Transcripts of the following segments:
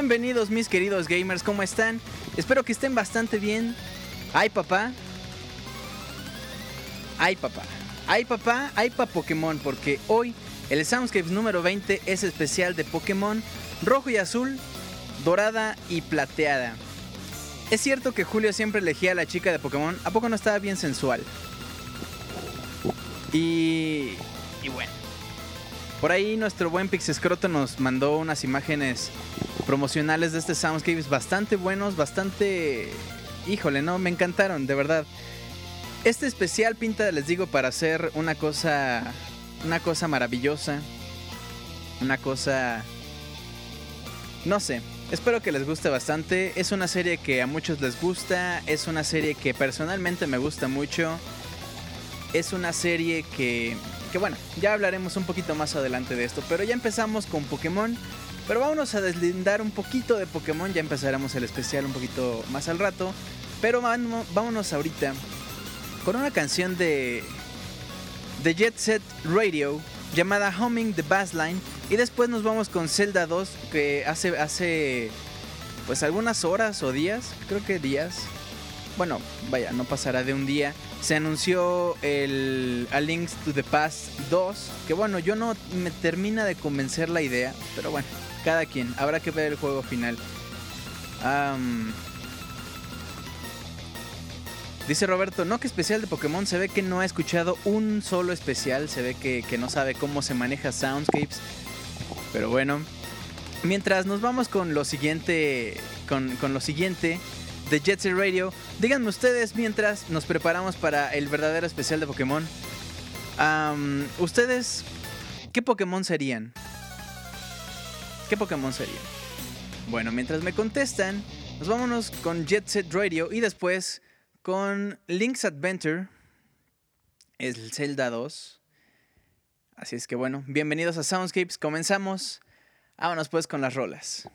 Bienvenidos mis queridos gamers, ¿cómo están? Espero que estén bastante bien. Ay papá. Ay papá. Ay papá, ay pa Pokémon, porque hoy el Soundscapes número 20 es especial de Pokémon rojo y azul, dorada y plateada. Es cierto que Julio siempre elegía a la chica de Pokémon, ¿a poco no estaba bien sensual? Y... Y bueno. Por ahí nuestro buen Pixescroto nos mandó unas imágenes promocionales de este Soundscapes bastante buenos, bastante... Híjole, no, me encantaron, de verdad. Este especial pinta, les digo, para hacer una cosa... Una cosa maravillosa. Una cosa... No sé, espero que les guste bastante. Es una serie que a muchos les gusta. Es una serie que personalmente me gusta mucho. Es una serie que... Que bueno, ya hablaremos un poquito más adelante de esto. Pero ya empezamos con Pokémon. Pero vámonos a deslindar un poquito de Pokémon, ya empezaremos el especial un poquito más al rato. Pero vámonos ahorita con una canción de, de Jet Set Radio llamada Humming the Bassline. Y después nos vamos con Zelda 2 que hace, hace pues algunas horas o días, creo que días. Bueno, vaya, no pasará de un día. Se anunció el A Links to the Past 2. Que bueno, yo no me termina de convencer la idea. Pero bueno, cada quien. Habrá que ver el juego final. Dice Roberto, no que especial de Pokémon, se ve que no ha escuchado un solo especial, se ve que, que no sabe cómo se maneja Soundscapes. Pero bueno, mientras nos vamos con lo siguiente, con, con lo siguiente de Jet Set Radio, díganme ustedes mientras nos preparamos para el verdadero especial de Pokémon. ¿Ustedes qué Pokémon serían? ¿Qué Pokémon serían? Bueno, mientras me contestan, nos vámonos con Jet Set Radio y después con Link's Adventure, el Zelda 2. Así es que bueno, bienvenidos a Soundscapes, comenzamos. Vámonos pues con las rolas.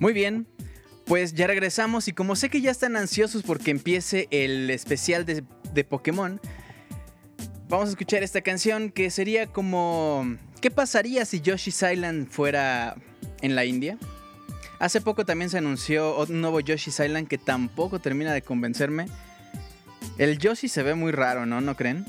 Muy bien, pues ya regresamos y como sé que ya están ansiosos porque empiece el especial de, de Pokémon, vamos a escuchar esta canción que sería como... ¿Qué pasaría si Yoshi's Island fuera en la India? Hace poco también se anunció un nuevo Yoshi's Island que tampoco termina de convencerme. El Yoshi se ve muy raro, ¿no? ¿No creen?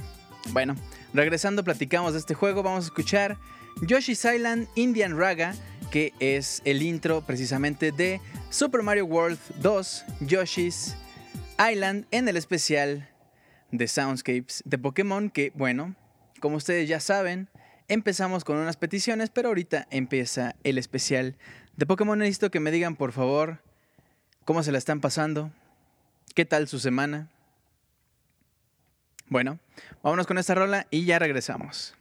Bueno, regresando platicamos de este juego, vamos a escuchar Yoshi's Island Indian Raga que es el intro precisamente de Super Mario World 2 Yoshi's Island en el especial de Soundscapes de Pokémon que bueno, como ustedes ya saben, empezamos con unas peticiones, pero ahorita empieza el especial de Pokémon. Necesito que me digan por favor cómo se la están pasando, qué tal su semana. Bueno, vámonos con esta rola y ya regresamos.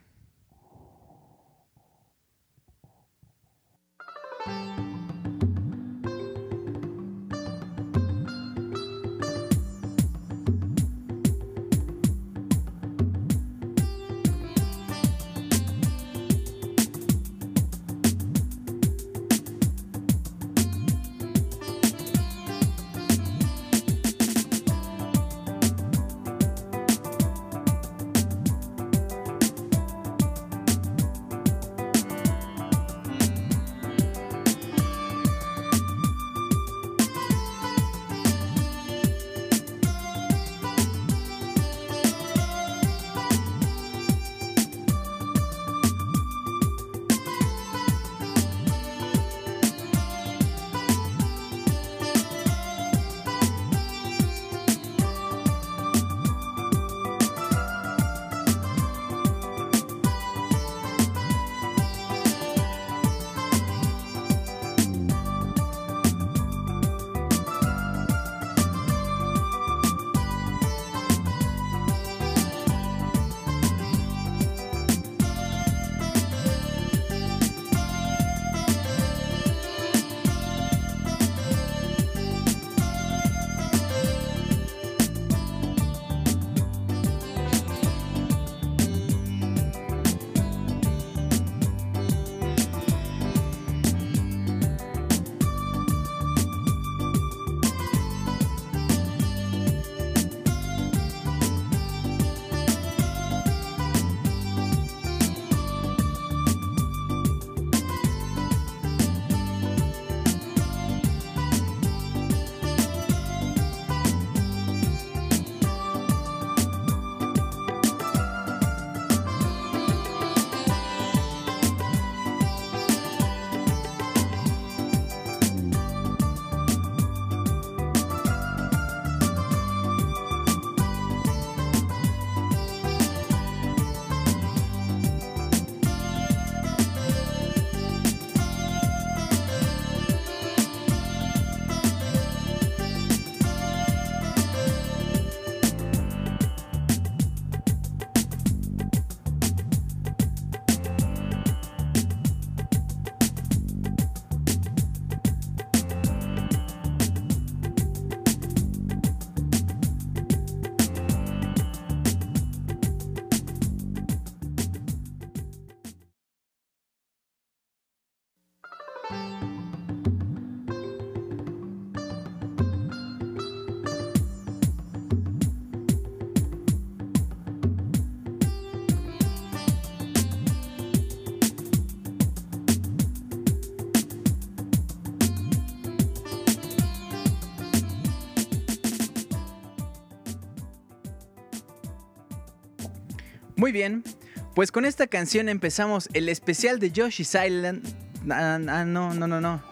Pues con esta canción empezamos el especial de Yoshi's Island. Ah, ah, no, no, no, no.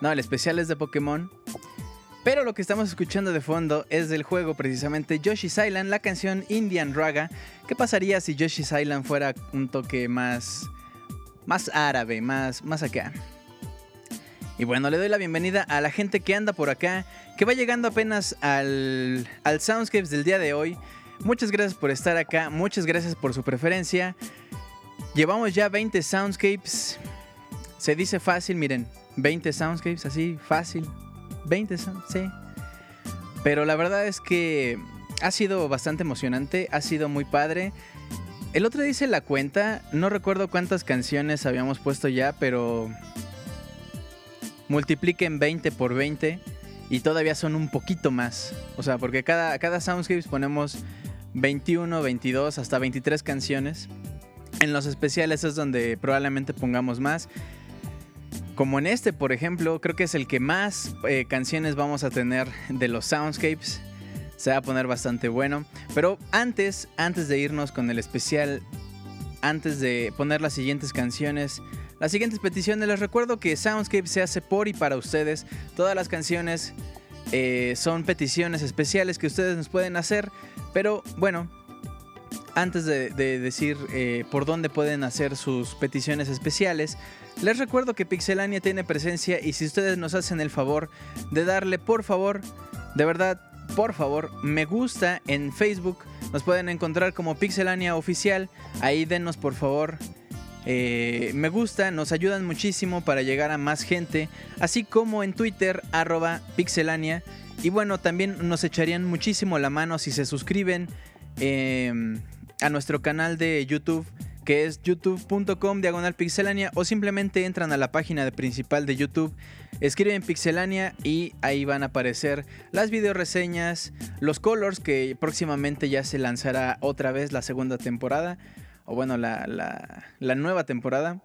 No, el especial es de Pokémon. Pero lo que estamos escuchando de fondo es del juego precisamente Yoshi's Island, la canción Indian Raga. ¿Qué pasaría si Yoshi's Island fuera un toque más más árabe, más más acá? Y bueno, le doy la bienvenida a la gente que anda por acá, que va llegando apenas al, al Soundscapes del día de hoy. Muchas gracias por estar acá, muchas gracias por su preferencia. Llevamos ya 20 soundscapes. Se dice fácil, miren, 20 soundscapes, así, fácil. 20, sí. Pero la verdad es que ha sido bastante emocionante, ha sido muy padre. El otro dice la cuenta, no recuerdo cuántas canciones habíamos puesto ya, pero multipliquen 20 por 20 y todavía son un poquito más. O sea, porque cada, cada Soundscapes ponemos 21, 22, hasta 23 canciones. En los especiales es donde probablemente pongamos más. Como en este, por ejemplo, creo que es el que más eh, canciones vamos a tener de los Soundscapes. Se va a poner bastante bueno. Pero antes, antes de irnos con el especial, antes de poner las siguientes canciones, las siguientes peticiones, les recuerdo que Soundscape se hace por y para ustedes. Todas las canciones eh, son peticiones especiales que ustedes nos pueden hacer. Pero bueno, antes de, decir eh, por dónde pueden hacer sus peticiones especiales, les recuerdo que Pixelania tiene presencia y si ustedes nos hacen el favor de darle, por favor, de verdad, por favor, me gusta en Facebook, nos pueden encontrar como Pixelania Oficial, ahí denos por favor. Eh, me gusta, nos ayudan muchísimo para llegar a más gente, así como en Twitter, arroba pixelania. Y bueno, también nos echarían muchísimo la mano si se suscriben em, a nuestro canal de YouTube que es youtube.com diagonal pixelania o simplemente entran a la página principal de YouTube, escriben pixelania y ahí van a aparecer las video reseñas, los colors que próximamente ya se lanzará otra vez la segunda temporada o bueno la, la, nueva temporada.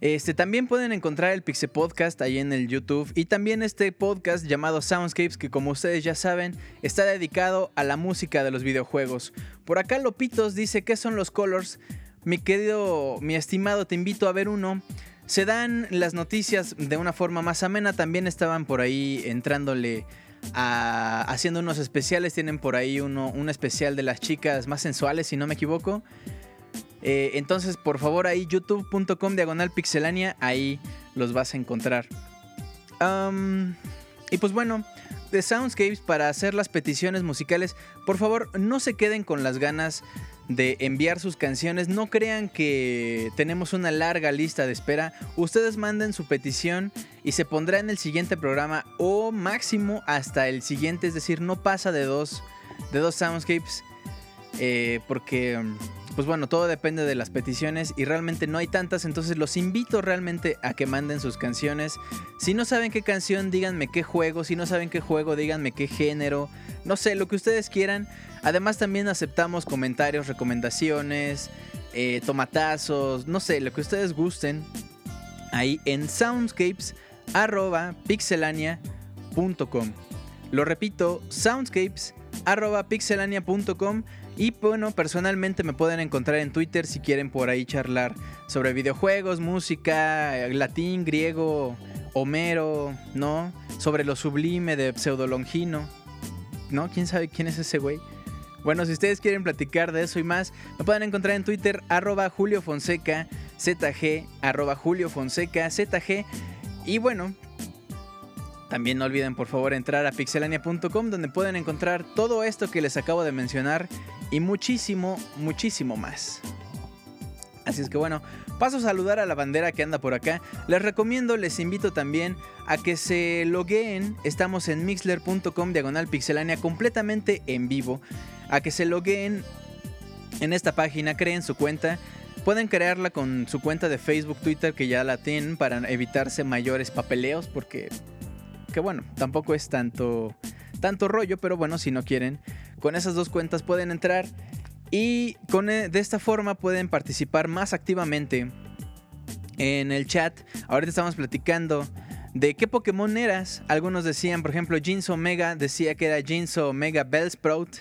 Este, también pueden encontrar el Pixel Podcast ahí en el YouTube y también este podcast llamado Soundscapes que como ustedes ya saben está dedicado a la música de los videojuegos. Por acá Lopitos dice qué son los colors. Mi querido, mi estimado, te invito a ver uno. Se dan las noticias de una forma más amena. También estaban por ahí entrándole a, haciendo unos especiales. Tienen por ahí uno, un especial de las chicas más sensuales, si no me equivoco. Eh, entonces, por favor, ahí youtube.com diagonal pixelania, ahí los vas a encontrar. y pues bueno, de Soundscapes para hacer las peticiones musicales, por favor, no se queden con las ganas de enviar sus canciones. No crean que tenemos una larga lista de espera. Ustedes manden su petición y se pondrá en el siguiente programa o máximo hasta el siguiente. Es decir, no pasa de dos, de dos soundscapes. Eh, porque pues bueno, todo depende de las peticiones y realmente no hay tantas, entonces los invito realmente a que manden sus canciones. Si no saben qué canción, díganme qué juego, si no saben qué juego, díganme qué género, no sé, lo que ustedes quieran. Además también aceptamos comentarios, recomendaciones, eh, tomatazos, no sé, lo que ustedes gusten. Ahí en soundscapes.pixelania.com. Lo repito, soundscapes.pixelania.com y bueno, personalmente me pueden encontrar en Twitter si quieren por ahí charlar sobre videojuegos, música, latín, griego, Homero, ¿no? Sobre lo sublime de Pseudolongino, ¿no? ¿Quién sabe quién es ese güey? Bueno, si ustedes quieren platicar de eso y más, me pueden encontrar en Twitter arroba Julio Fonseca, ZG, arroba Julio Fonseca, ZG. Y bueno, también no olviden por favor entrar a pixelania.com donde pueden encontrar todo esto que les acabo de mencionar y muchísimo, muchísimo más. Así es que bueno, paso a saludar a la bandera que anda por acá. Les recomiendo, les invito también a que se logueen. Estamos en mixler.com diagonal pixelania completamente en vivo. A que se logueen en esta página, creen su cuenta. Pueden crearla con su cuenta de Facebook, Twitter, que ya la tienen para evitarse mayores papeleos, porque que bueno, tampoco es tanto tanto rollo, pero bueno, si no quieren, con esas dos cuentas pueden entrar y con, e, de esta forma pueden participar más activamente en el chat. Ahorita estamos platicando de qué Pokémon eras. Algunos decían, por ejemplo, Jinso Omega decía que era Jinso Omega Bellsprout.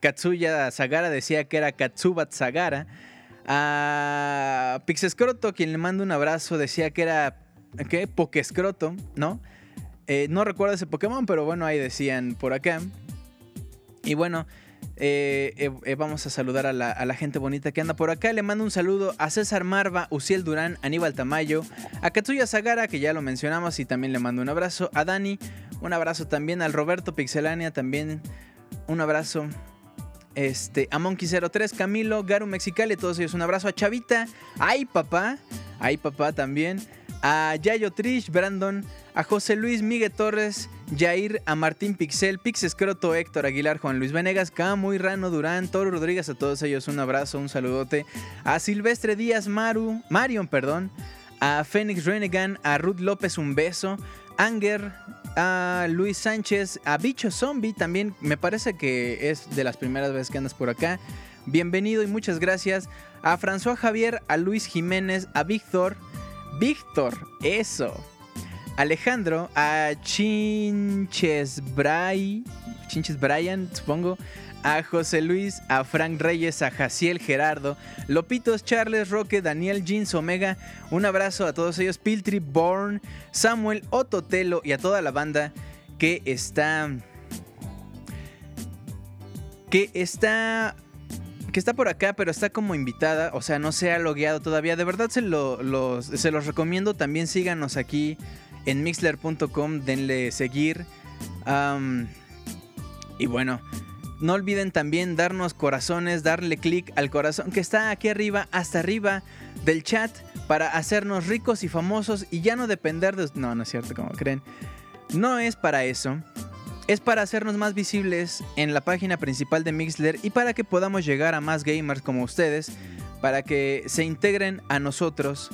Katsuya Sagara decía que era Katsubat Sagara. A Pixescroto, quien le manda un abrazo, decía que era ¿qué? Pokescroto, ¿no? Eh, no recuerdo ese Pokémon, pero bueno, ahí decían por acá. Y bueno, eh, eh, vamos a saludar a la, gente bonita que anda por acá. Le mando un saludo a César Marva, Uciel Durán, Aníbal Tamayo, a Katsuya Sagara, que ya lo mencionamos, y también le mando un abrazo. A Dani, un abrazo también. Al Roberto Pixelania, también un abrazo. este, a Monkey03, Camilo, Garu Mexicali, todos ellos un abrazo. A Chavita, ay papá, ay papá también. A Yayo Trish, Brandon, a José Luis Miguel Torres, Jair, a Martín Pixel, Pix Escroto, Héctor Aguilar, Juan Luis Venegas, Camu, Rano Durán, Toro Rodríguez, a todos ellos un abrazo, un saludote. A Silvestre Díaz Maru, Marion, perdón. A Fénix Renegan, a Ruth López, un beso. Anger, a Luis Sánchez, a Bicho Zombie, también me parece que es de las primeras veces que andas por acá. Bienvenido y muchas gracias. A François Javier, a Luis Jiménez, a Víctor. Víctor, eso. Alejandro, a Chinches Bray, Chinches Brian, supongo, a José Luis, a Frank Reyes, a Jaciel Gerardo, Lopitos, Charles Roque, Daniel Jeans Omega, un abrazo a todos ellos, Piltri Born, Samuel Ototelo y a toda la banda que está que está que está por acá, pero está como invitada, o sea, no se ha logueado todavía. De verdad se, los, se los recomiendo. También síganos aquí en mixler.com, denle seguir. y bueno, no olviden también darnos corazones, darle clic al corazón que está aquí arriba, hasta arriba del chat, para hacernos ricos y famosos y ya no depender de... No, no es cierto, como creen. No es para eso. Es para hacernos más visibles en la página principal de Mixler y para que podamos llegar a más gamers como ustedes, para que se integren a nosotros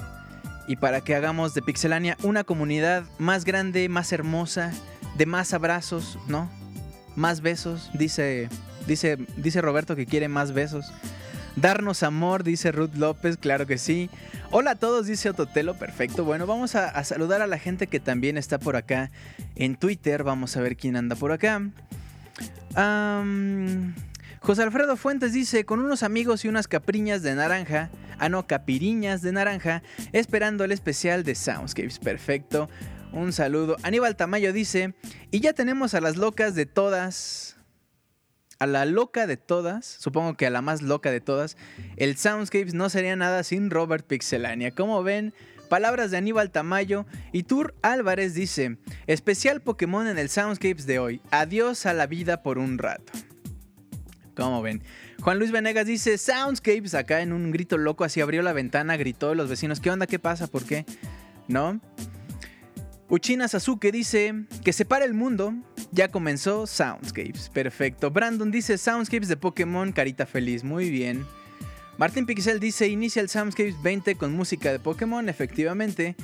y para que hagamos de Pixelania una comunidad más grande, más hermosa, de más abrazos, ¿no? Más besos, dice, dice, dice Roberto que quiere más besos. Darnos amor, dice Ruth López, claro que sí. Hola a todos, dice Ototelo, perfecto. Bueno, vamos a, saludar a la gente que también está por acá en Twitter. Vamos a ver quién anda por acá. José Alfredo Fuentes dice, con unos amigos y unas capriñas de naranja, ah no, capiriñas de naranja, esperando el especial de Soundscapes. Perfecto, un saludo. Aníbal Tamayo dice, y ya tenemos a las locas de todas, a la loca de todas, supongo que a la más loca de todas, el Soundscapes no sería nada sin Robert Pixelania. Como ven, palabras de Aníbal Tamayo y Tour Álvarez dice, especial Pokémon en el Soundscapes de hoy, adiós a la vida por un rato. Como ven? Juan Luis Venegas dice Soundscapes acá en un grito loco, así abrió la ventana, gritó los vecinos, ¿qué onda? ¿Qué pasa? ¿Por qué? ¿No? Uchina Sasuke dice que se para el mundo, ya comenzó Soundscapes, perfecto. Brandon dice Soundscapes de Pokémon, carita feliz, muy bien. Martín Pixel dice inicia el Soundscapes 20 con música de Pokémon, efectivamente.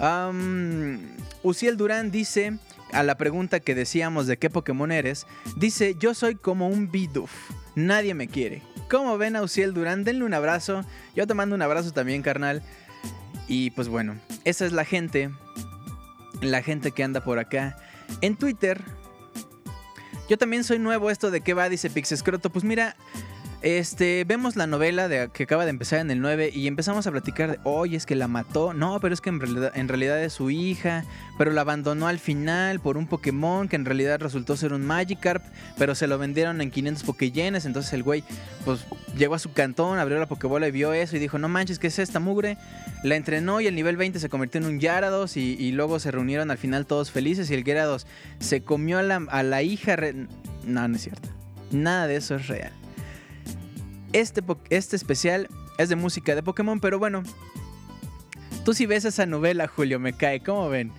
Um, Uciel Durán dice a la pregunta que decíamos de qué Pokémon eres, dice, yo soy como un Bidoof, nadie me quiere. Como ven a Uciel Durán, denle un abrazo, yo te mando un abrazo también, carnal. Y pues bueno, esa es la gente, la gente que anda por acá. En Twitter, yo también soy nuevo esto de qué va, dice Pixescroto. Pues mira, este, vemos la novela que acaba de empezar en el 9 y empezamos a platicar de, oye, es que la mató. No, pero es que en realidad, es su hija, pero la abandonó al final por un Pokémon que en realidad resultó ser un Magikarp, pero se lo vendieron en 500 Pokéyenes. Entonces el güey, pues llegó a su cantón, abrió la Pokébola y vio eso y dijo, no manches, ¿qué es esta mugre? La entrenó y el nivel 20 se convirtió en un Gyarados y, luego se reunieron al final todos felices y el Gyarados se comió a la, a la hija. No, no es cierto. Nada de eso es real. Este, este especial es de música de Pokémon, pero bueno, tú si ves esa novela, Julio, me cae, ¿cómo ven?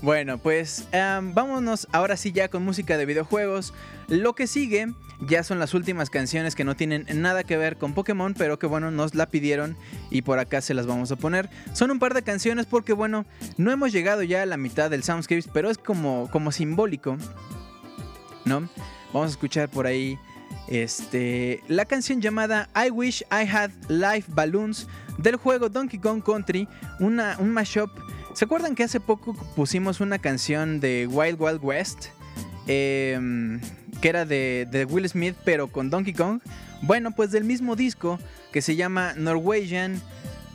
Bueno, pues vámonos ahora sí ya con música de videojuegos. Lo que sigue ya son las últimas canciones que no tienen nada que ver con Pokémon, pero que bueno, nos la pidieron y por acá se las vamos a poner. Son un par de canciones porque bueno, no hemos llegado ya a la mitad del Soundscapes, pero es como, como simbólico, ¿no? Vamos a escuchar por ahí este, la canción llamada I Wish I Had Life Balloons del juego Donkey Kong Country, una, un mashup. ¿Se acuerdan que hace poco pusimos una canción de Wild Wild West? Em, que era de, de, Will Smith, pero con Donkey Kong. Bueno, pues del mismo disco que se llama Norwegian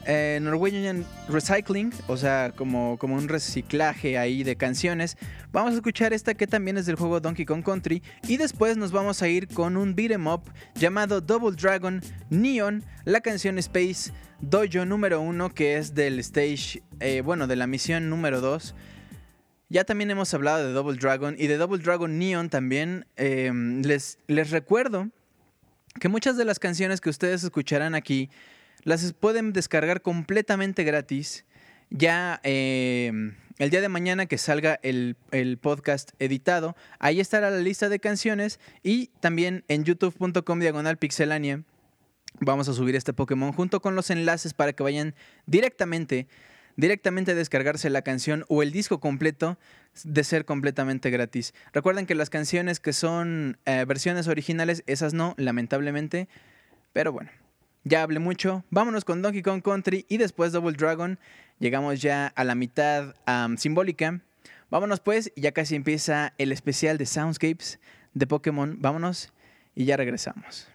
eh, Norwegian Recycling, o sea, como, como un reciclaje ahí de canciones. Vamos a escuchar esta que también es del juego Donkey Kong Country. Y después nos vamos a ir con un beat em up llamado Double Dragon Neon, la canción Space Dojo número 1, que es del stage, eh, bueno, de la misión número 2. Ya también hemos hablado de Double Dragon y de Double Dragon Neon también. Em, les, les recuerdo que muchas de las canciones que ustedes escucharán aquí las pueden descargar completamente gratis. Ya eh, el día de mañana que salga el, el, podcast editado, ahí estará la lista de canciones y también en youtube.com diagonal pixelania vamos a subir este Pokémon junto con los enlaces para que vayan directamente, directamente a descargarse la canción o el disco completo de ser completamente gratis. Recuerden que las canciones que son eh, versiones originales, esas no, lamentablemente, pero bueno. Ya hablé mucho, vámonos con Donkey Kong Country y después Double Dragon. Llegamos ya a la mitad simbólica. Vámonos pues, ya casi empieza el especial de Soundscapes de Pokémon. Vámonos y ya regresamos.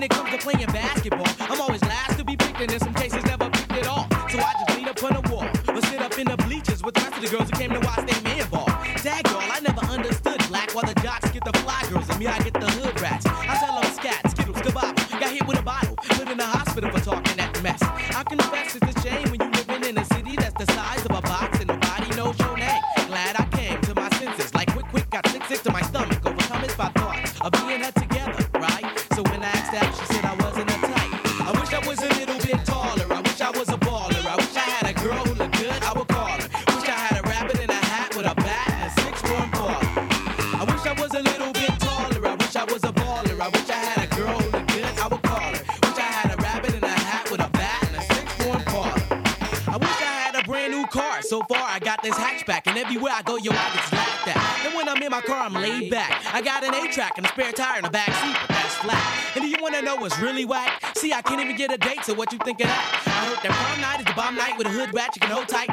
when it comes to playing basketball. I'm always last to be picked, in this. get a date, so what you think of that? I heard that prom night is the bomb night with a hood rat you can hold tight.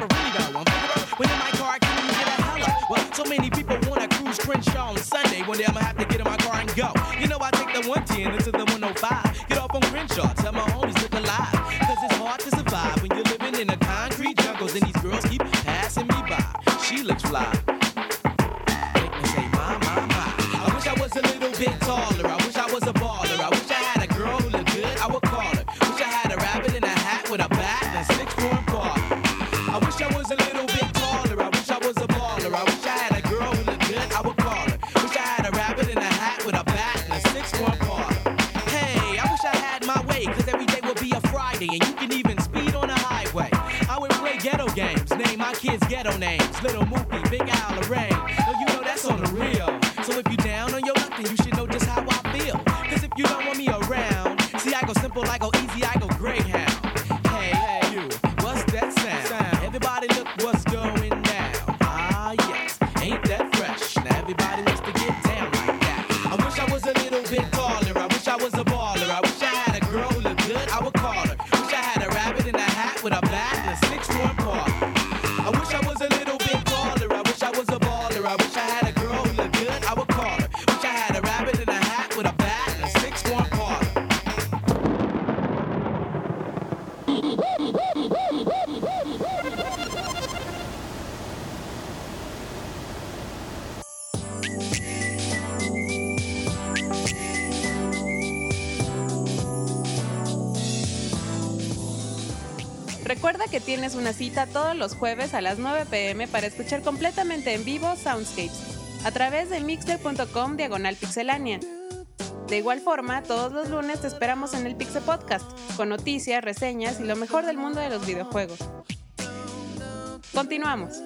una cita todos los jueves a las 9 pm para escuchar completamente en vivo Soundscapes a través de mixter.com diagonalpixelania. De igual forma, todos los lunes te esperamos en el Pixel Podcast, con noticias, reseñas y lo mejor del mundo de los videojuegos. Continuamos.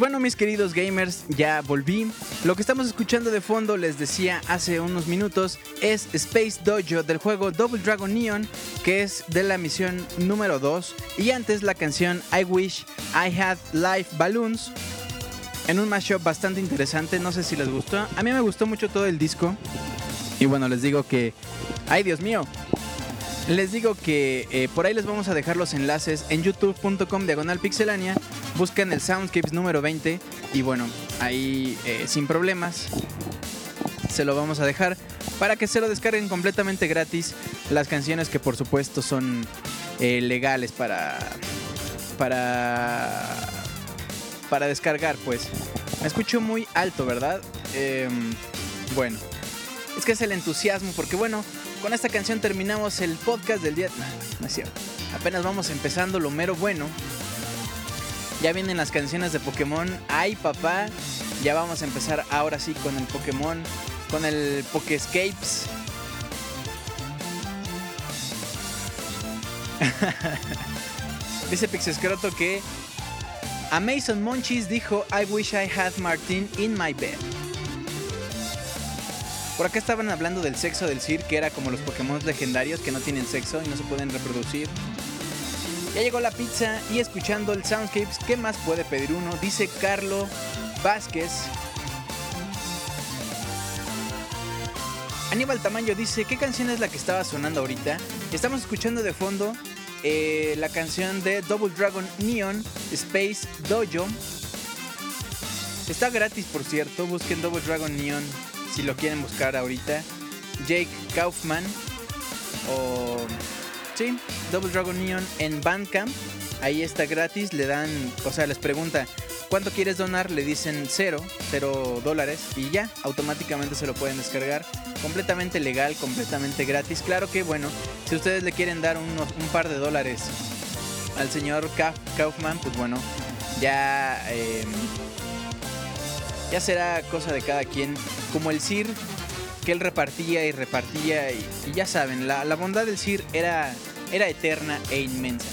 Bueno, mis queridos gamers, ya volví. Lo que estamos escuchando de fondo, les decía hace unos minutos, es Space Dojo del juego Double Dragon Neon, que es de la misión número 2. Y antes la canción I Wish I Had Life Balloons, en un mashup bastante interesante. No sé si les gustó. A mí me gustó mucho todo el disco. Y bueno, les digo que. ¡Ay, Dios mío! Les digo que eh, por ahí les vamos a dejar los enlaces en youtube.com diagonal pixelania. Buscan el Soundscapes número 20 y bueno, ahí eh, sin problemas se lo vamos a dejar para que se lo descarguen completamente gratis. Las canciones que por supuesto son eh, legales para, para, para descargar pues. Me escucho muy alto, ¿verdad? Em, bueno, es que es el entusiasmo porque bueno, con esta canción terminamos el podcast del día. No, no es cierto. Apenas vamos empezando lo mero bueno. Ya vienen las canciones de Pokémon. Ay, papá. Ya vamos a empezar ahora sí con el Pokémon. Con el Pokescapes. Dice Pixescroto que a Mason Monchis dijo I wish I had Martin in my bed. Por acá estaban hablando del sexo del Sir, que era como los Pokémon legendarios que no tienen sexo y no se pueden reproducir. Ya llegó la pizza y escuchando el Soundscapes, ¿qué más puede pedir uno? Dice Carlo Vázquez. Aníbal Tamayo dice, ¿qué canción es la que estaba sonando ahorita? Estamos escuchando de fondo eh, la canción de Double Dragon Neon Space Dojo. Está gratis, por cierto. Busquen Double Dragon Neon si lo quieren buscar ahorita. Jake Kaufman o sí, Double Dragon Neon en Bandcamp. Ahí está gratis, le dan, o sea, les pregunta, ¿cuánto quieres donar? Le dicen cero, cero dólares y ya, automáticamente se lo pueden descargar. Completamente legal, completamente gratis. Claro que, bueno, si ustedes le quieren dar un par de dólares al señor Kaufman, pues bueno, ya... Eh, ya será cosa de cada quien. Como el Sir, que él repartía y repartía. Y, ya saben, la, bondad del Sir era, era eterna e inmensa.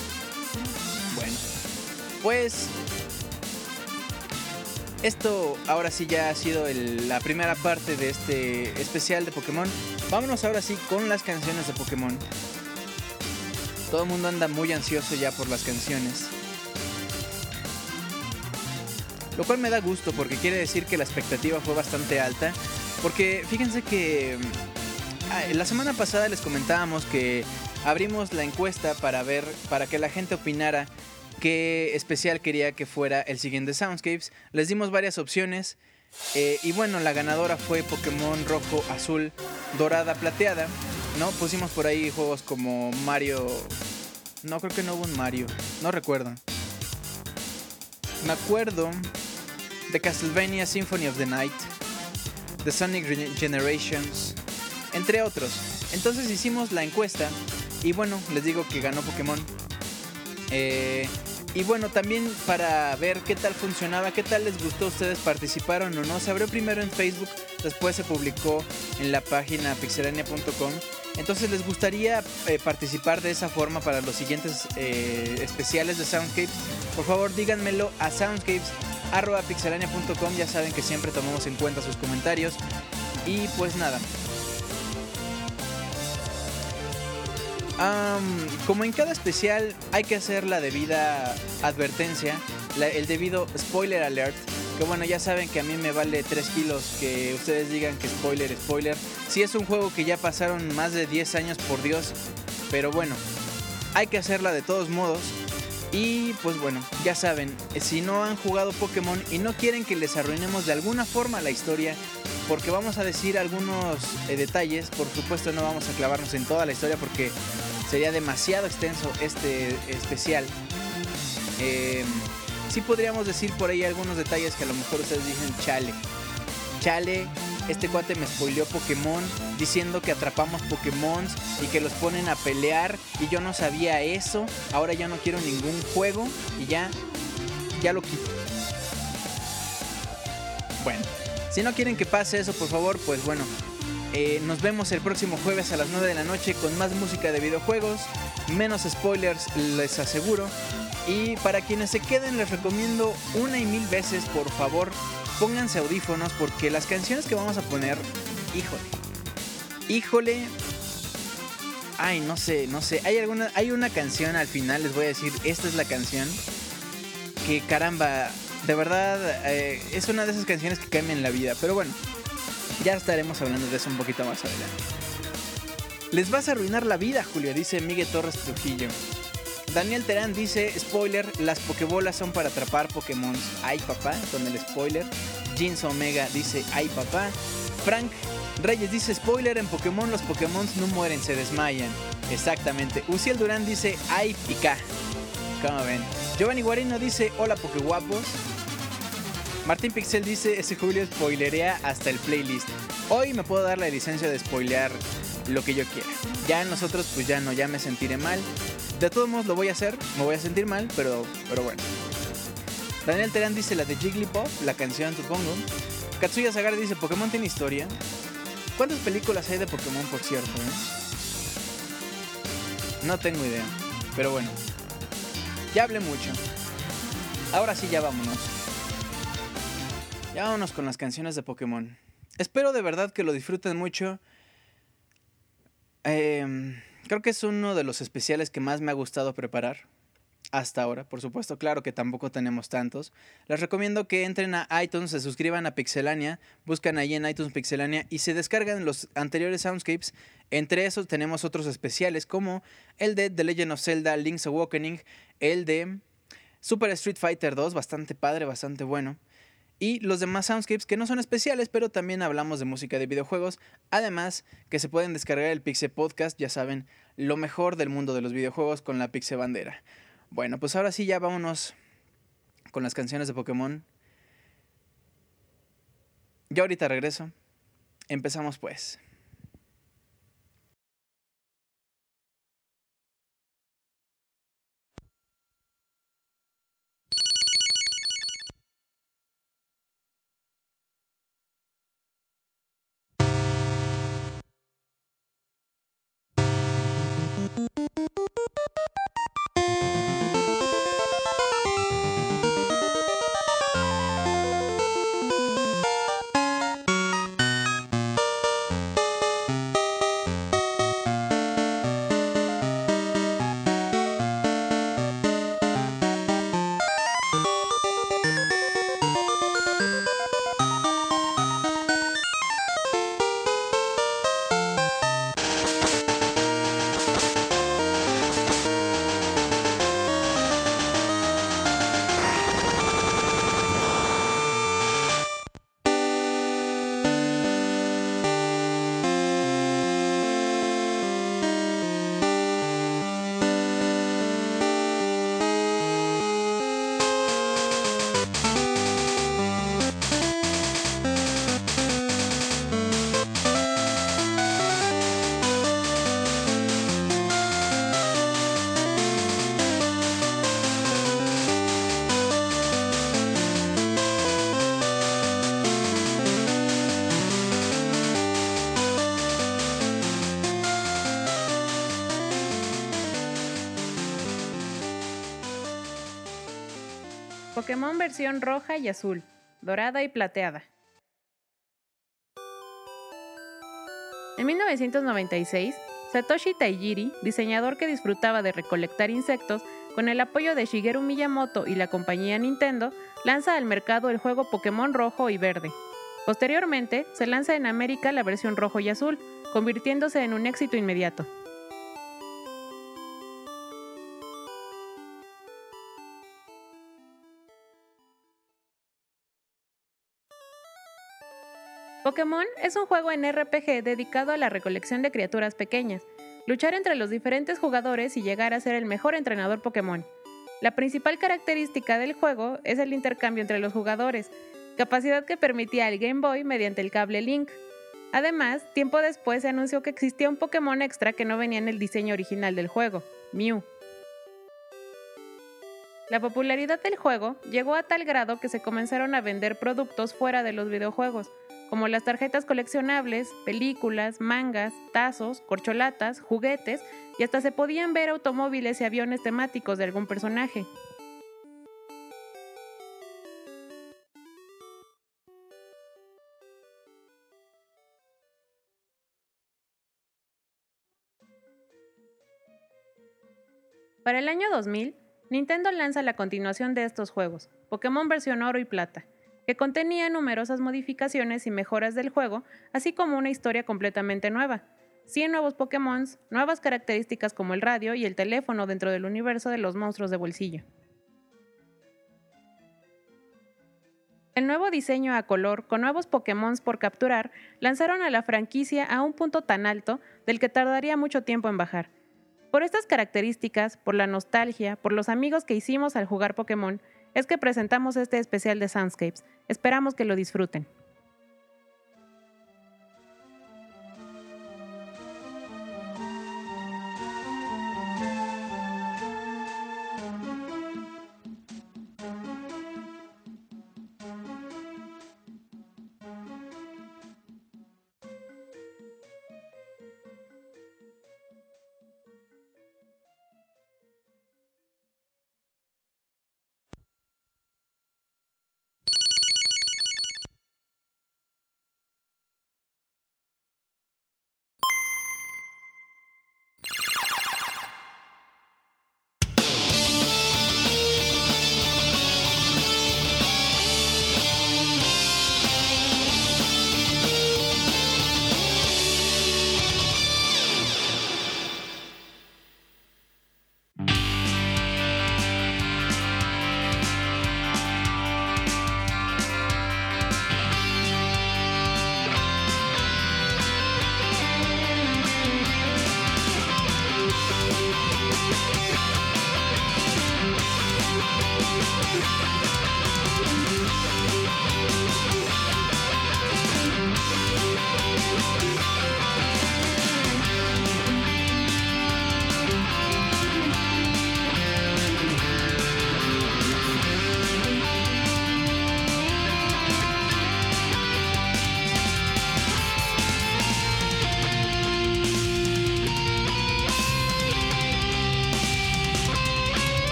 Bueno, pues esto ahora sí ya ha sido la primera parte de este especial de Pokémon. Vámonos ahora sí con las canciones de Pokémon. Todo el mundo anda muy ansioso ya por las canciones. Lo cual me da gusto porque quiere decir que la expectativa fue bastante alta. Porque fíjense que la semana pasada les comentábamos que abrimos la encuesta para ver, para que la gente opinara qué especial quería que fuera el siguiente Soundscapes. Les dimos varias opciones. Eh, y bueno, la ganadora fue Pokémon rojo, azul, dorada, plateada. ¿No? Pusimos por ahí juegos como Mario. No, creo que no hubo un Mario. No recuerdo. Me acuerdo The Castlevania Symphony of the Night, The Sonic Generations, entre otros. Entonces hicimos la encuesta y bueno, les digo que ganó Pokémon. Eh, y bueno, también para ver qué tal funcionaba, qué tal les gustó, ustedes participaron o no. Se abrió primero en Facebook, después se publicó en la página pixelania.com. Entonces les gustaría eh, participar de esa forma para los siguientes eh, especiales de Soundscapes. Por favor díganmelo a Soundscapes arroba pixelania.com. Ya saben que siempre tomamos en cuenta sus comentarios. Y pues nada. Como en cada especial hay que hacer la debida advertencia, el debido spoiler alert. Que bueno, ya saben que a mí me vale 3 kilos que ustedes digan que spoiler, spoiler. Si es un juego que ya pasaron más de 10 años, por Dios. Pero bueno, hay que hacerla de todos modos. Y pues bueno, ya saben, si no han jugado Pokémon y no quieren que les arruinemos de alguna forma la historia, porque vamos a decir algunos eh, detalles, por supuesto no vamos a clavarnos en toda la historia porque sería demasiado extenso este especial. Eh, sí podríamos decir por ahí algunos detalles que a lo mejor ustedes dicen, chale, chale, este cuate me spoileó Pokémon diciendo que atrapamos Pokémon y que los ponen a pelear y yo no sabía eso. Ahora ya no quiero ningún juego y ya, ya lo quito. Bueno, si no quieren que pase eso, por favor, pues bueno, eh, nos vemos el próximo jueves a las 9 de la noche con más música de videojuegos, menos spoilers, les aseguro. Y para quienes se queden les recomiendo una y mil veces, por favor, pónganse audífonos porque las canciones que vamos a poner, híjole, híjole, ay, no sé, no sé, hay alguna, hay una canción al final, les voy a decir, esta es la canción que caramba, de verdad eh, es una de esas canciones que cambian la vida, pero bueno, ya estaremos hablando de eso un poquito más adelante. Les vas a arruinar la vida, Julio, dice Miguel Torres Trujillo. Daniel Terán dice, spoiler, las pokebolas son para atrapar Pokémon. Ay papá, con el spoiler. Jeans Omega dice, ay papá. Frank Reyes dice, spoiler, en Pokémon los Pokémon no mueren, se desmayan. Exactamente. Uciel Durán dice, ay pica. ¿Cómo ven? Giovanni Guarino dice, hola Pokéguapos. Martín Pixel dice, ese Julio spoilerea hasta el playlist. Hoy me puedo dar la licencia de spoilear lo que yo quiera. Ya nosotros pues ya no, ya me sentiré mal. De todos modos lo voy a hacer, me voy a sentir mal, pero, pero bueno. Daniel Terán dice la de Jigglypuff, la canción supongo. Katsuya Sagara dice Pokémon tiene historia. ¿Cuántas películas hay de Pokémon por cierto? Eh? No tengo idea, pero bueno. Ya hablé mucho. Ahora sí ya vámonos. Ya vámonos con las canciones de Pokémon. Espero de verdad que lo disfruten mucho. Eh, Creo que es uno de los especiales que más me ha gustado preparar hasta ahora, por supuesto, claro que tampoco tenemos tantos. Les recomiendo que entren a iTunes, se suscriban a Pixelania, buscan ahí en iTunes Pixelania y se descargan los anteriores soundscapes. Entre esos tenemos otros especiales como el de The Legend of Zelda Link's Awakening, el de Super Street Fighter 2, bastante padre, bastante bueno y los demás soundscapes que no son especiales, pero también hablamos de música de videojuegos. Además, que se pueden descargar el Pixel Podcast, ya saben, lo mejor del mundo de los videojuegos con la Pixel Bandera. Bueno, pues ahora sí ya vámonos con las canciones de Pokémon. Yo ahorita regreso. Empezamos pues. Pokémon versión roja y azul, dorada y plateada. En 1996, Satoshi Taijiri, diseñador que disfrutaba de recolectar insectos, con el apoyo de Shigeru Miyamoto y la compañía Nintendo, lanza al mercado el juego Pokémon rojo y verde. Posteriormente, se lanza en América la versión rojo y azul, convirtiéndose en un éxito inmediato. Pokémon es un juego en RPG dedicado a la recolección de criaturas pequeñas, luchar entre los diferentes jugadores y llegar a ser el mejor entrenador Pokémon. La principal característica del juego es el intercambio entre los jugadores, capacidad que permitía el Game Boy mediante el cable Link. Además, tiempo después se anunció que existía un Pokémon extra que no venía en el diseño original del juego, Mew. La popularidad del juego llegó a tal grado que se comenzaron a vender productos fuera de los videojuegos, como las tarjetas coleccionables, películas, mangas, tazos, corcholatas, juguetes y hasta se podían ver automóviles y aviones temáticos de algún personaje. Para el año 2000, Nintendo lanza la continuación de estos juegos, Pokémon versión oro y plata, que contenía numerosas modificaciones y mejoras del juego, así como una historia completamente nueva. 100 nuevos Pokémon, nuevas características como el radio y el teléfono dentro del universo de los monstruos de bolsillo. El nuevo diseño a color, con nuevos Pokémon por capturar, lanzaron a la franquicia a un punto tan alto del que tardaría mucho tiempo en bajar. Por estas características, por la nostalgia, por los amigos que hicimos al jugar Pokémon, es que presentamos este especial de Soundscapes. Esperamos que lo disfruten.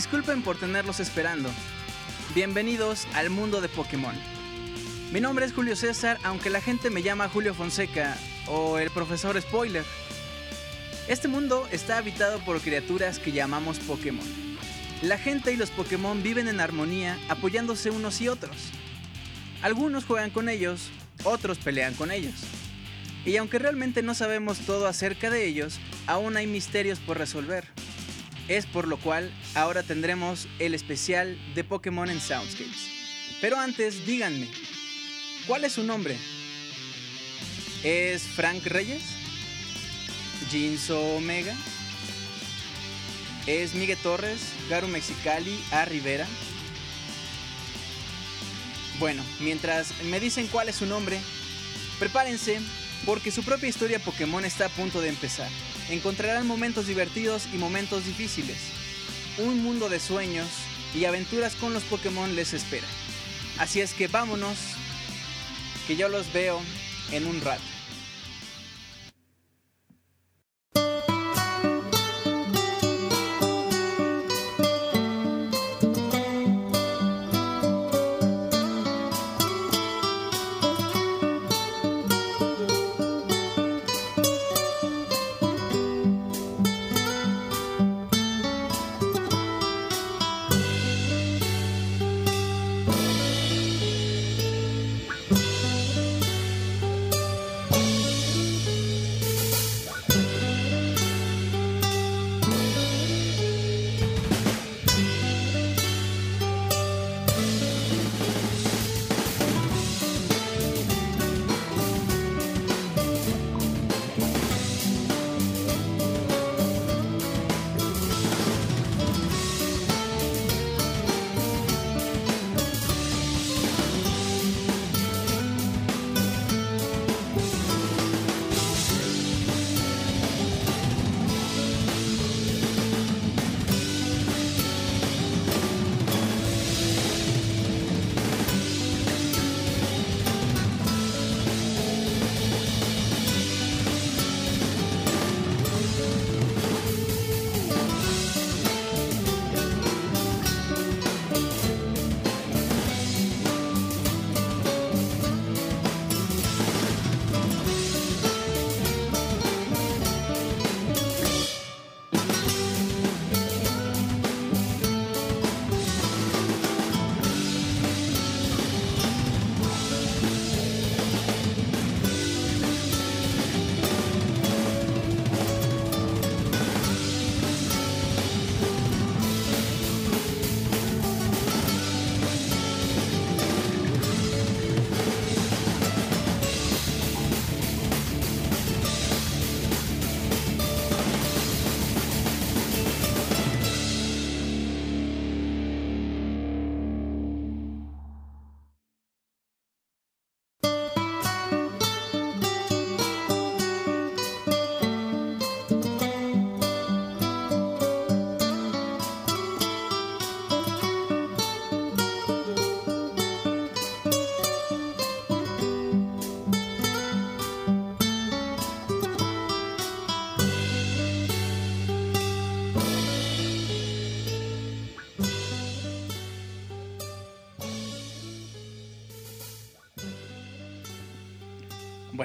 Disculpen por tenerlos esperando. Bienvenidos al mundo de Pokémon. Mi nombre es Julio César, aunque la gente me llama Julio Fonseca o el profesor Spoiler. Este mundo está habitado por criaturas que llamamos Pokémon. La gente y los Pokémon viven en armonía apoyándose unos y otros. Algunos juegan con ellos, otros pelean con ellos. Y aunque realmente no sabemos todo acerca de ellos, aún hay misterios por resolver. Es por lo cual ahora tendremos el especial de Pokémon en Soundscapes. Pero antes, díganme, ¿cuál es su nombre? ¿Es Frank Reyes? Jinso Omega. Es Miguel Torres, Garu Mexicali, A Rivera. Bueno, mientras me dicen cuál es su nombre, prepárense porque su propia historia Pokémon está a punto de empezar. Encontrarán momentos divertidos y momentos difíciles. Un mundo de sueños y aventuras con los Pokémon les espera. Así es que vámonos, que yo los veo en un rato.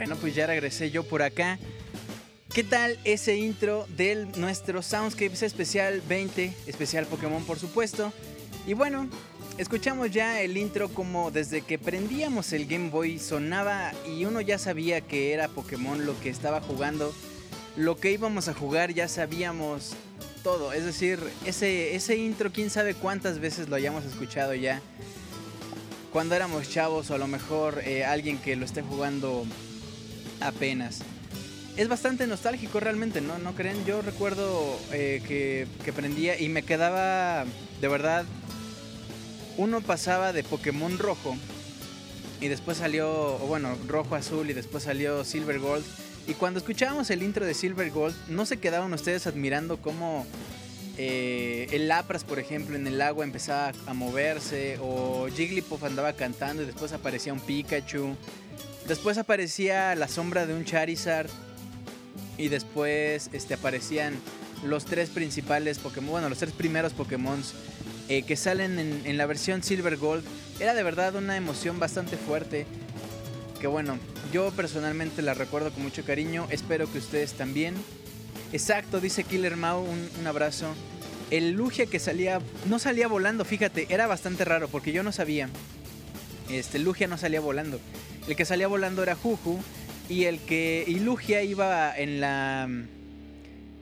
Bueno, pues ya regresé yo por acá. ¿Qué tal ese intro de nuestro Soundscapes especial 20, especial Pokémon por supuesto? Y bueno, escuchamos ya el intro como desde que prendíamos el Game Boy sonaba y uno ya sabía que era Pokémon lo que estaba jugando. Lo que íbamos a jugar ya sabíamos todo. Es decir, ese, ese intro, quién sabe cuántas veces lo hayamos escuchado ya. Cuando éramos chavos o a lo mejor eh, alguien que lo esté jugando apenas. Es bastante nostálgico realmente, ¿no? ¿No creen? Yo recuerdo eh, que, que prendía y me quedaba, de verdad, uno pasaba de Pokémon rojo y después salió, bueno, rojo azul y después salió Silver Gold. Y cuando escuchábamos el intro de Silver Gold, ¿no se quedaban ustedes admirando cómo eh, el Lapras, por ejemplo, en el agua empezaba a moverse? O Jigglypuff andaba cantando y después aparecía un Pikachu. Después aparecía la sombra de un Charizard. Y después este, aparecían los tres principales Pokémon, bueno, los tres primeros Pokémon eh, que salen en, la versión Silver Gold. era de verdad una emoción bastante fuerte. Que bueno, yo personalmente la recuerdo con mucho cariño. Espero que ustedes también. Exacto, dice Killer Mau, un, un abrazo. El Lugia que salía, no salía volando, fíjate, era bastante raro porque yo no sabía. Este, Lugia no salía volando. El que salía volando era Juju y el que y Lugia iba en la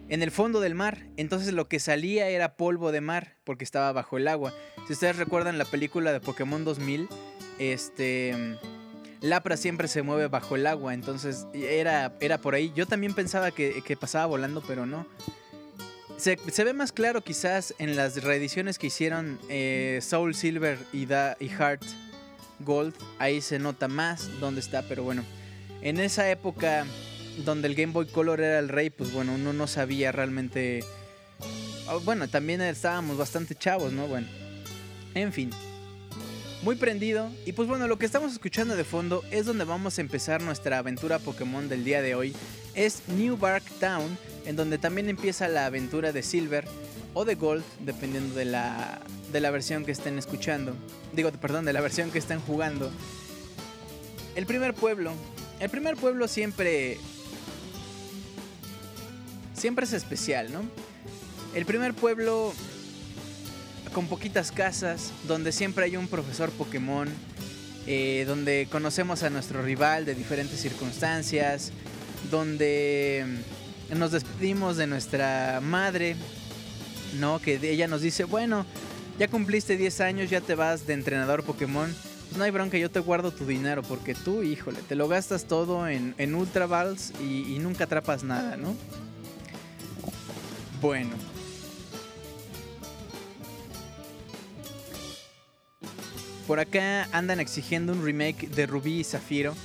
en el fondo del mar, entonces lo que salía era polvo de mar porque estaba bajo el agua. Si ustedes recuerdan la película de Pokémon 2000, este Lapra siempre se mueve bajo el agua, entonces era, era por ahí. Yo también pensaba que, pasaba volando, pero no. Se, ve más claro quizás en las reediciones que hicieron eh, Soul Silver y, da, y Heart Gold. Ahí se nota más dónde está, pero bueno. En esa época donde el Game Boy Color era el rey, pues bueno, uno no sabía realmente... Ah, bueno, también estábamos bastante chavos, ¿no? Bueno. En fin muy prendido. Y pues bueno, lo que estamos escuchando de fondo es donde vamos a empezar nuestra aventura Pokémon del día de hoy. Es New Bark Town, en donde también empieza la aventura de Silver o de Gold, dependiendo de la, de la versión que estén escuchando. Digo, perdón, de la versión que estén jugando. El primer pueblo. El primer pueblo siempre... Siempre es especial, ¿no? El primer pueblo con poquitas casas, donde siempre hay un profesor Pokémon, eh, donde conocemos a nuestro rival de diferentes circunstancias, donde nos despedimos de nuestra madre, ¿no? Que ella nos dice, bueno, ya cumpliste 10 años, ya te vas de entrenador Pokémon. Pues no hay bronca, yo te guardo tu dinero porque tú, híjole, te lo gastas todo en, en Ultra Balls y, y nunca atrapas nada, ¿no? Bueno, Por acá andan exigiendo un remake de Rubí y Zafiro.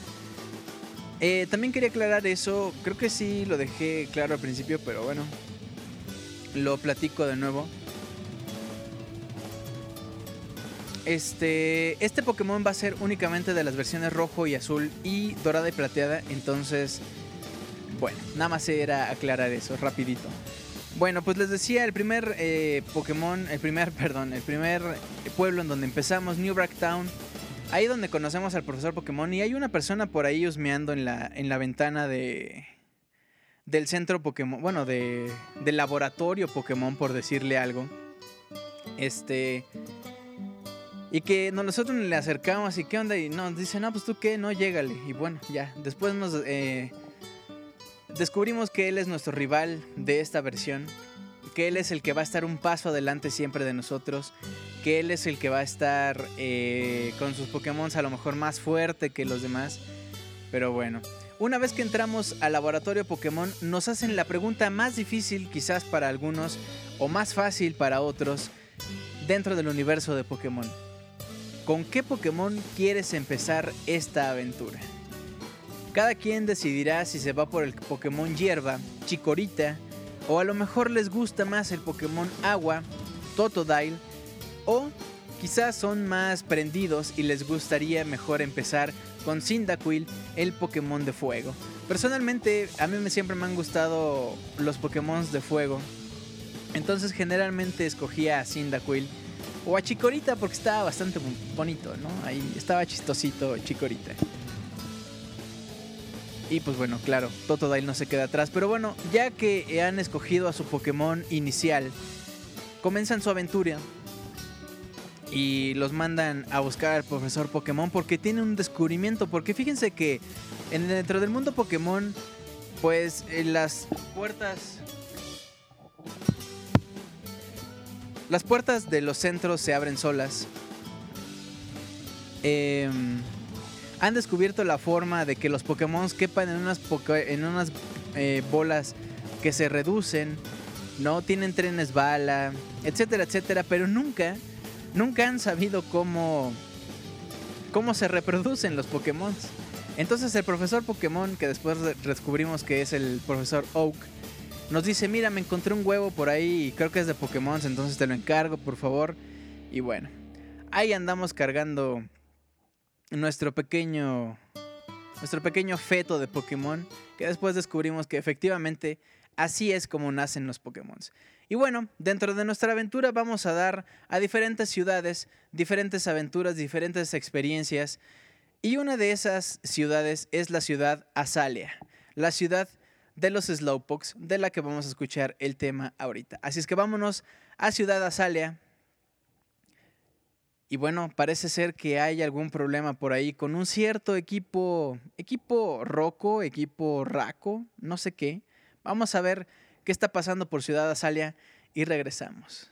Eh, también quería aclarar eso. Creo que sí lo dejé claro al principio, pero bueno. Lo platico de nuevo. Este, este Pokémon va a ser únicamente de las versiones rojo y azul y dorada y plateada. Entonces, bueno, nada más era aclarar eso rapidito. Bueno, pues les decía, el primer eh, Pokémon, el primer, perdón, el primer pueblo en donde empezamos, New Town, ahí donde conocemos al profesor Pokémon y hay una persona por ahí husmeando en la, en la ventana de del centro Pokémon, bueno, de, del laboratorio Pokémon, por decirle algo. Este... Y que nosotros le acercamos y qué onda y nos dice, no, pues tú qué, no, llégale. Y bueno, ya, después nos... Eh, Descubrimos que él es nuestro rival de esta versión, que él es el que va a estar un paso adelante siempre de nosotros, que él es el que va a estar eh, con sus Pokémon a lo mejor más fuerte que los demás. Pero bueno, una vez que entramos al laboratorio Pokémon nos hacen la pregunta más difícil quizás para algunos o más fácil para otros dentro del universo de Pokémon. ¿Con qué Pokémon quieres empezar esta aventura? Cada quien decidirá si se va por el Pokémon hierba, Chikorita, o a lo mejor les gusta más el Pokémon agua, Totodile, o quizás son más prendidos y les gustaría mejor empezar con Cyndaquil, el Pokémon de fuego. Personalmente, a mí siempre me han gustado los Pokémon de fuego. Entonces generalmente escogía a Cyndaquil o a Chikorita porque estaba bastante bonito, ¿no? Ahí estaba chistosito Chikorita. Y pues bueno, claro, Totodile no se queda atrás. Pero bueno, ya que han escogido a su Pokémon inicial, comienzan su aventura. Y los mandan a buscar al profesor Pokémon porque tiene un descubrimiento. Porque fíjense que dentro del mundo Pokémon, pues las puertas... Las puertas de los centros se abren solas. Eh, han descubierto la forma de que los Pokémon quepan en unas, en unas eh, bolas que se reducen, ¿no? Tienen trenes bala, etcétera, etcétera, pero nunca, nunca han sabido cómo, cómo se reproducen los Pokémon. Entonces el profesor Pokémon, que después descubrimos que es el profesor Oak, nos dice, mira, me encontré un huevo por ahí y creo que es de Pokémon, entonces te lo encargo, por favor. Y bueno, ahí andamos cargando nuestro pequeño nuestro pequeño feto de Pokémon, que después descubrimos que efectivamente Así es como nacen los Pokémon. Y bueno, dentro de nuestra aventura vamos a dar a diferentes ciudades diferentes aventuras, diferentes experiencias. Y una de esas ciudades es la ciudad Azalea, la ciudad de los Slowpokes, de la que vamos a escuchar el tema ahorita. Así es que vámonos a Ciudad Azalea. Y bueno, parece ser que hay algún problema por ahí con un cierto equipo, equipo roco, equipo raco, no sé qué. Vamos a ver qué está pasando por Ciudad Azalea y regresamos.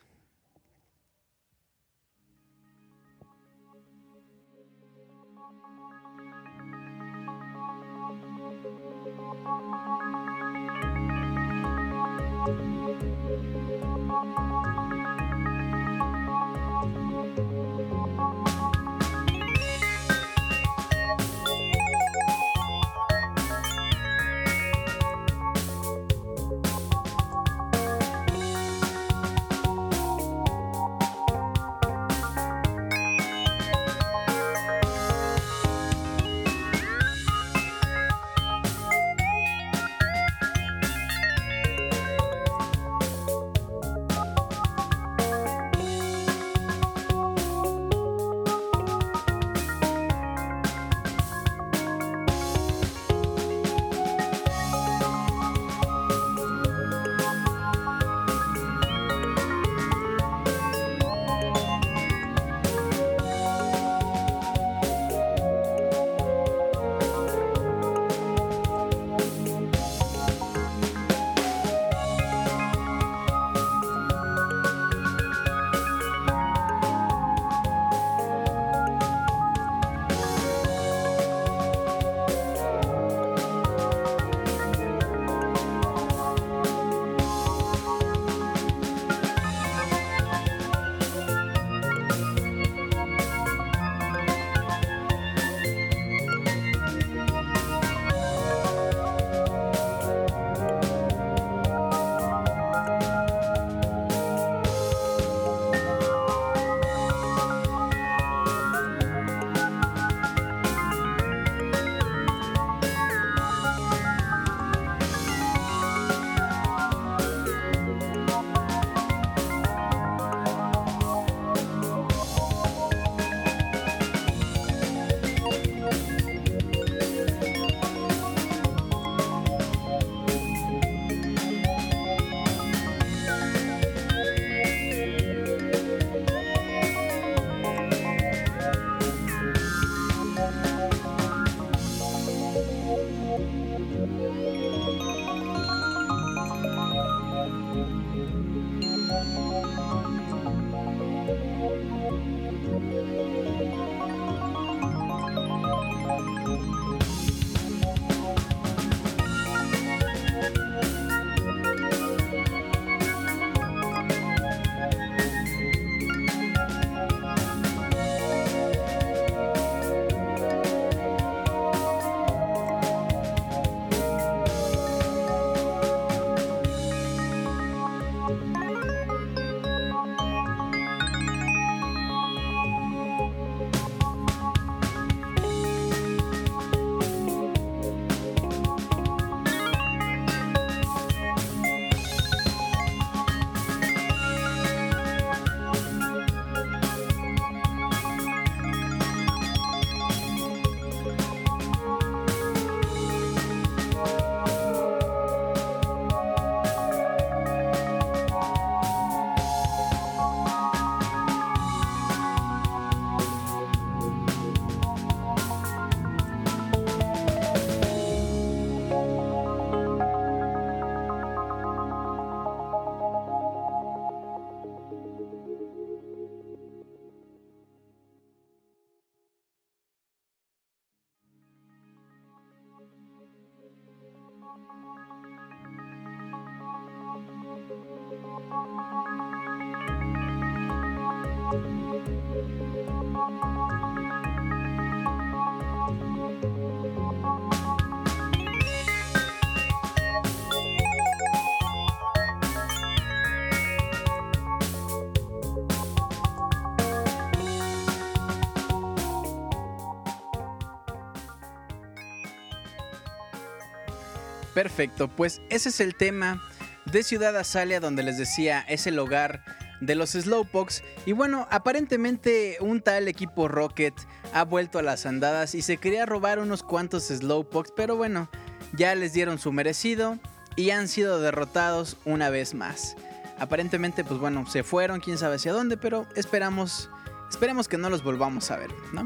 Perfecto, pues ese es el tema de Ciudad Azalia, donde les decía es el hogar de los Slowpokes. Y bueno, aparentemente un tal equipo Rocket ha vuelto a las andadas y se quería robar unos cuantos Slowpokes, pero bueno, ya les dieron su merecido y han sido derrotados una vez más. Aparentemente, pues bueno, se fueron, quién sabe hacia dónde, pero esperamos, esperemos que no los volvamos a ver, ¿no?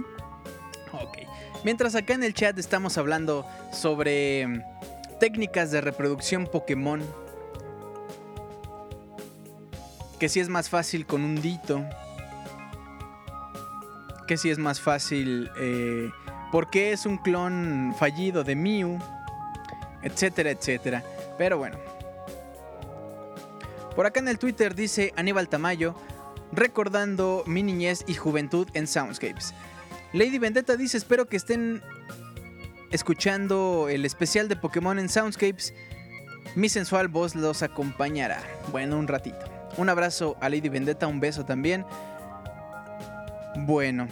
Ok. Mientras acá en el chat estamos hablando sobre técnicas de reproducción Pokémon. Que si es más fácil con un dito. Que si es más fácil eh, porque es un clon fallido de Mew. Etcétera, etcétera. Pero bueno. Por acá en el Twitter dice Aníbal Tamayo, recordando mi niñez y juventud en Soundscapes. Lady Vendetta dice, espero que estén escuchando el especial de Pokémon en Soundscapes. Mi sensual voz los acompañará. Bueno, un ratito. Un abrazo a Lady Vendetta, un beso también. Bueno.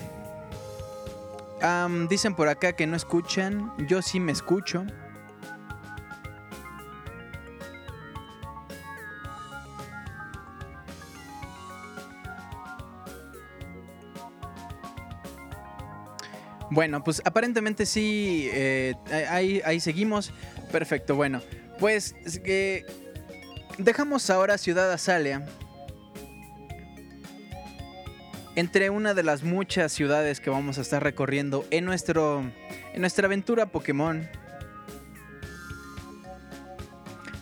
dicen por acá que no escuchan. Yo sí me escucho. Bueno, pues aparentemente sí, eh, ahí, seguimos. Perfecto, bueno. Pues dejamos ahora Ciudad Azalea. Entre una de las muchas ciudades que vamos a estar recorriendo en, nuestro, en nuestra aventura Pokémon.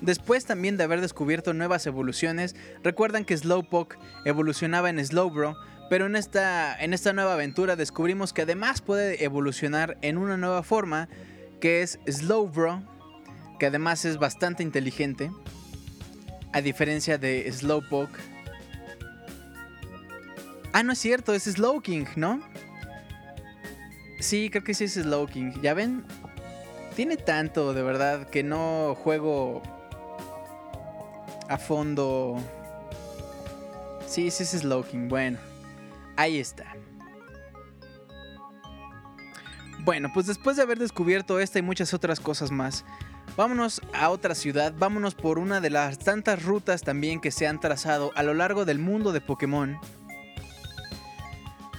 Después también de haber descubierto nuevas evoluciones, recuerdan que Slowpoke evolucionaba en Slowbro, pero en esta, en esta nueva aventura descubrimos que además puede evolucionar en una nueva forma, que es Slowbro, que además es bastante inteligente, a diferencia de Slowpoke. Ah, no es cierto, es Slowking, ¿no? Sí, creo que sí es Slowking. ¿Ya ven? Tiene tanto, de verdad, que no juego a fondo. Sí, sí es Slowking. Bueno. Ahí está. Bueno, pues después de haber descubierto esta y muchas otras cosas más, vámonos a otra ciudad, vámonos por una de las tantas rutas también que se han trazado a lo largo del mundo de Pokémon.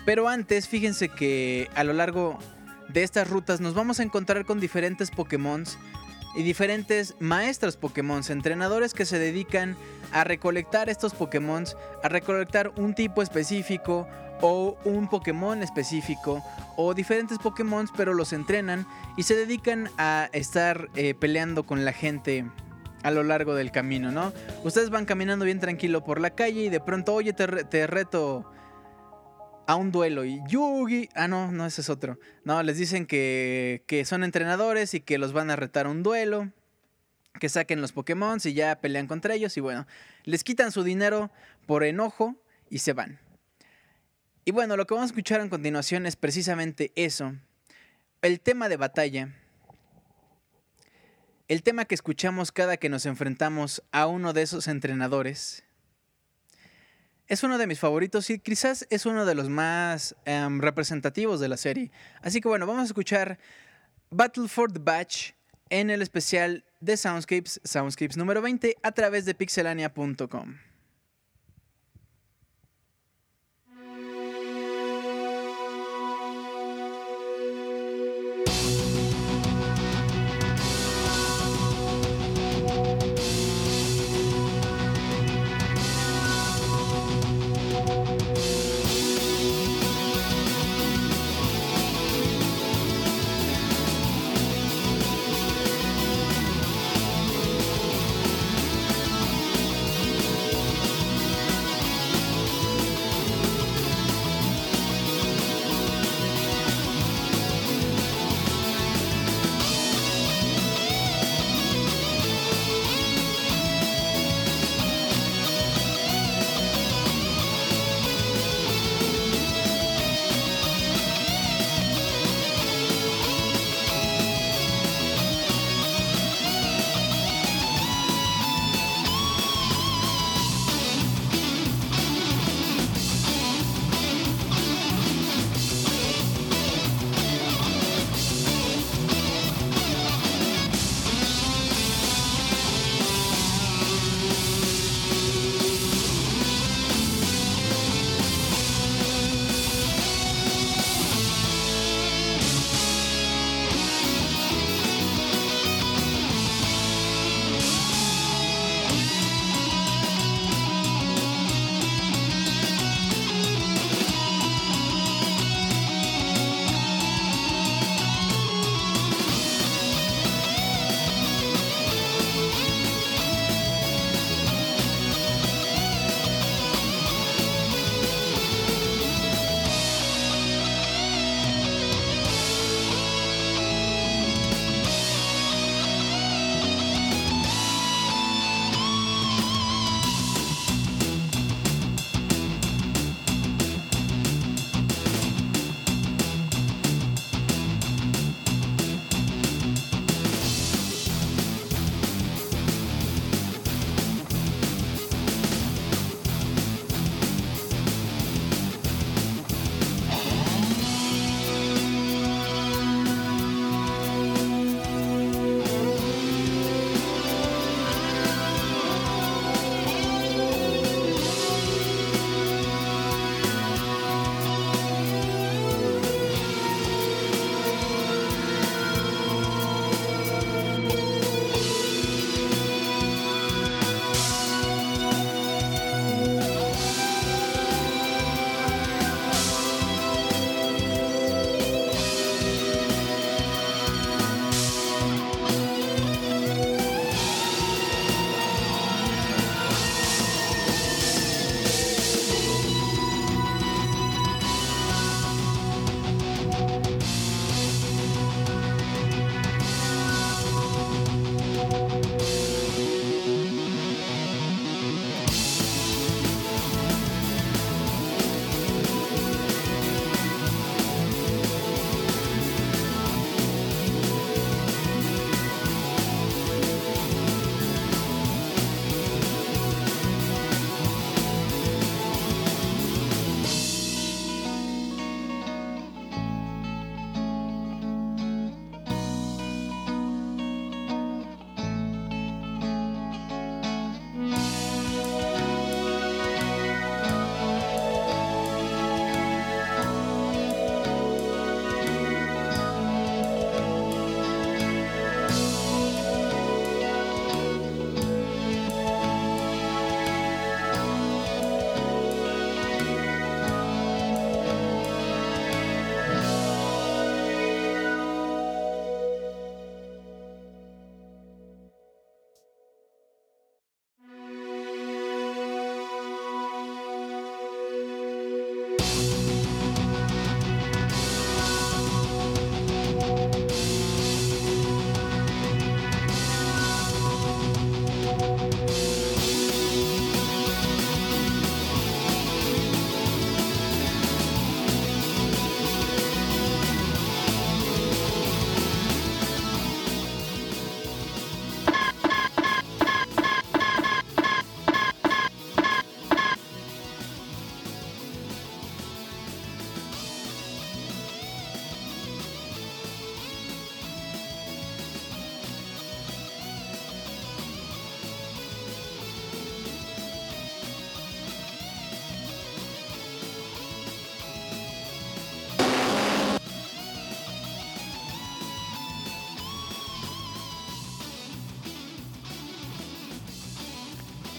Pero antes, fíjense que a lo largo de estas rutas nos vamos a encontrar con diferentes Pokémon y diferentes maestros Pokémon, entrenadores que se dedican a recolectar estos Pokémon, a recolectar un tipo específico o un Pokémon específico o diferentes Pokémon pero los entrenan y se dedican a estar eh, peleando con la gente a lo largo del camino, ¿no? Ustedes van caminando bien tranquilo por la calle y de pronto, oye, te, reto a un duelo y Yugi, ah no, no, ese es otro. No, les dicen que, que son entrenadores y que los van a retar a un duelo que saquen los Pokémon y ya pelean contra ellos y bueno, les quitan su dinero por enojo y se van. Y bueno, lo que vamos a escuchar a continuación es precisamente eso. El tema de batalla. El tema que escuchamos cada que nos enfrentamos a uno de esos entrenadores. Es uno de mis favoritos y quizás es uno de los más em, representativos de la serie. Así que bueno, vamos a escuchar Battle for the Batch en el especial de Soundscapes, Soundscapes número 20, a través de pixelania.com.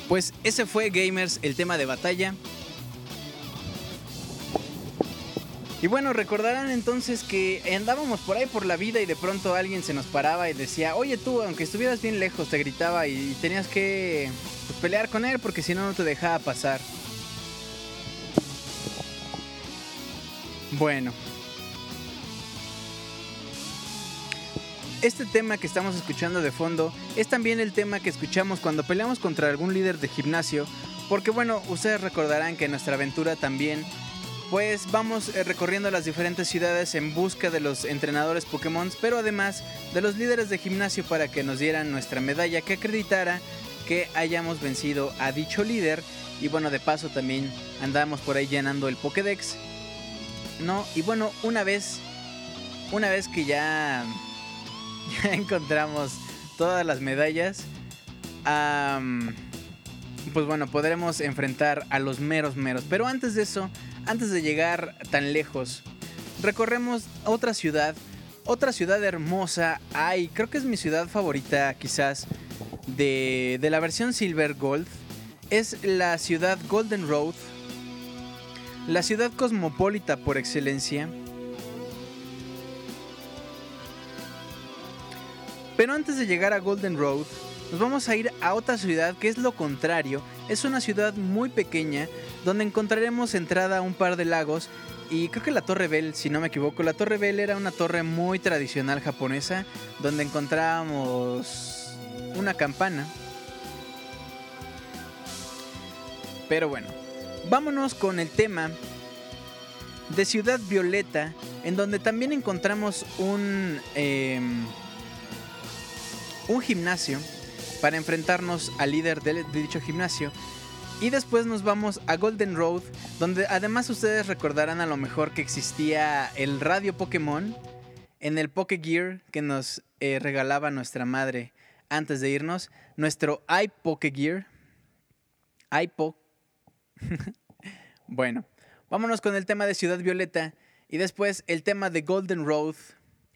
Pues ese fue Gamers, el tema de batalla. Y bueno, recordarán entonces que andábamos por ahí por la vida y de pronto alguien se nos paraba y decía, oye tú, aunque estuvieras bien lejos, te gritaba y tenías que pues, pelear con él porque si no, no te dejaba pasar. Bueno. Este tema que estamos escuchando de fondo es también el tema que escuchamos cuando peleamos contra algún líder de gimnasio, porque bueno, ustedes recordarán que en nuestra aventura también pues vamos eh, recorriendo las diferentes ciudades en busca de los entrenadores Pokémon, pero además de los líderes de gimnasio para que nos dieran nuestra medalla que acreditara que hayamos vencido a dicho líder. Y bueno, de paso también andamos por ahí llenando el Pokédex. ¿No? Y bueno, una vez, una vez que ya, ya encontramos todas las medallas, pues bueno, podremos enfrentar a los meros meros. Pero antes de eso, antes de llegar tan lejos, recorremos otra ciudad, otra ciudad hermosa. Ay, creo que es mi ciudad favorita quizás de, de la versión Silver Gold. Es la ciudad Golden Road, la ciudad cosmopolita por excelencia. Pero antes de llegar a Golden Road, nos vamos a ir a otra ciudad que es lo contrario. Es una ciudad muy pequeña donde encontraremos entrada a un par de lagos y creo que la Torre Bell, si no me equivoco, la Torre Bell era una torre muy tradicional japonesa donde encontrábamos una campana. Pero bueno, vámonos con el tema de Ciudad Violeta, en donde también encontramos un, em, un gimnasio para enfrentarnos al líder de dicho gimnasio. Y después nos vamos a Golden Road, donde además ustedes recordarán a lo mejor que existía el radio Pokémon en el Poké Gear que nos eh, regalaba nuestra madre antes de irnos. Nuestro iPoke Gear. iPo. bueno, vámonos con el tema de Ciudad Violeta y después el tema de Golden Road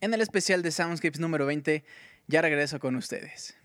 en el especial de Soundscapes número 20. Ya regreso con ustedes.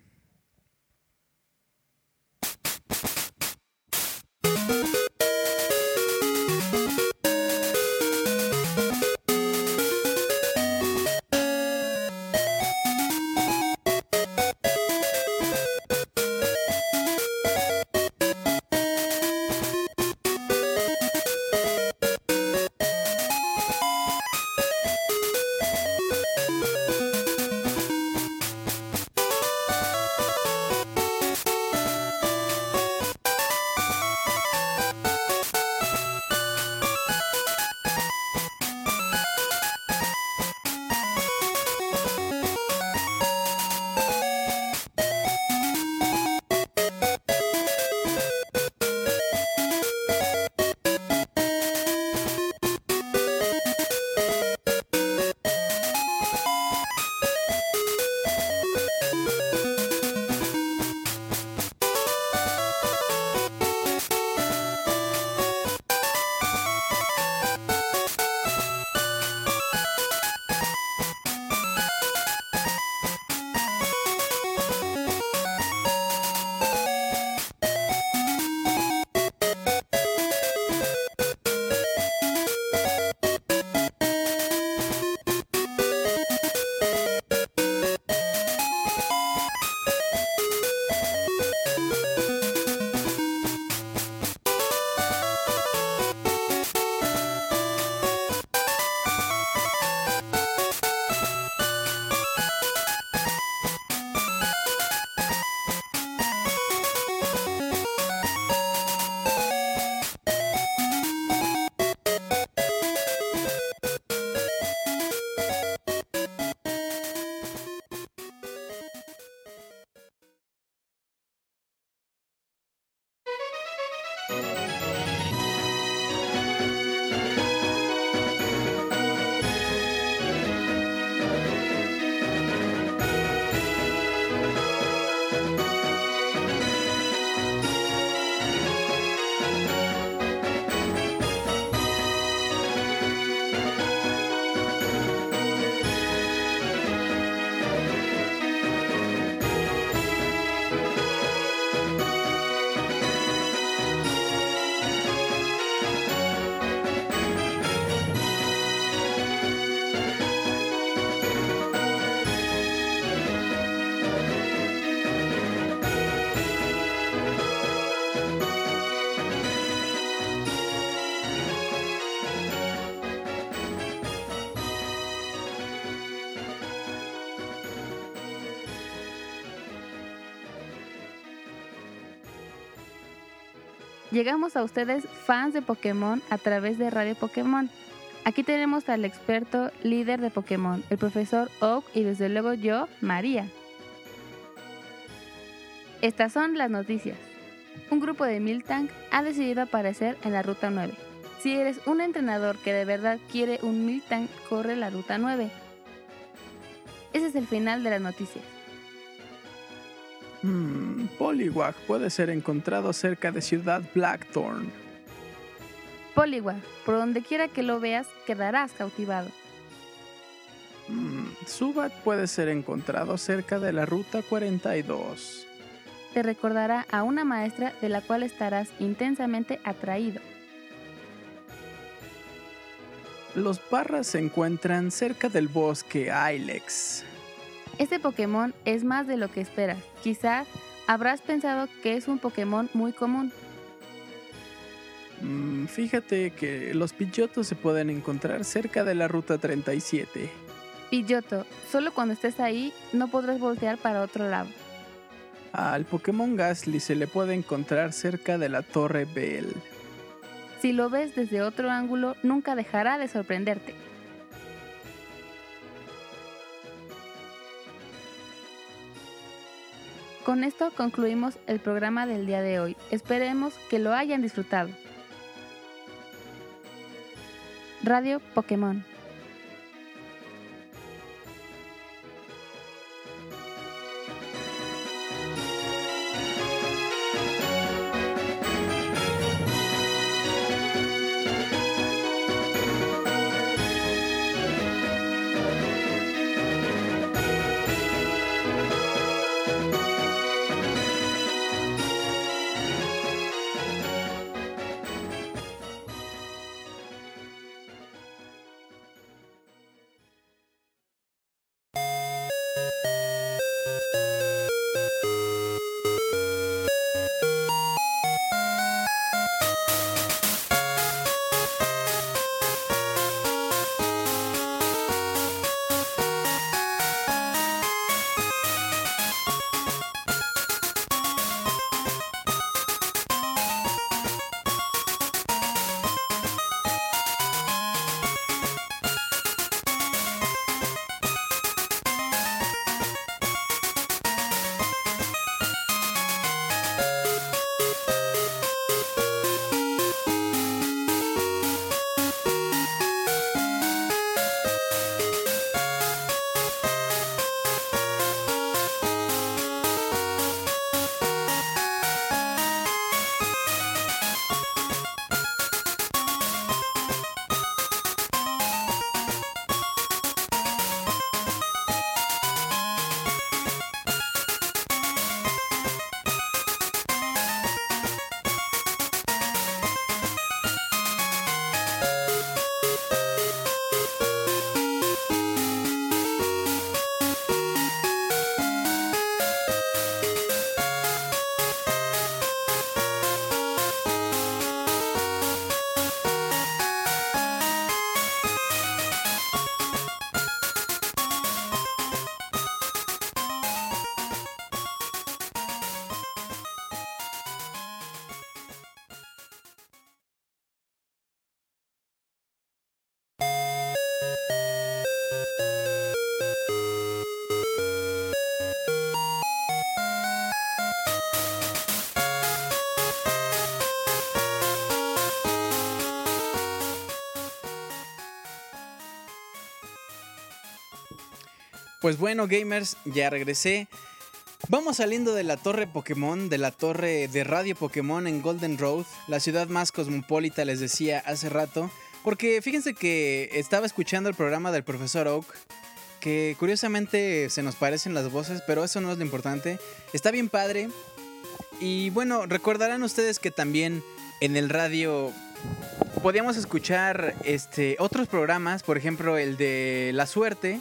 Llegamos a ustedes fans de Pokémon a través de Radio Pokémon. Aquí tenemos al experto líder de Pokémon, el profesor Oak y desde luego yo, María. Estas son las noticias. Un grupo de Miltank ha decidido aparecer en la Ruta 9. Si eres un entrenador que de verdad quiere un Miltank, corre la Ruta 9. Ese es el final de las noticias. Hmm, Poliwag puede ser encontrado cerca de Ciudad Blackthorn. Poliwag, por donde quiera que lo veas, quedarás cautivado. Subat puede ser encontrado cerca de la Ruta 42. Te recordará a una maestra de la cual estarás intensamente atraído. Los Parras se encuentran cerca del bosque Ilex. Este Pokémon es más de lo que esperas. Quizás habrás pensado que es un Pokémon muy común. Mm, fíjate que los Pidgeottos se pueden encontrar cerca de la ruta 37. Pidgeotto, solo cuando estés ahí no podrás voltear para otro lado. Al Pokémon Gasly se le puede encontrar cerca de la Torre Bell. Si lo ves desde otro ángulo, nunca dejará de sorprenderte. Con esto concluimos el programa del día de hoy. Esperemos que lo hayan disfrutado. Radio Pokémon. Pues bueno, gamers, ya regresé. Vamos saliendo de la torre Pokémon, de la torre de Radio Pokémon en Golden Road, la ciudad más cosmopolita, les decía hace rato. Porque fíjense que estaba escuchando el programa del profesor Oak, que curiosamente se nos parecen las voces, pero eso no es lo importante. Está bien padre. Y bueno, recordarán ustedes que también en el radio podíamos escuchar este, otros programas, por ejemplo el de La Suerte,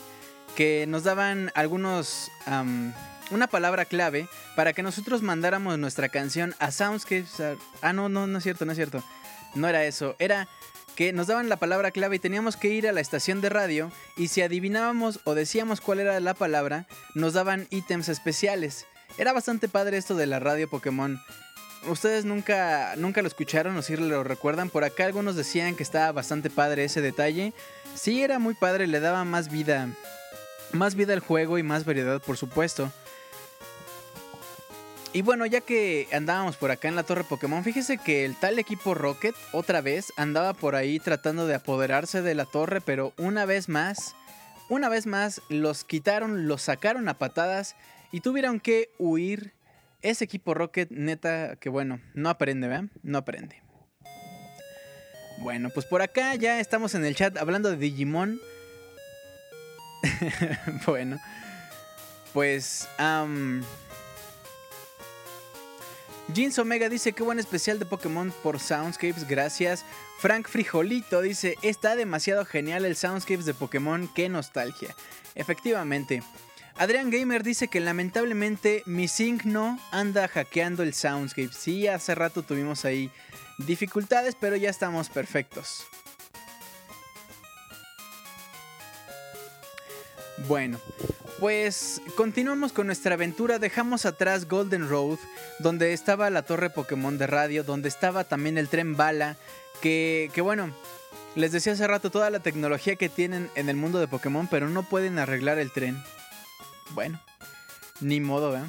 que nos daban algunos... una palabra clave para que nosotros mandáramos nuestra canción a Soundscapes. Ah, no, no, no es cierto, no es cierto. No era eso. Era que nos daban la palabra clave y teníamos que ir a la estación de radio y si adivinábamos o decíamos cuál era la palabra, nos daban ítems especiales. Era bastante padre esto de la radio Pokémon. ustedes nunca, nunca lo escucharon o si lo recuerdan. Por acá algunos decían que estaba bastante padre ese detalle. Sí, era muy padre, le daba más vida. Más vida al juego y más variedad, por supuesto. Y bueno, ya que andábamos por acá en la torre Pokémon, fíjese que el tal equipo Rocket otra vez andaba por ahí tratando de apoderarse de la torre, pero una vez más, una vez más los quitaron, los sacaron a patadas y tuvieron que huir. Ese equipo Rocket, neta, que bueno, no aprende, ¿verdad? No aprende. Bueno, pues por acá ya estamos en el chat hablando de Digimon. bueno, pues... Jeans Omega dice, qué buen especial de Pokémon por Soundscapes, gracias. Frank Frijolito dice, está demasiado genial el Soundscapes de Pokémon, qué nostalgia. Efectivamente. Adrián Gamer dice que lamentablemente mi no anda hackeando el Soundscape. Sí, hace rato tuvimos ahí dificultades, pero ya estamos perfectos. Bueno, pues continuamos con nuestra aventura. Dejamos atrás Golden Road, donde estaba la torre Pokémon de radio, donde estaba también el tren bala. Que, que bueno, les decía hace rato toda la tecnología que tienen en el mundo de Pokémon, pero no pueden arreglar el tren. Bueno, ni modo, ¿eh?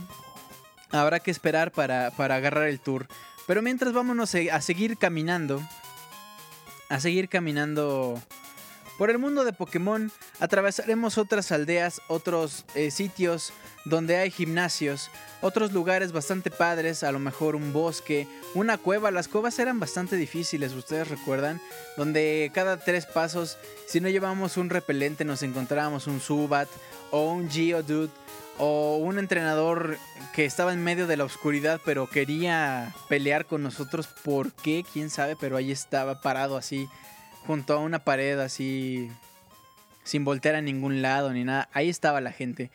Habrá que esperar para, para agarrar el tour. Pero mientras vámonos a seguir caminando. A seguir caminando por el mundo de Pokémon atravesaremos otras aldeas, otros eh, sitios donde hay gimnasios, otros lugares bastante padres, a lo mejor un bosque, una cueva. Las cuevas eran bastante difíciles, ustedes recuerdan, donde cada tres pasos, si no llevábamos un repelente, nos encontrábamos un Subat o un Geodude o un entrenador que estaba en medio de la oscuridad pero quería pelear con nosotros. ¿Por qué? ¿Quién sabe? Pero ahí estaba parado así junto a una pared así, sin voltear a ningún lado ni nada. Ahí estaba la gente.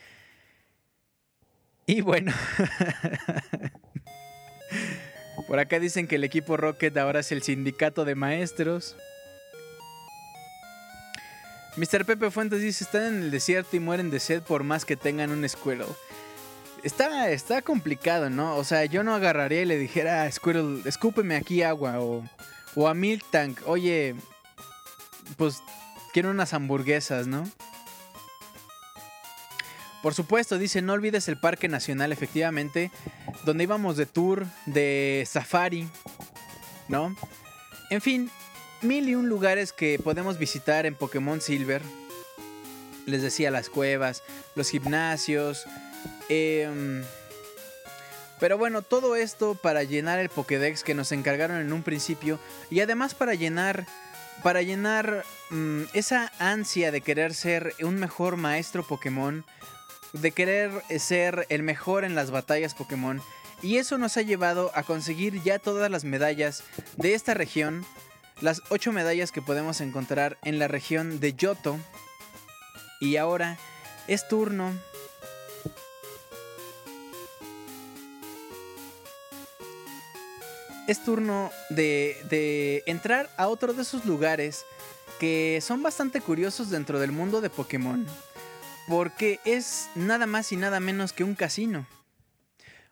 Y bueno, por acá dicen que el equipo Rocket ahora es el sindicato de maestros. Mr. Pepe Fuentes dice, están en el desierto y mueren de sed por más que tengan un Squirtle. Está, está complicado, ¿no? O sea, yo no agarraría y le dijera a Squirtle, escúpeme aquí agua. O, o a Milk Tank, oye, pues quiero unas hamburguesas, ¿no? Por supuesto, dice, no olvides el Parque Nacional, efectivamente, donde íbamos de tour, de safari, ¿no? En fin, mil y un lugares que podemos visitar en Pokémon Silver. Les decía, las cuevas, los gimnasios. Em, pero bueno, todo esto para llenar el Pokédex que nos encargaron en un principio. Y además para llenar para llenar mm, esa ansia de querer ser un mejor maestro Pokémon, de querer ser el mejor en las batallas Pokémon. Y eso nos ha llevado a conseguir ya todas las medallas de esta región, las 8 medallas que podemos encontrar en la región de Yoto. Y ahora es turno es turno de, entrar a otro de esos lugares que son bastante curiosos dentro del mundo de Pokémon. Porque es nada más y nada menos que un casino.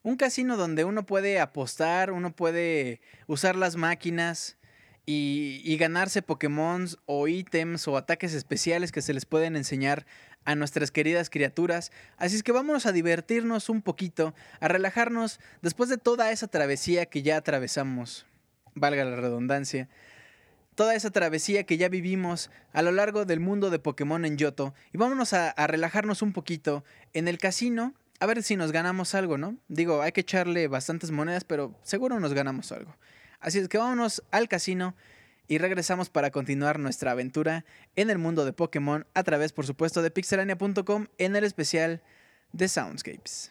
Un casino donde uno puede apostar, uno puede usar las máquinas y, y ganarse Pokémon o ítems o ataques especiales que se les pueden enseñar a nuestras queridas criaturas. Así es que vámonos a divertirnos un poquito, a relajarnos después de toda esa travesía que ya atravesamos, valga la redundancia. Toda esa travesía que ya vivimos a lo largo del mundo de Pokémon en Yoto. Y vámonos a, relajarnos un poquito en el casino a ver si nos ganamos algo, ¿no? Digo, hay que echarle bastantes monedas, pero seguro nos ganamos algo. Así es que vámonos al casino y regresamos para continuar nuestra aventura en el mundo de Pokémon a través, por supuesto, de pixelania.com en el especial de Soundscapes.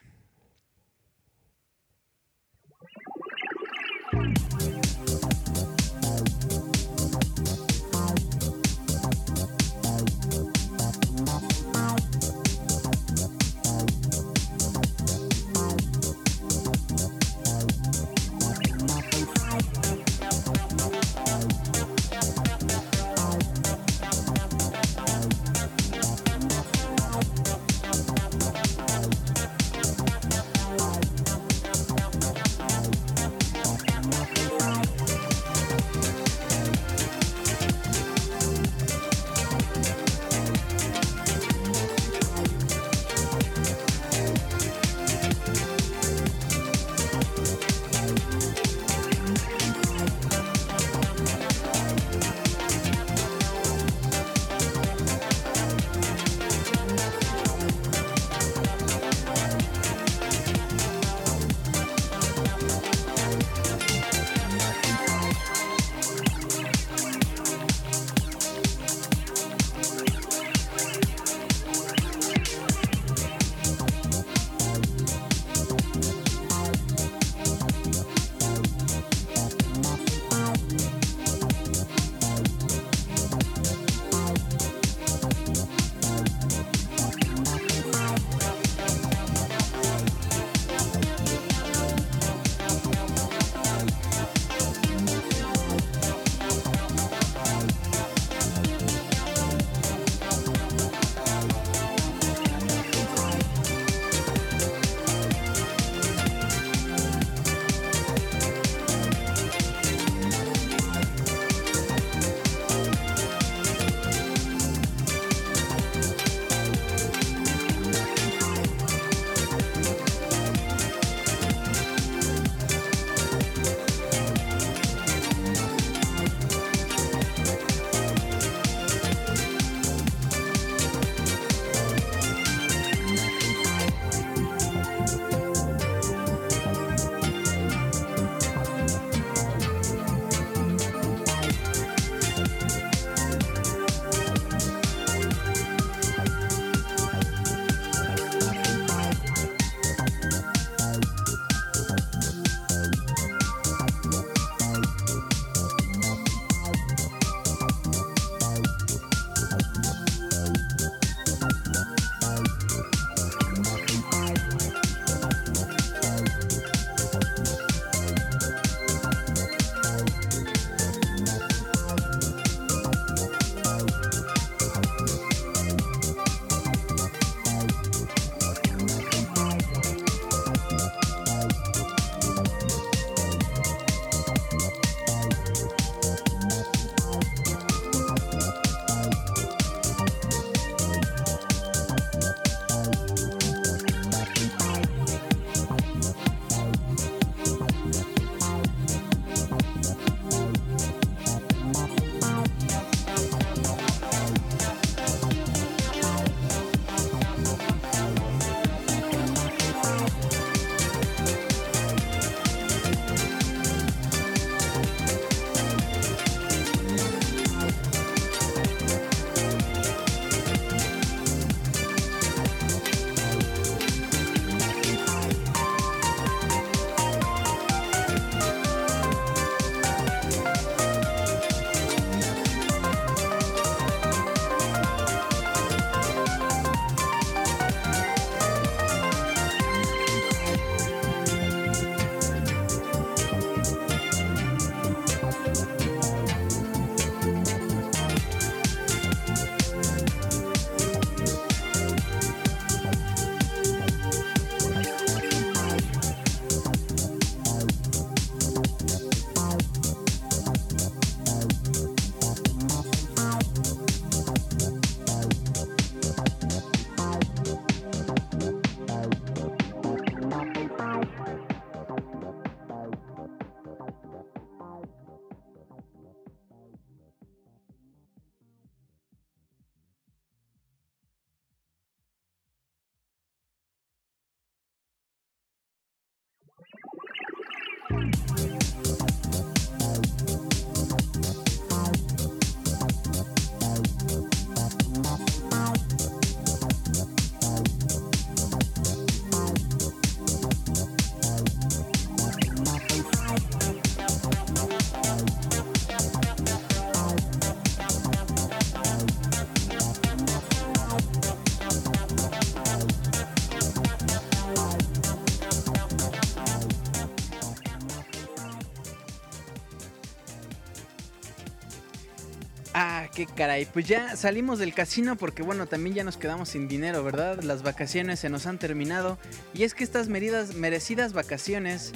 Qué caray. Pues ya salimos del casino porque bueno, también ya nos quedamos sin dinero, ¿verdad? Las vacaciones se nos han terminado. Y es que estas merecidas vacaciones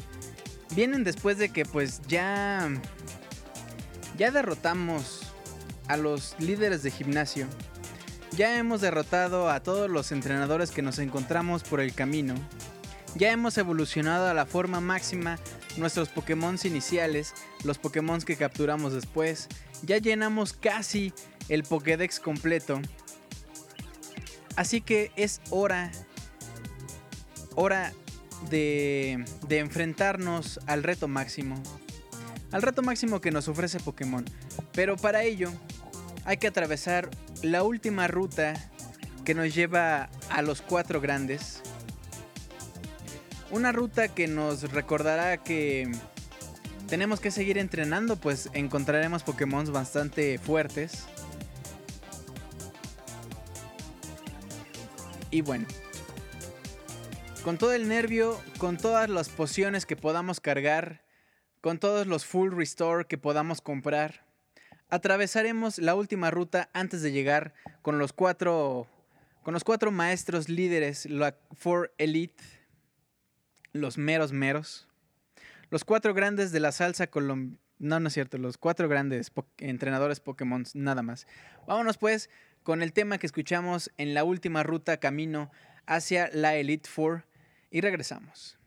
vienen después de que pues ya... Ya derrotamos a los líderes de gimnasio. Ya hemos derrotado a todos los entrenadores que nos encontramos por el camino. Ya hemos evolucionado a la forma máxima nuestros Pokémon iniciales, los Pokémon que capturamos después. Ya llenamos casi el Pokédex completo. Así que es hora, hora de, de enfrentarnos al reto máximo. Al reto máximo que nos ofrece Pokémon. Pero para ello hay que atravesar la última ruta que nos lleva a los cuatro grandes. Una ruta que nos recordará que tenemos que seguir entrenando, pues encontraremos Pokémon bastante fuertes. Y bueno, con todo el nervio, con todas las pociones que podamos cargar, con todos los full restore que podamos comprar, atravesaremos la última ruta antes de llegar con los cuatro con los cuatro maestros líderes, la Four Elite los meros meros. Los cuatro grandes de la salsa colombiana. No, no es cierto, los cuatro grandes entrenadores Pokémon, nada más. Vámonos pues con el tema que escuchamos en la última ruta camino hacia la Elite Four y regresamos.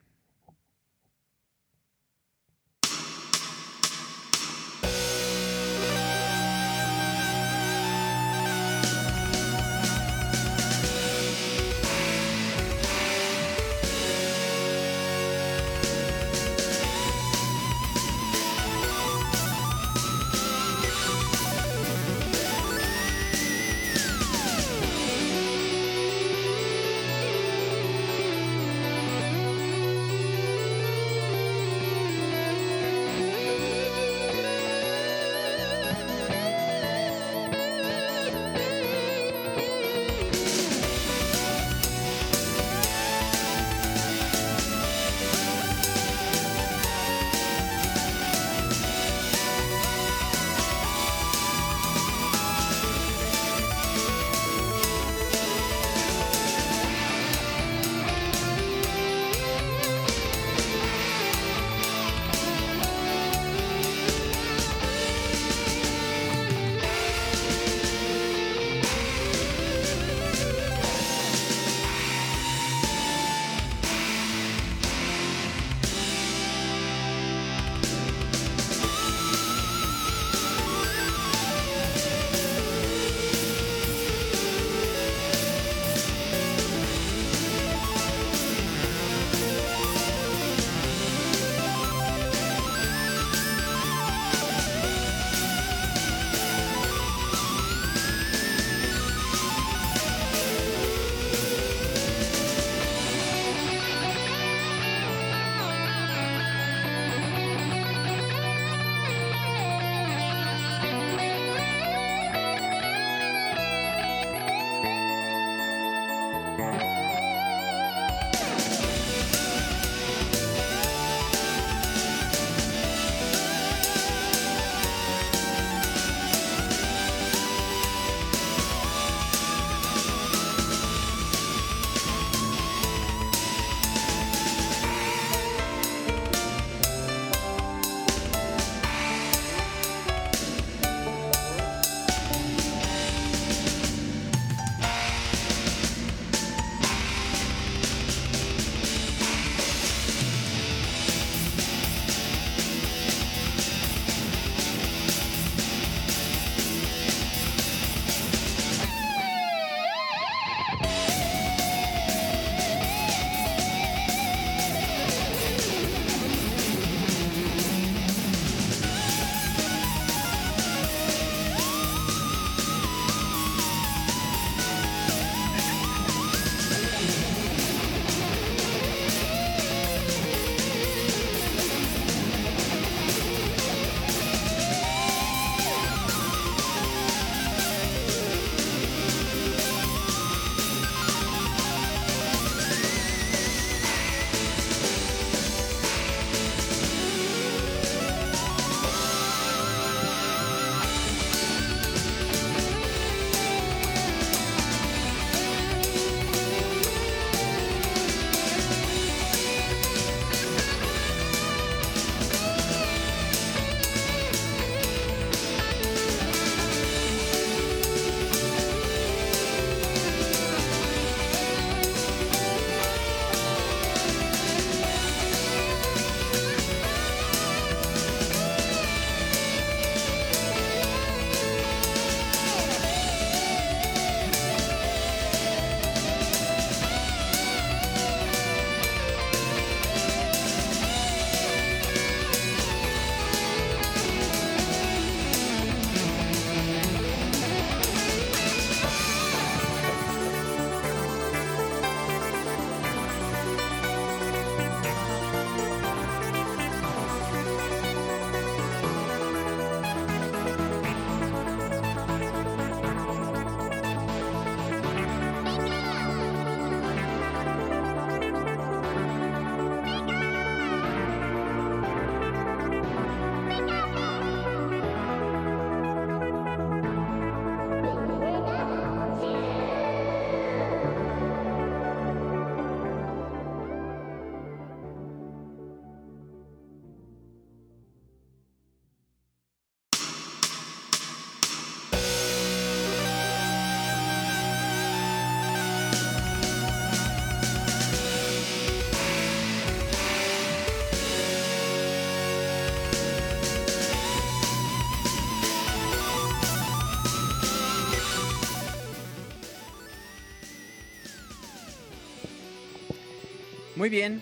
Muy bien,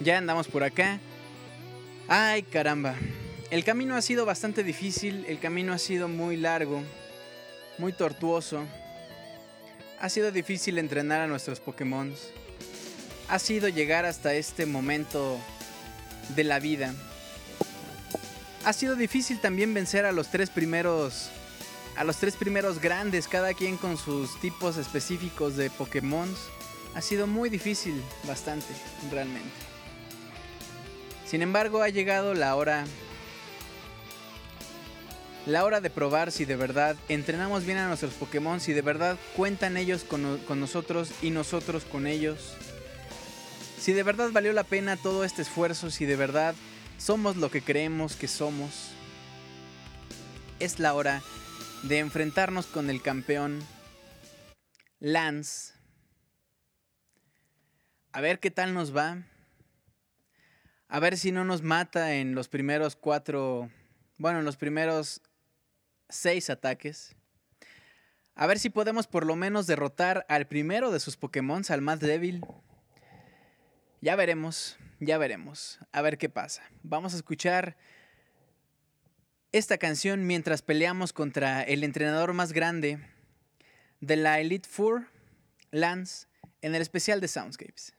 ya andamos por acá. Ay, caramba. El camino ha sido bastante difícil, el camino ha sido muy largo, muy tortuoso. Ha sido difícil entrenar a nuestros Pokémon. Ha sido llegar hasta este momento de la vida. Ha sido difícil también vencer a los tres primeros a los tres primeros grandes, cada quien con sus tipos específicos de Pokémon. Ha sido muy difícil, bastante, realmente. Sin embargo, ha llegado la hora la hora de probar si de verdad entrenamos bien a nuestros Pokémon, si de verdad cuentan ellos con, nosotros y nosotros con ellos. Si de verdad valió la pena todo este esfuerzo, si de verdad somos lo que creemos que somos. Es la hora de enfrentarnos con el campeón Lance. A ver qué tal nos va. A ver si no nos mata en los primeros cuatro, bueno, en los primeros seis ataques. A ver si podemos por lo menos derrotar al primero de sus Pokémon, al más débil. Ya veremos, ya veremos. A ver qué pasa. Vamos a escuchar esta canción mientras peleamos contra el entrenador más grande de la Elite Four, Lance, en el especial de Soundscapes.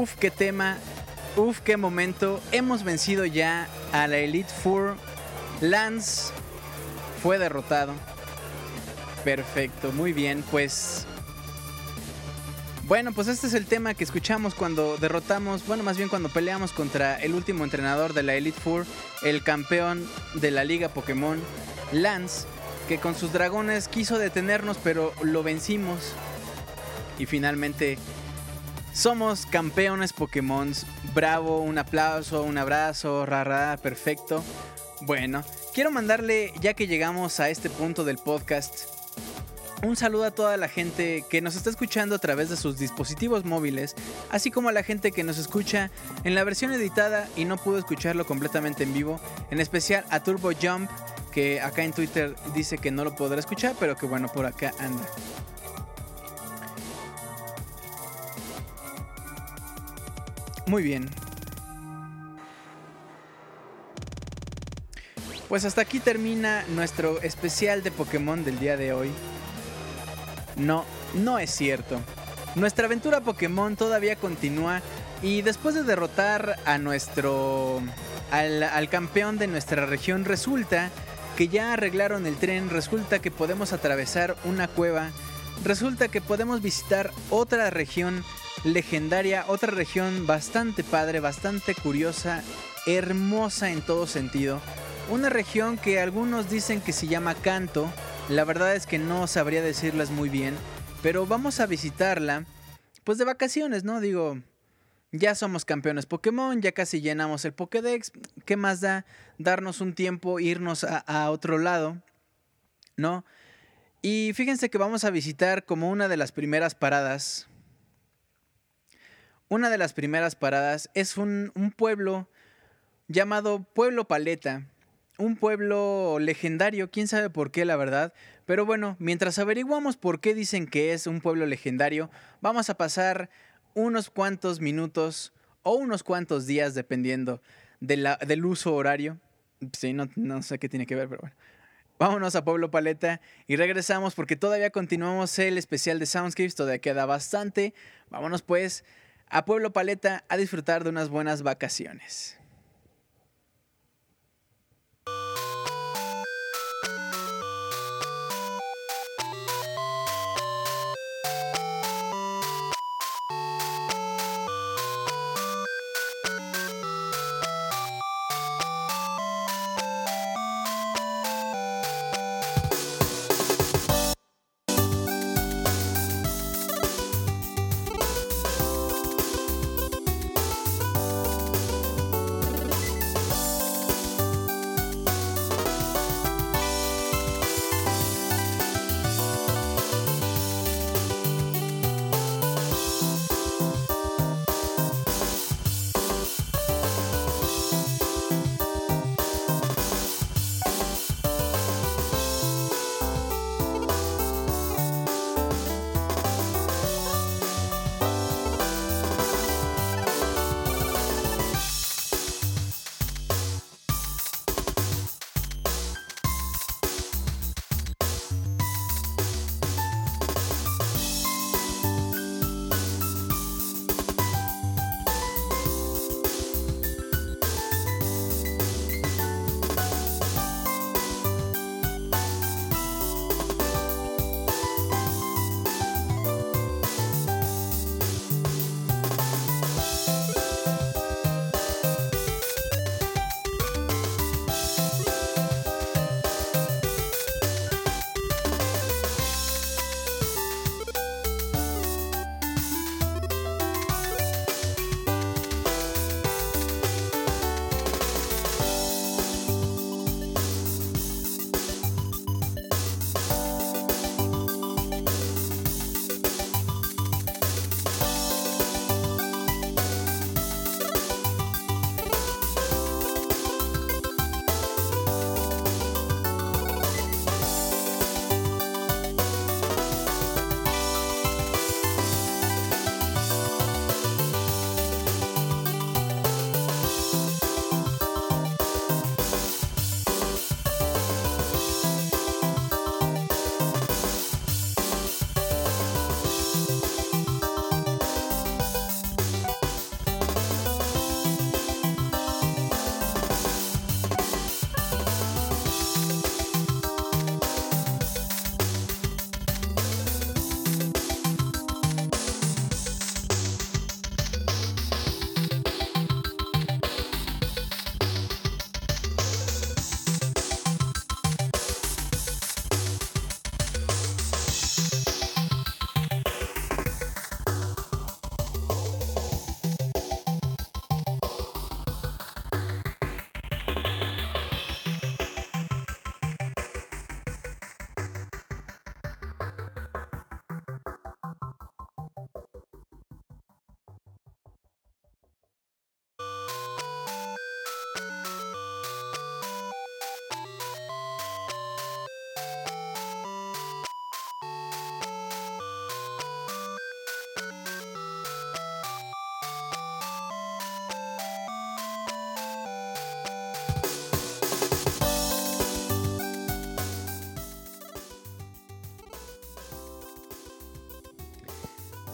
Uf, qué tema, uf, qué momento. Hemos vencido ya a la Elite Four. Lance fue derrotado. Perfecto, muy bien, pues... Bueno, pues este es el tema que escuchamos cuando derrotamos, bueno, más bien cuando peleamos contra el último entrenador de la Elite Four, el campeón de la Liga Pokémon, Lance, que con sus dragones quiso detenernos, pero lo vencimos. Y finalmente somos campeones Pokémon. Bravo, un aplauso, un abrazo, rara, perfecto. Bueno, quiero mandarle, ya que llegamos a este punto del podcast, un saludo a toda la gente que nos está escuchando a través de sus dispositivos móviles, así como a la gente que nos escucha en la versión editada y no pudo escucharlo completamente en vivo, en especial a Turbo Jump, que acá en Twitter dice que no lo podrá escuchar, pero que bueno, por acá anda. Muy bien. Pues hasta aquí termina nuestro especial de Pokémon del día de hoy. No, no es cierto. Nuestra aventura Pokémon todavía continúa y después de derrotar a nuestro... Al, al, campeón de nuestra región resulta que ya arreglaron el tren, resulta que podemos atravesar una cueva, resulta que podemos visitar otra región legendaria, otra región bastante padre, bastante curiosa, hermosa en todo sentido. Una región que algunos dicen que se llama Canto, la verdad es que no sabría decirlas muy bien, pero vamos a visitarla, pues de vacaciones, ¿no? Digo, ya somos campeones Pokémon, ya casi llenamos el Pokédex, ¿qué más da darnos un tiempo, irnos a, a otro lado, ¿no? Y fíjense que vamos a visitar como una de las primeras paradas. Una de las primeras paradas es un, pueblo llamado Pueblo Paleta un pueblo legendario, quién sabe por qué la verdad, pero bueno, mientras averiguamos por qué dicen que es un pueblo legendario, vamos a pasar unos cuantos minutos o unos cuantos días dependiendo del uso horario. Sí, no, no sé qué tiene que ver, pero bueno. Vámonos a Pueblo Paleta y regresamos porque todavía continuamos el especial de Soundscapes, todavía queda bastante. Vámonos pues a Pueblo Paleta a disfrutar de unas buenas vacaciones.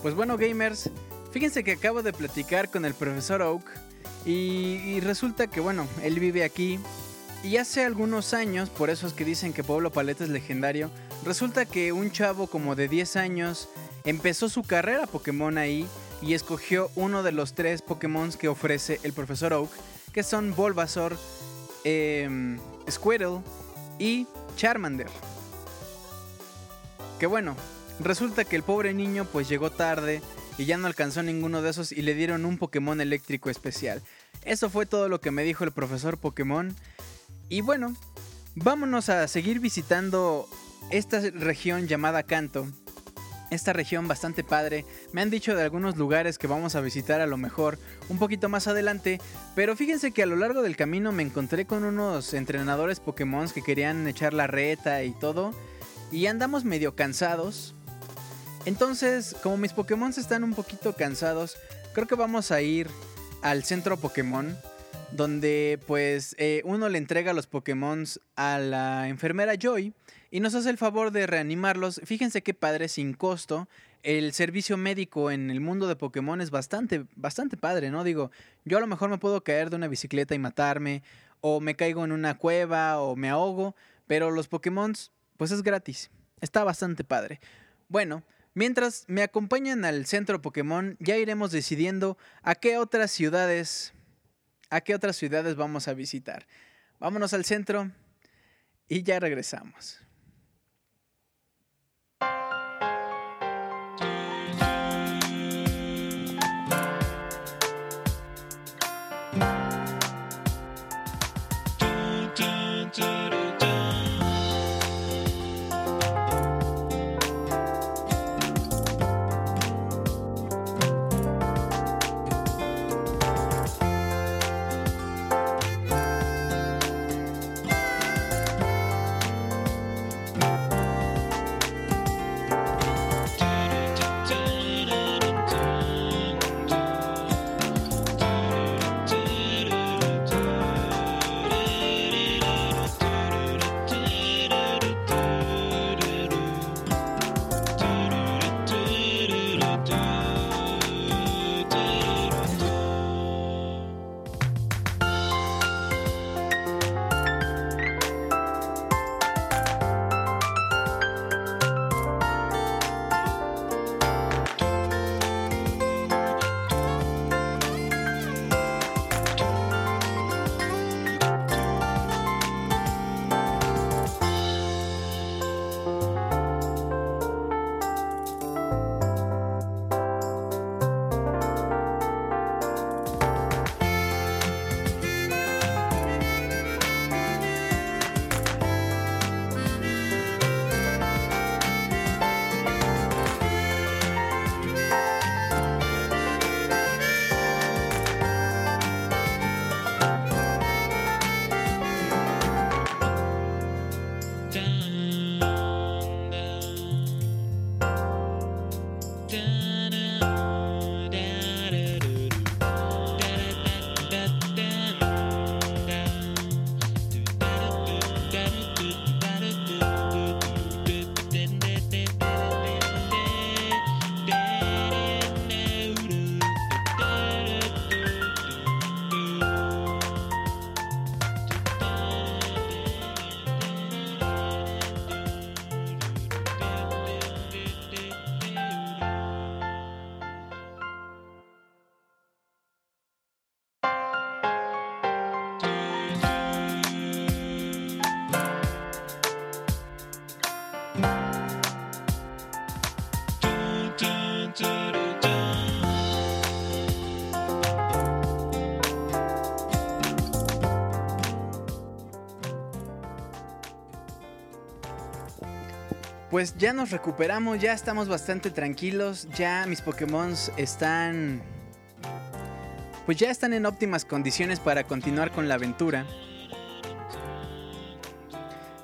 Pues bueno, gamers, fíjense que acabo de platicar con el profesor Oak y, resulta que, bueno, él vive aquí y hace algunos años, por eso es que dicen que Pueblo Paleta es legendario, resulta que un chavo como de 10 años empezó su carrera Pokémon ahí y escogió uno de los tres Pokémon que ofrece el profesor Oak, que son Bulbasaur, em, Squirtle y Charmander. Que bueno, resulta que el pobre niño pues llegó tarde y ya no alcanzó ninguno de esos y le dieron un Pokémon eléctrico especial. Eso fue todo lo que me dijo el profesor Pokémon. Y bueno, vámonos a seguir visitando esta región llamada Kanto. Esta región bastante padre. Me han dicho de algunos lugares que vamos a visitar a lo mejor un poquito más adelante. Pero fíjense que a lo largo del camino me encontré con unos entrenadores Pokémon que querían echar la reta y todo. Y andamos medio cansados. Entonces, como mis Pokémon están un poquito cansados, creo que vamos a ir al centro Pokémon donde pues eh, uno le entrega los Pokémon a la enfermera Joy y nos hace el favor de reanimarlos. Fíjense qué padre, sin costo. El servicio médico en el mundo de Pokémon es bastante, bastante padre, ¿no? Digo, yo a lo mejor me puedo caer de una bicicleta y matarme, o me caigo en una cueva, o me ahogo, pero los Pokémon, pues es gratis. Está bastante padre. Bueno, mientras me acompañan al centro Pokémon, ya iremos decidiendo a qué otras ciudades a qué otras ciudades vamos a visitar. Vámonos al centro y ya regresamos. Pues ya nos recuperamos, ya estamos bastante tranquilos, ya mis Pokémon están... Pues ya están en óptimas condiciones para continuar con la aventura.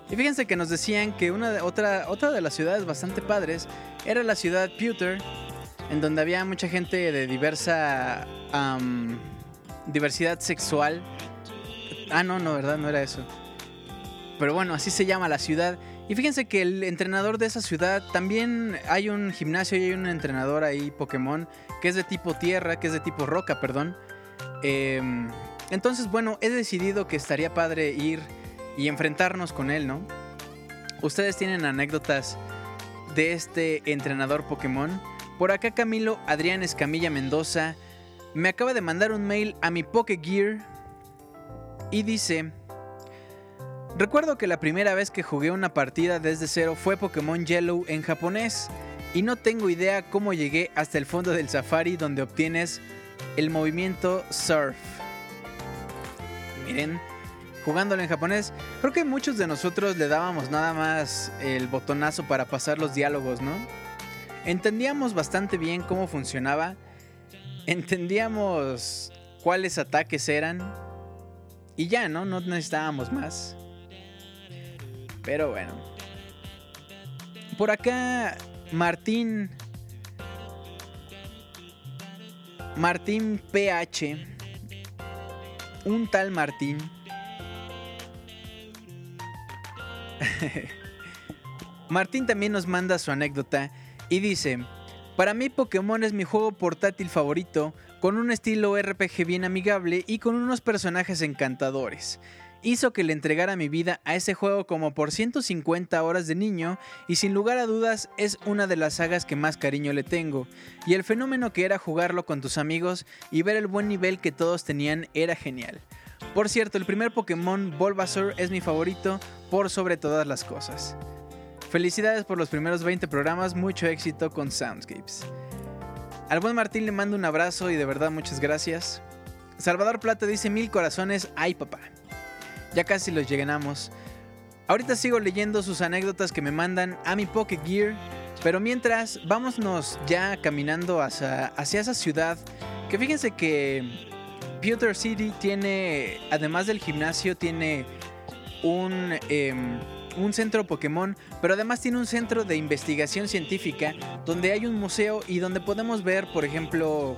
Y fíjense que nos decían que una de, otra, otra de las ciudades bastante padres era la ciudad Pewter, en donde había mucha gente de diversa diversidad sexual. Ah, no, no, ¿verdad? No era eso. Pero bueno, así se llama la ciudad Y fíjense que el entrenador de esa ciudad también hay un gimnasio y hay un entrenador ahí Pokémon que es de tipo tierra, que es de tipo roca, perdón. Em, entonces, bueno, he decidido que estaría padre ir y enfrentarnos con él, ¿no? Ustedes tienen anécdotas de este entrenador Pokémon. Por acá Camilo Adrián Escamilla Mendoza me acaba de mandar un mail a mi Pokégear y dice... Recuerdo que la primera vez que jugué una partida desde cero fue Pokémon Yellow en japonés y no tengo idea cómo llegué hasta el fondo del safari donde obtienes el movimiento surf. Miren, jugándolo en japonés, creo que muchos de nosotros le dábamos nada más el botonazo para pasar los diálogos, ¿no? Entendíamos bastante bien cómo funcionaba, entendíamos cuáles ataques eran y ya, ¿no? No necesitábamos más. Pero bueno. Por acá, Martín. Martín PH. Un tal Martín. Martín también nos manda su anécdota y dice, para mí Pokémon es mi juego portátil favorito, con un estilo RPG bien amigable y con unos personajes encantadores hizo que le entregara mi vida a ese juego como por 150 horas de niño y sin lugar a dudas es una de las sagas que más cariño le tengo. Y el fenómeno que era jugarlo con tus amigos y ver el buen nivel que todos tenían era genial. Por cierto, el primer Pokémon Bulbasaur es mi favorito por sobre todas las cosas. Felicidades por los primeros 20 programas, mucho éxito con Soundscapes. Al buen Martín le mando un abrazo y de verdad muchas gracias. Salvador Plata dice mil corazones, ay papá. Ya casi los llenamos. Ahorita sigo leyendo sus anécdotas que me mandan a mi Pocket Gear. Pero mientras, vámonos ya caminando hacia, esa ciudad. Que fíjense que Pewter City tiene, además del gimnasio, tiene un, em, un centro Pokémon, pero además tiene un centro de investigación científica donde hay un museo y donde podemos ver, por ejemplo,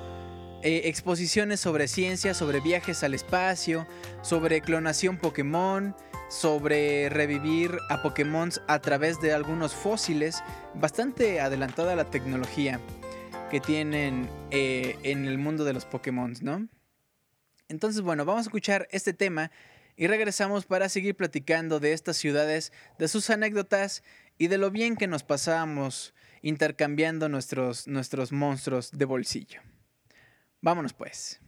eh, exposiciones sobre ciencia, sobre viajes al espacio, sobre clonación Pokémon, sobre revivir a Pokémon a través de algunos fósiles. Bastante adelantada la tecnología que tienen eh, en el mundo de los Pokémon, ¿no? Entonces, bueno, vamos a escuchar este tema y regresamos para seguir platicando de estas ciudades, de sus anécdotas y de lo bien que nos pasábamos intercambiando nuestros, nuestros monstruos de bolsillo. Vámonos pues.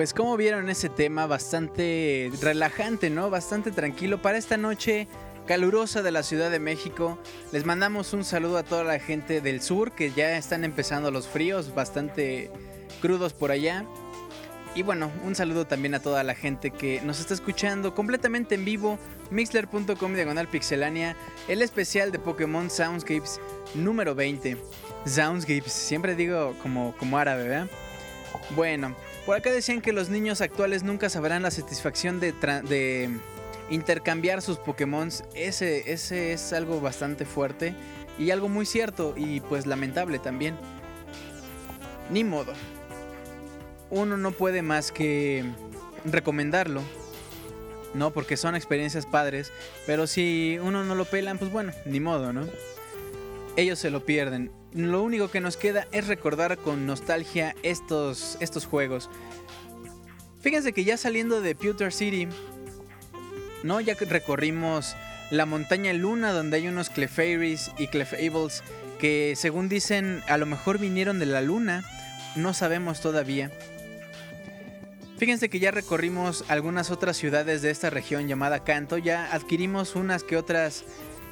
Pues como vieron ese tema, bastante relajante, ¿no? Bastante tranquilo para esta noche calurosa de la Ciudad de México. Les mandamos un saludo a toda la gente del sur que ya están empezando los fríos, bastante crudos por allá. Y bueno, un saludo también a toda la gente que nos está escuchando completamente en vivo, mixler.com diagonal pixelania, el especial de Pokémon Soundscapes número 20. Soundscapes, siempre digo como, como árabe, ¿verdad? Bueno, por acá decían que los niños actuales nunca sabrán la satisfacción de, de intercambiar sus Pokémon. Ese, ese es algo bastante fuerte y algo muy cierto y pues lamentable también. Ni modo uno no puede más que recomendarlo. No, porque son experiencias padres. Pero si uno no lo pelan, pues bueno, ni modo, ¿no? Ellos se lo pierden. Lo único que nos queda es recordar con nostalgia estos, estos juegos. Fíjense que ya saliendo de Pewter City, ¿no? Ya recorrimos la montaña Luna donde hay unos Clefairies y Clefables que según dicen a lo mejor vinieron de la luna. No sabemos todavía. Fíjense que ya recorrimos algunas otras ciudades de esta región llamada Kanto, ya adquirimos unas que otras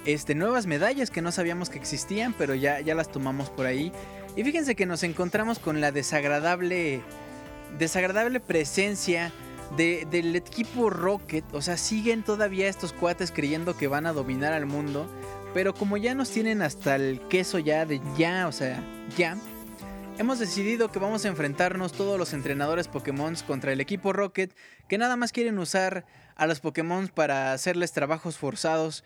este, nuevas medallas que no sabíamos que existían, pero ya, ya las tomamos por ahí. Y fíjense que nos encontramos con la desagradable, desagradable presencia del equipo Rocket. O sea, siguen todavía estos cuates creyendo que van a dominar al mundo. Pero como ya nos tienen hasta el queso ya de ya, o sea, ya hemos decidido que vamos a enfrentarnos todos los entrenadores Pokémon contra el equipo Rocket, que nada más quieren usar a los Pokémon para hacerles trabajos forzados,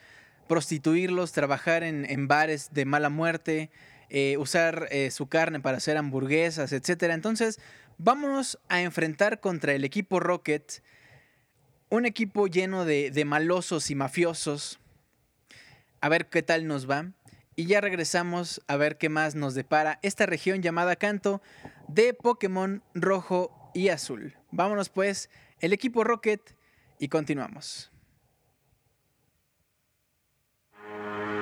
prostituirlos, trabajar en, bares de mala muerte, eh, usar eh, su carne para hacer hamburguesas, etc. Entonces, vámonos a enfrentar contra el equipo Rocket, un equipo lleno de, de malosos y mafiosos. A ver qué tal nos va. Y ya regresamos a ver qué más nos depara esta región llamada Canto de Pokémon rojo y azul. Vámonos pues, el equipo Rocket y continuamos. you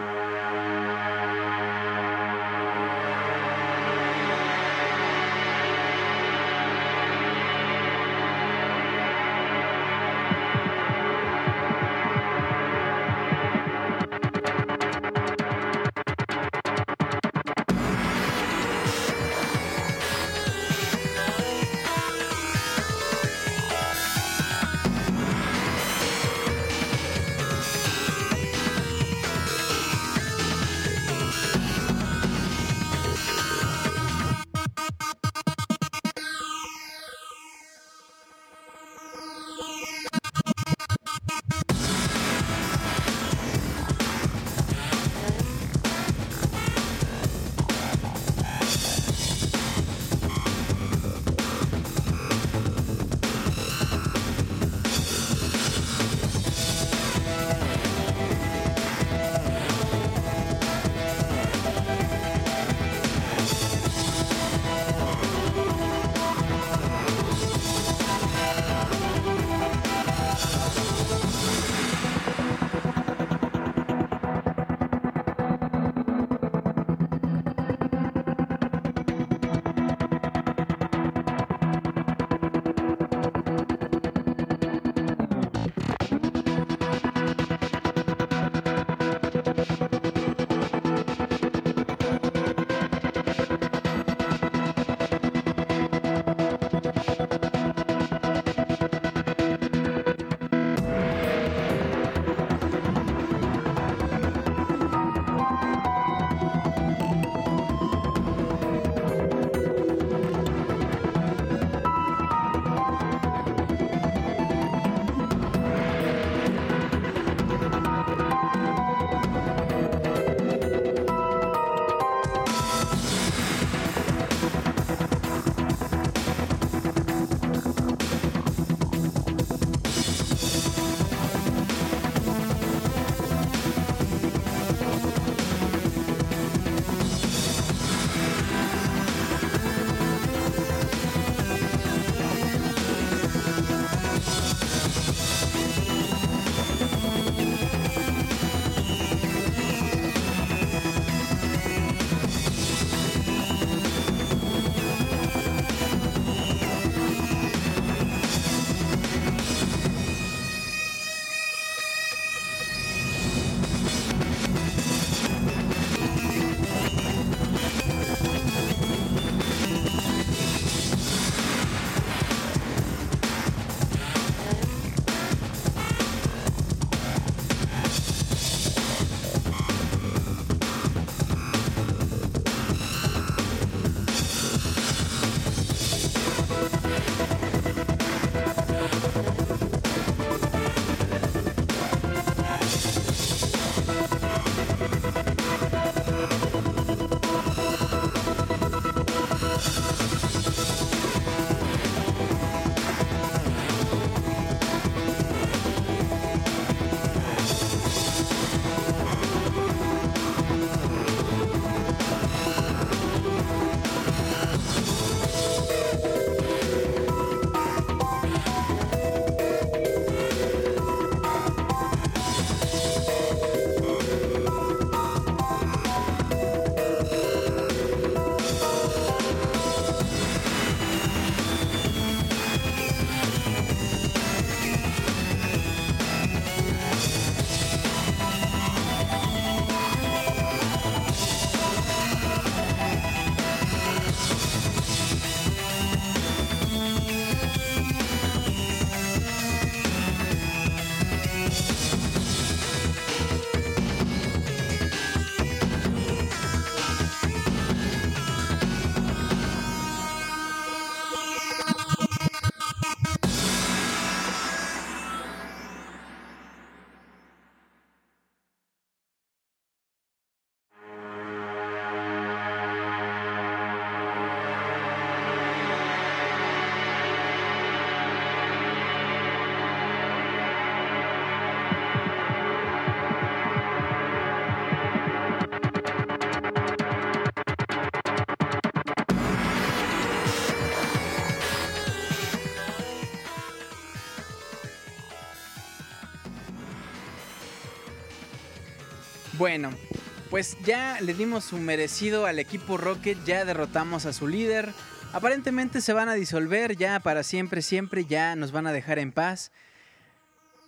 pues ya le dimos su merecido al equipo Rocket, ya derrotamos a su líder. Aparentemente se van a disolver ya para siempre, siempre, ya nos van a dejar en paz.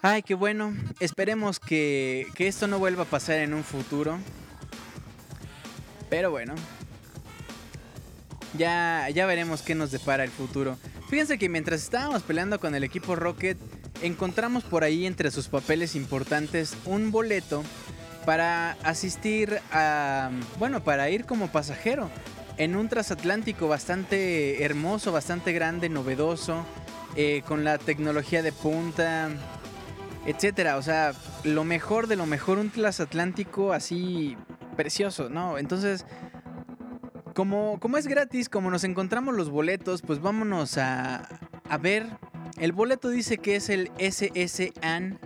Ay, qué bueno. Esperemos que, que esto no vuelva a pasar en un futuro. Pero bueno. Ya, ya veremos qué nos depara el futuro. Fíjense que mientras estábamos peleando con el equipo Rocket, encontramos por ahí entre sus papeles importantes un boleto para asistir a... Bueno, para ir como pasajero en un transatlántico bastante hermoso, bastante grande, novedoso, eh, con la tecnología de punta, etcétera. O sea, lo mejor de lo mejor, un transatlántico así precioso, ¿no? Entonces, como, como es gratis, como nos encontramos los boletos, pues vámonos a, a ver. El boleto dice que es el SSAN.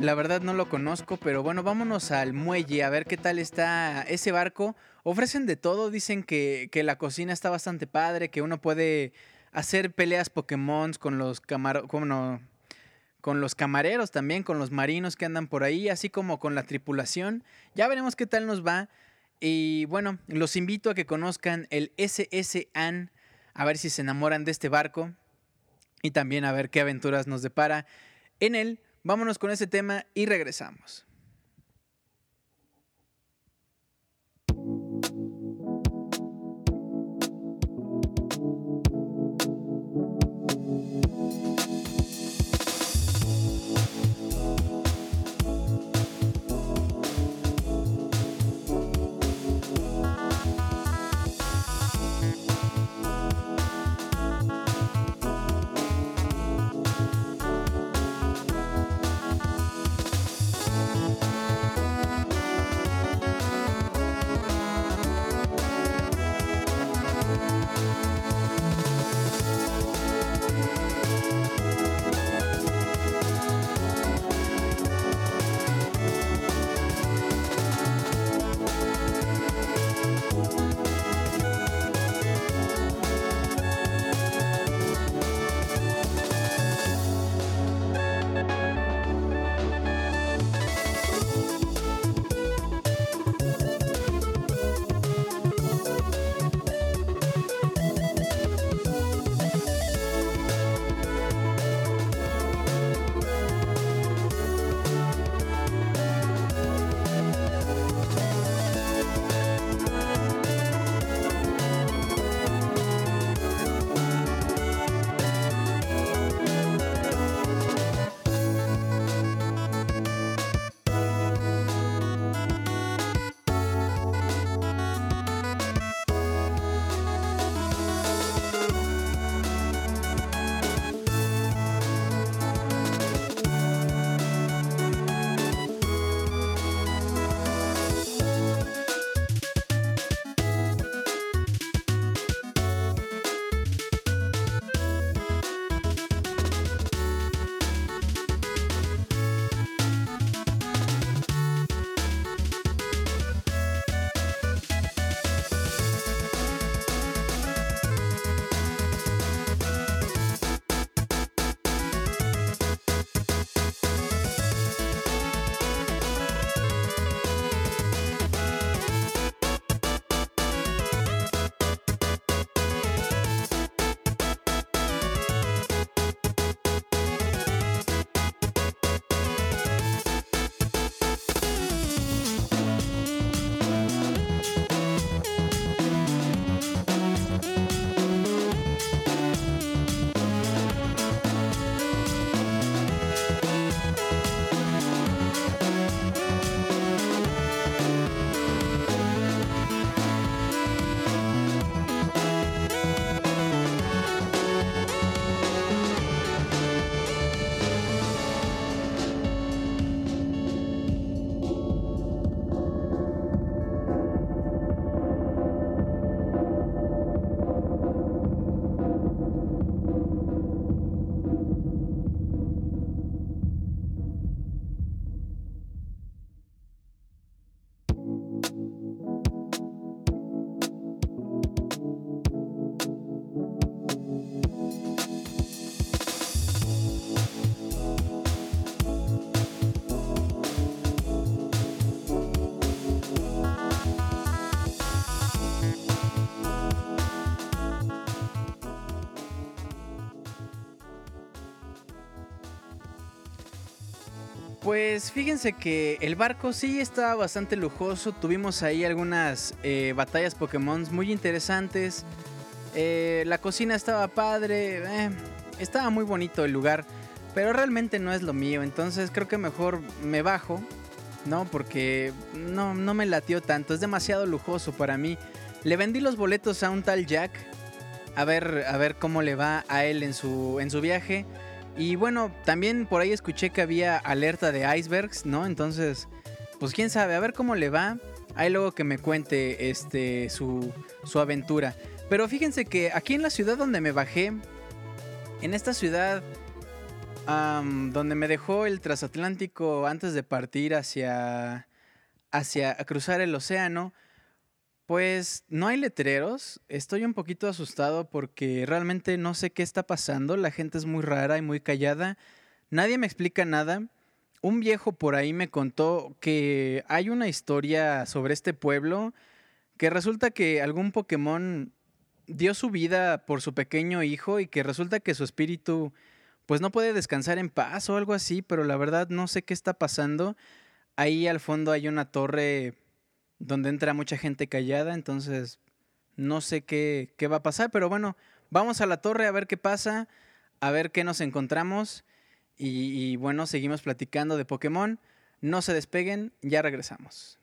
La verdad no lo conozco, pero bueno, vámonos al muelle a ver qué tal está ese barco. Ofrecen de todo, dicen que, que la cocina está bastante padre, que uno puede hacer peleas Pokémon con los camarones, con los camareros también, con los marinos que andan por ahí, así como con la tripulación. Ya veremos qué tal nos va. Y bueno, los invito a que conozcan el SSAN, a ver si se enamoran de este barco y también a ver qué aventuras nos depara en él. Vámonos con ese tema y regresamos. Pues fíjense que el barco sí estaba bastante lujoso. Tuvimos ahí algunas eh, batallas Pokémon muy interesantes. Eh, la cocina estaba padre. eh, estaba muy bonito el lugar. Pero realmente no es lo mío. Entonces creo que mejor me bajo. No, porque no, no me latió tanto. Es demasiado lujoso para mí. Le vendí los boletos a un tal Jack. A ver, a ver cómo le va a él en su, en su viaje. Y bueno, también por ahí escuché que había alerta de icebergs, ¿no? Entonces, pues quién sabe, a ver cómo le va. Ahí luego que me cuente este su, su aventura. Pero fíjense que aquí en la ciudad donde me bajé, en esta ciudad donde me dejó el transatlántico antes de partir hacia, hacia cruzar el océano, pues no hay letreros. Estoy un poquito asustado porque realmente no sé qué está pasando. La gente es muy rara y muy callada. Nadie me explica nada. Un viejo por ahí me contó que hay una historia sobre este pueblo que resulta que algún Pokémon dio su vida por su pequeño hijo y que resulta que su espíritu pues no puede descansar en paz o algo así, pero la verdad no sé qué está pasando. Ahí al fondo hay una torre donde entra mucha gente callada, entonces no sé qué, qué va a pasar, pero bueno, vamos a la torre a ver qué pasa, a ver qué nos encontramos y, y bueno, seguimos platicando de Pokémon. No se despeguen, ya regresamos.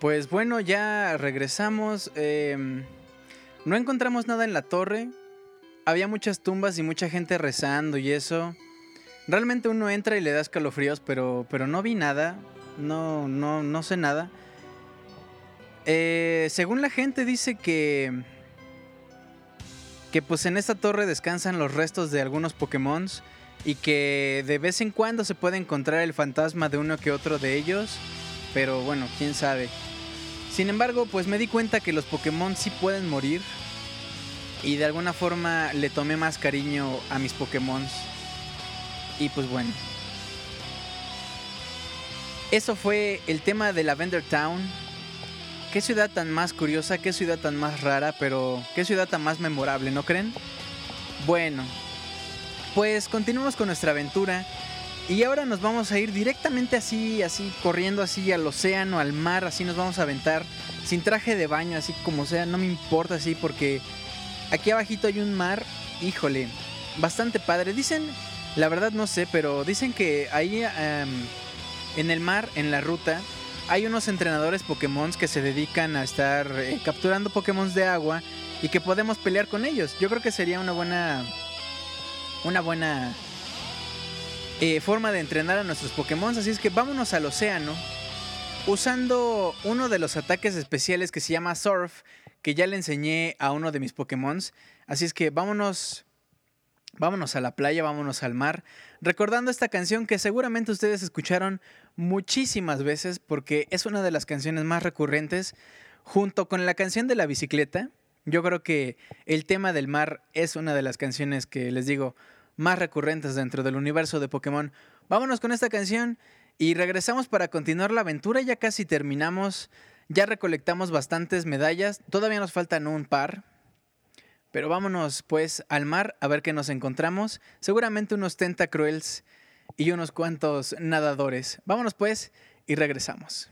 Pues bueno, ya regresamos. em, no encontramos nada en la torre. Había muchas tumbas y mucha gente rezando y eso. Realmente uno entra y le da escalofríos, pero, pero no vi nada. No, no, no sé nada. Eh, según la gente dice que... Que pues en esta torre descansan los restos de algunos Pokémon. y que de vez en cuando se puede encontrar el fantasma de uno que otro de ellos, pero bueno, quién sabe. Sin embargo, pues me di cuenta que los Pokémon sí pueden morir y de alguna forma le tomé más cariño a mis Pokémon. Y pues bueno. Eso fue el tema de Lavender Town. Qué ciudad tan más curiosa, qué ciudad tan más rara, pero qué ciudad tan más memorable, ¿no creen? Bueno, pues continuamos con nuestra aventura y ahora nos vamos a ir directamente así, así, corriendo así al océano, al mar, así nos vamos a aventar sin traje de baño, así como sea, no me importa así porque aquí abajito hay un mar, híjole, bastante padre. Dicen, la verdad no sé, pero dicen que ahí em, en el mar, en la ruta, hay unos entrenadores Pokémon que se dedican a estar eh, capturando Pokémon de agua y que podemos pelear con ellos. Yo creo que sería una buena una buena eh, forma de entrenar a nuestros Pokémon. Así es que vámonos al océano usando uno de los ataques especiales que se llama Surf, que ya le enseñé a uno de mis Pokémon. Así es que vámonos, vámonos a la playa, vámonos al mar, recordando esta canción que seguramente ustedes escucharon muchísimas veces porque es una de las canciones más recurrentes junto con la canción de la bicicleta yo creo que el tema del mar es una de las canciones que les digo más recurrentes dentro del universo de Pokémon. Vámonos con esta canción y regresamos para continuar la aventura. Ya casi terminamos. Ya recolectamos bastantes medallas. Todavía nos faltan un par. Pero vámonos pues al mar a ver qué nos encontramos. Seguramente unos tentacruels y unos cuantos nadadores. Vámonos pues y regresamos.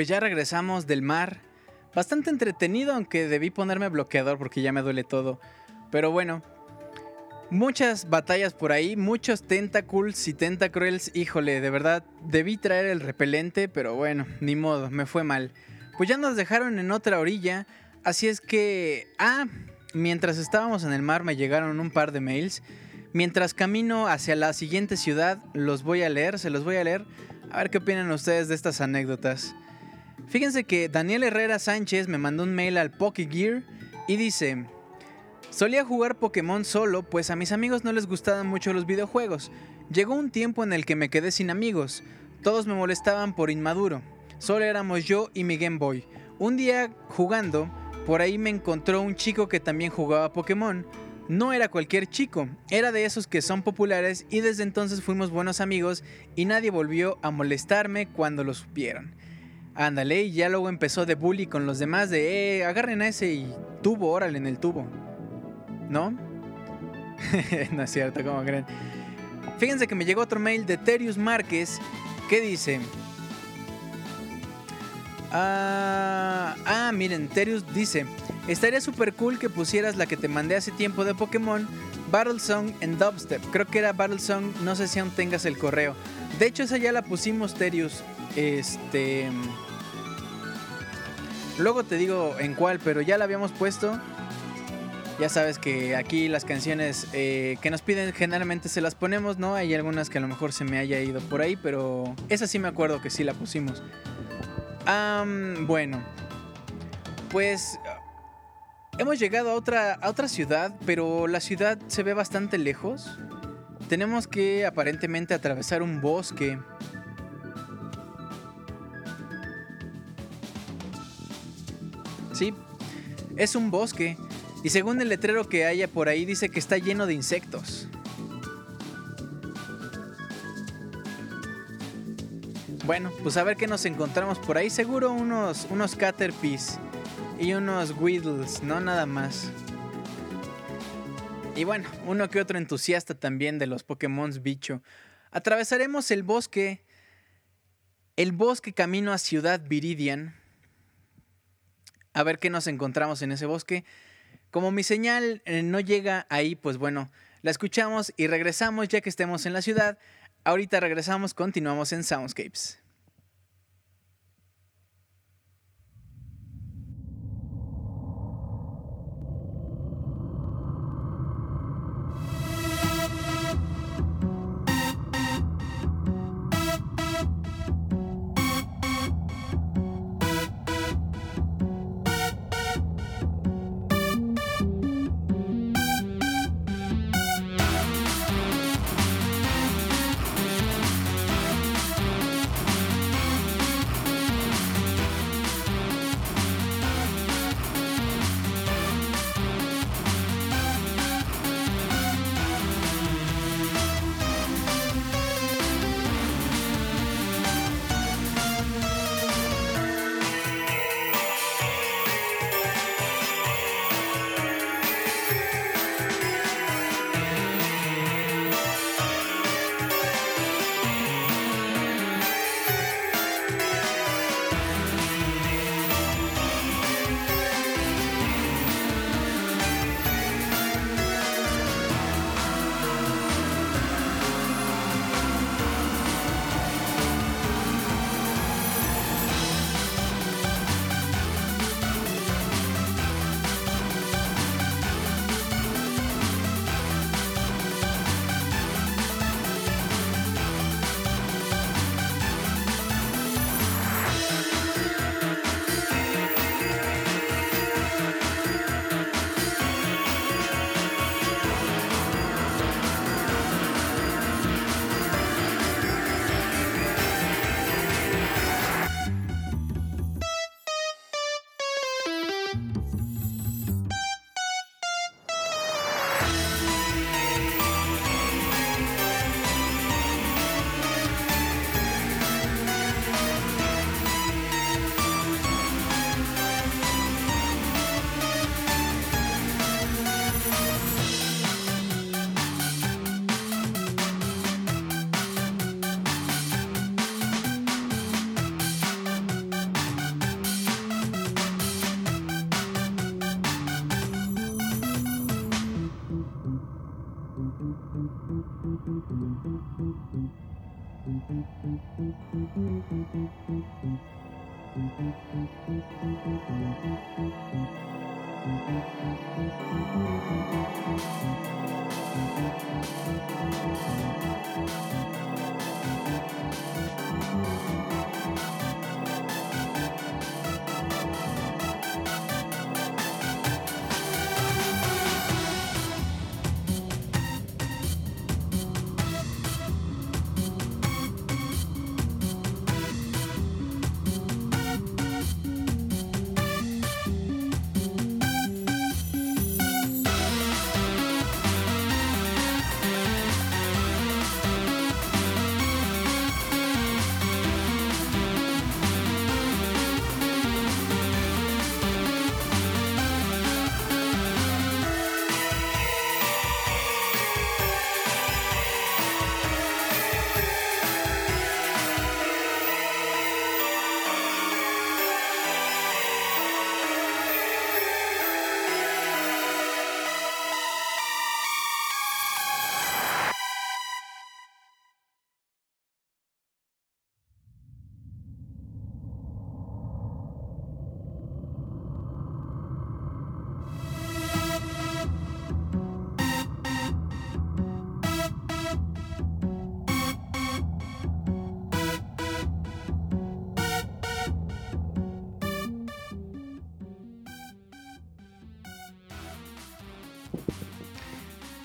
Pues ya regresamos del mar. Bastante entretenido, aunque debí ponerme bloqueador porque ya me duele todo. Pero bueno, muchas batallas por ahí, muchos tentacles y tentacruels. Híjole, de verdad, debí traer el repelente, pero bueno, ni modo, me fue mal. Pues ya nos dejaron en otra orilla, así es que... Ah, mientras estábamos en el mar me llegaron un par de mails. Mientras camino hacia la siguiente ciudad, los voy a leer, se los voy a leer. A ver qué opinan ustedes de estas anécdotas. Fíjense que Daniel Herrera Sánchez me mandó un mail al Pokegear y dice: Solía jugar Pokémon solo, pues a mis amigos no les gustaban mucho los videojuegos. Llegó un tiempo en el que me quedé sin amigos. Todos me molestaban por inmaduro. Solo éramos yo y mi Game Boy. Un día jugando, por ahí me encontró un chico que también jugaba Pokémon. No era cualquier chico, era de esos que son populares y desde entonces fuimos buenos amigos y nadie volvió a molestarme cuando lo supieron. Ándale, y ya luego empezó de bully con los demás de, eh, agarren a ese y tubo, órale en el tubo. ¿No? no es cierto, ¿cómo creen? Fíjense que me llegó otro mail de Terius Márquez que dice... Ah, ah, miren, Terius dice, estaría súper cool que pusieras la que te mandé hace tiempo de Pokémon, Battle Song en Dubstep. Creo que era Battle Song, no sé si aún tengas el correo. De hecho, esa ya la pusimos, Terius. Este... Luego te digo en cuál, pero ya la habíamos puesto. Ya sabes que aquí las canciones eh, que nos piden generalmente se las ponemos, ¿no? Hay algunas que a lo mejor se me haya ido por ahí, pero esa sí me acuerdo que sí la pusimos bueno, pues hemos llegado a otra, a otra ciudad, pero la ciudad se ve bastante lejos. Tenemos que aparentemente atravesar un bosque. Sí, es un bosque. Y según el letrero que haya por ahí dice que está lleno de insectos. Bueno, pues a ver qué nos encontramos por ahí. Seguro unos, unos Caterpies y unos Whittles, no nada más. Y bueno, uno que otro entusiasta también de los Pokémon bicho. Atravesaremos el bosque. El bosque camino a Ciudad Viridian. A ver qué nos encontramos en ese bosque. Como mi señal eh, no llega ahí, pues bueno, la escuchamos y regresamos ya que estemos en la ciudad. Ahorita regresamos, continuamos en Soundscapes.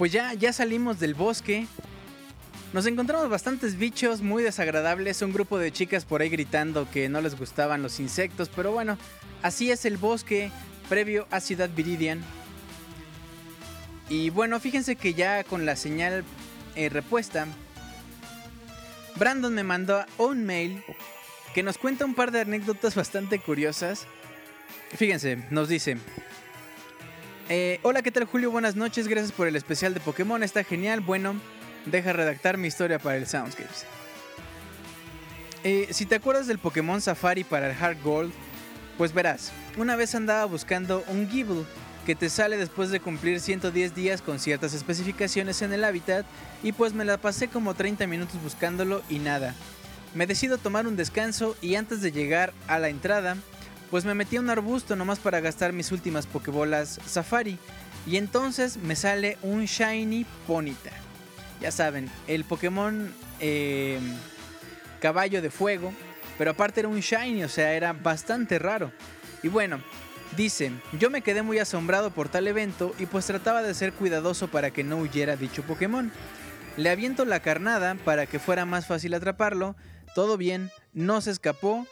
Pues ya, ya salimos del bosque. Nos encontramos bastantes bichos muy desagradables. Un grupo de chicas por ahí gritando que no les gustaban los insectos. Pero bueno, así es el bosque previo a Ciudad Viridian. Y bueno, fíjense que ya con la señal eh, repuesta, Brandon me mandó un mail que nos cuenta un par de anécdotas bastante curiosas. Fíjense, nos dice, eh, hola, ¿qué tal Julio? Buenas noches, gracias por el especial de Pokémon, está genial. Bueno, deja redactar mi historia para el Soundscapes. Eh, si te acuerdas del Pokémon Safari para el Hard Gold, pues verás, una vez andaba buscando un Gible que te sale después de cumplir 110 días con ciertas especificaciones en el hábitat y pues me la pasé como 30 minutos buscándolo y nada. Me decido tomar un descanso y antes de llegar a la entrada pues me metí a un arbusto nomás para gastar mis últimas pokebolas Safari. Y entonces me sale un Shiny Ponita. Ya saben, el Pokémon eh, caballo de fuego. Pero aparte era un Shiny, o sea, era bastante raro. Y bueno, dice, yo me quedé muy asombrado por tal evento y pues trataba de ser cuidadoso para que no huyera dicho Pokémon. Le aviento la carnada para que fuera más fácil atraparlo. Todo bien, no se escapó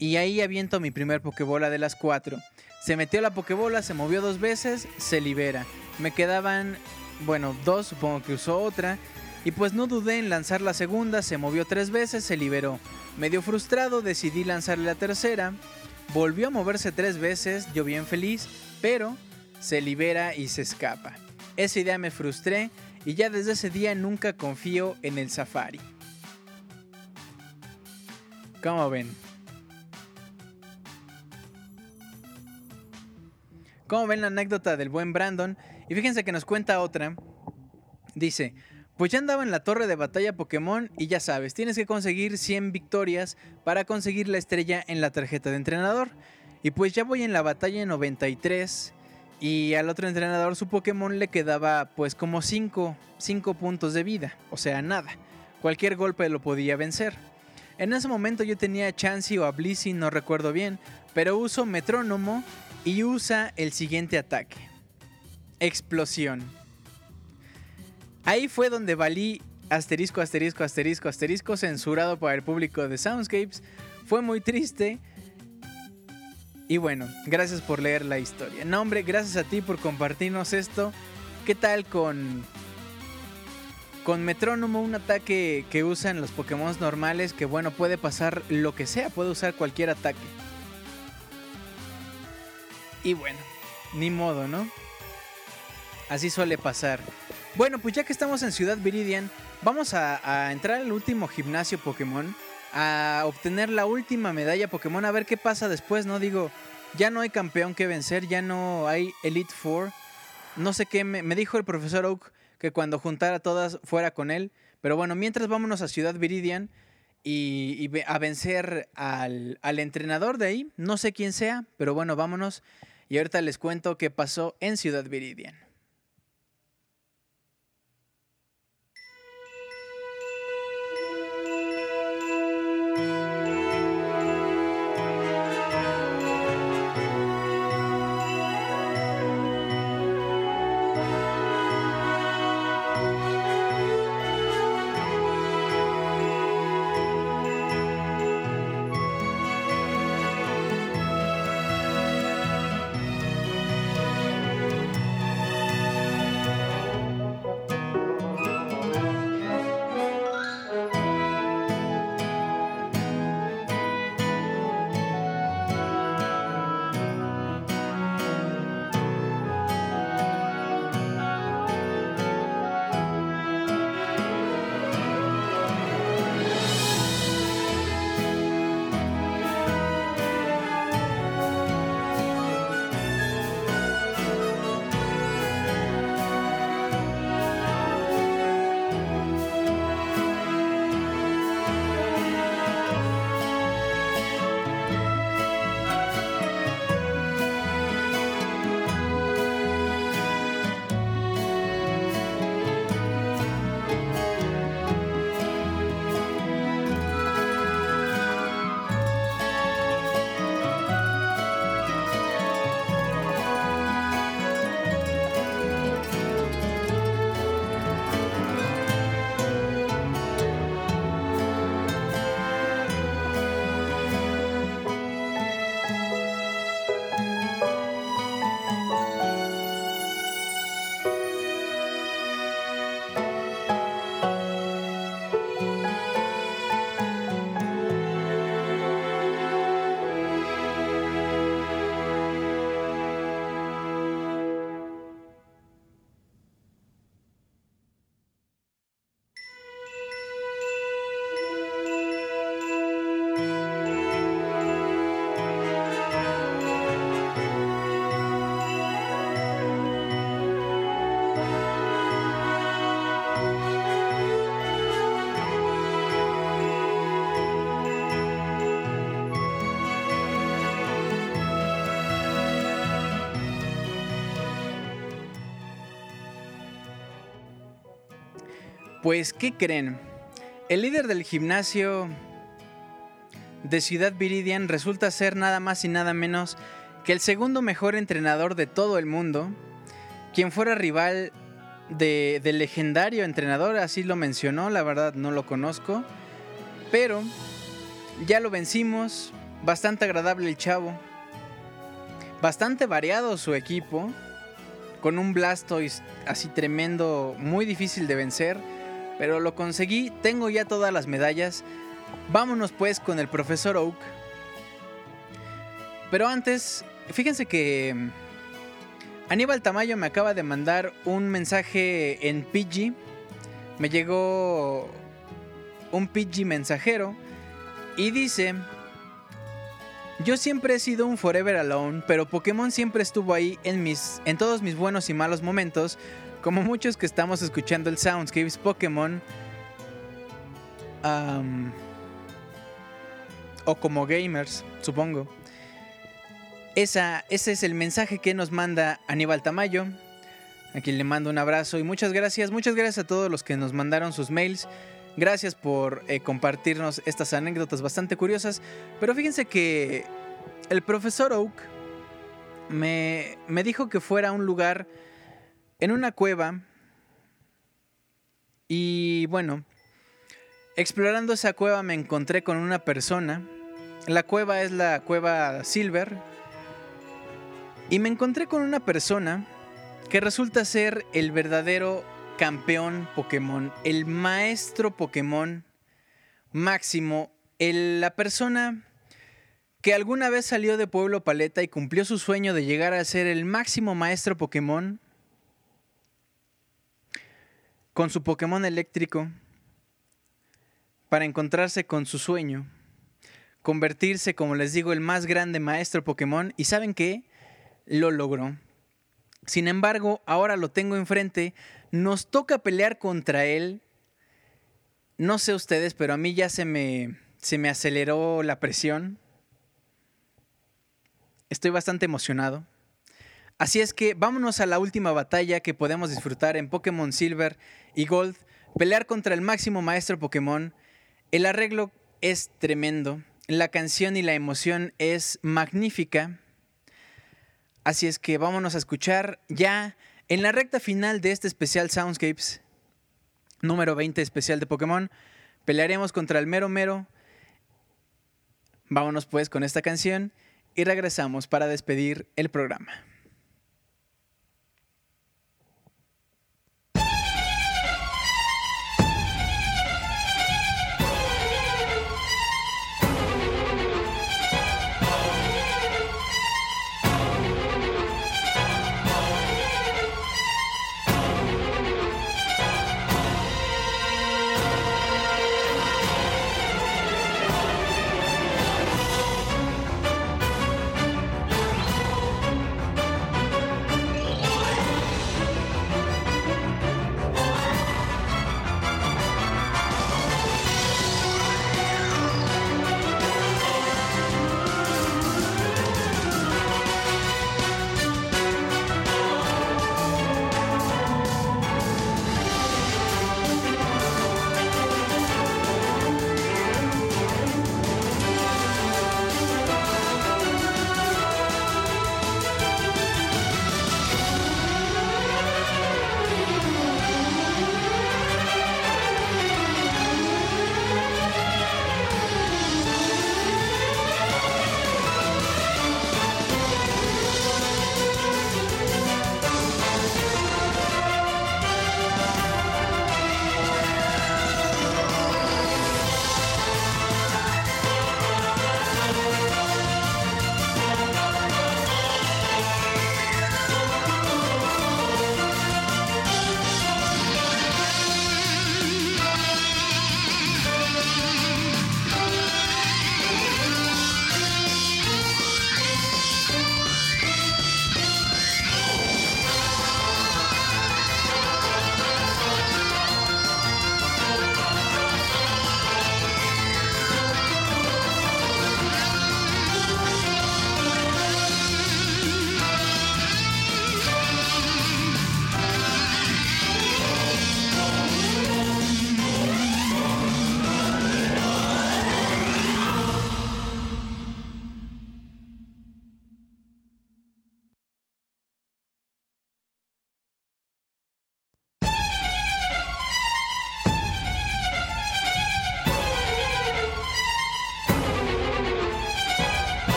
y ahí aviento mi primer Pokébola de las cuatro. Se metió la Pokébola, se movió dos veces, se libera. Me quedaban, bueno, dos, supongo que usó otra. Y pues no dudé en lanzar la segunda, se movió tres veces, se liberó. Medio frustrado decidí lanzarle la tercera. Volvió a moverse tres veces, yo bien feliz, pero se libera y se escapa. Esa idea me frustré y ya desde ese día nunca confío en el safari. ¿Cómo ven? ¿Cómo ven la anécdota del buen Brandon? Y fíjense que nos cuenta otra. Dice, pues ya andaba en la torre de batalla Pokémon y ya sabes, tienes que conseguir 100 victorias para conseguir la estrella en la tarjeta de entrenador. Y pues ya voy en la batalla 93 y al otro entrenador su Pokémon le quedaba pues como 5, 5 puntos de vida, o sea, nada. Cualquier golpe lo podía vencer. En ese momento yo tenía Chansey o a Blissey, no recuerdo bien, pero uso Metrónomo y usa el siguiente ataque. Explosión. Ahí fue donde valí asterisco, asterisco, asterisco, asterisco, censurado para el público de Soundscapes. Fue muy triste. Y bueno, gracias por leer la historia. No, hombre, gracias a ti por compartirnos esto. ¿Qué tal con con metrónomo, un ataque que usan los Pokémon normales, que bueno, puede pasar lo que sea, puede usar cualquier ataque. Y bueno, ni modo, ¿no? Así suele pasar. Bueno, pues ya que estamos en Ciudad Viridian, vamos a, entrar al último gimnasio Pokémon, a obtener la última medalla Pokémon, a ver qué pasa después, ¿no? Digo, ya no hay campeón que vencer, ya no hay Elite Four. No sé qué, me, me dijo el profesor Oak que cuando juntara todas fuera con él. Pero bueno, mientras vámonos a Ciudad Viridian y, y a vencer al, al entrenador de ahí. No sé quién sea, pero bueno, vámonos. Y ahorita les cuento qué pasó en Ciudad Viridian. Pues, ¿qué creen? El líder del gimnasio de Ciudad Viridian resulta ser nada más y nada menos que el segundo mejor entrenador de todo el mundo, quien fuera rival de- del legendario entrenador, así lo mencionó, la verdad no lo conozco, pero ya lo vencimos, bastante agradable el chavo, bastante variado su equipo, con un Blastoise así tremendo, muy difícil de vencer, pero lo conseguí, tengo ya todas las medallas. Vámonos pues con el profesor Oak. Pero antes, fíjense que mm, Aníbal Tamayo me acaba de mandar un mensaje en PG. Me llegó un PG mensajero y dice, yo siempre he sido un Forever Alone, pero Pokémon siempre estuvo ahí en, mis, en todos mis buenos y malos momentos, como muchos que estamos escuchando el Soundscapes Pokémon. o como gamers, supongo. Esa, ese es el mensaje que nos manda Aníbal Tamayo. A quien le mando un abrazo y muchas gracias. Muchas gracias a todos los que nos mandaron sus mails. Gracias por eh, compartirnos estas anécdotas bastante curiosas. Pero fíjense que el profesor Oak me, me dijo que fuera a un lugar en una cueva. Y bueno, explorando esa cueva me encontré con una persona. La cueva es la cueva Silver. Y me encontré con una persona que resulta ser el verdadero campeón Pokémon, el maestro Pokémon máximo, el- la persona que alguna vez salió de Pueblo Paleta y cumplió su sueño de llegar a ser el máximo maestro Pokémon con su Pokémon eléctrico para encontrarse con su sueño, convertirse, como les digo, el más grande maestro Pokémon y ¿saben qué? Lo logró. Sin embargo, ahora lo tengo enfrente, nos toca pelear contra él. No sé ustedes, pero a mí ya se me, se me aceleró la presión. Estoy bastante emocionado. Así es que vámonos a la última batalla que podemos disfrutar en Pokémon Silver y Gold. Pelear contra el máximo maestro Pokémon. El arreglo es tremendo. La canción y la emoción es magnífica. Así es que vámonos a escuchar ya en la recta final de este especial Soundscapes número 20 especial de Pokémon. Pelearemos contra el mero mero. Vámonos pues con esta canción y regresamos para despedir el programa.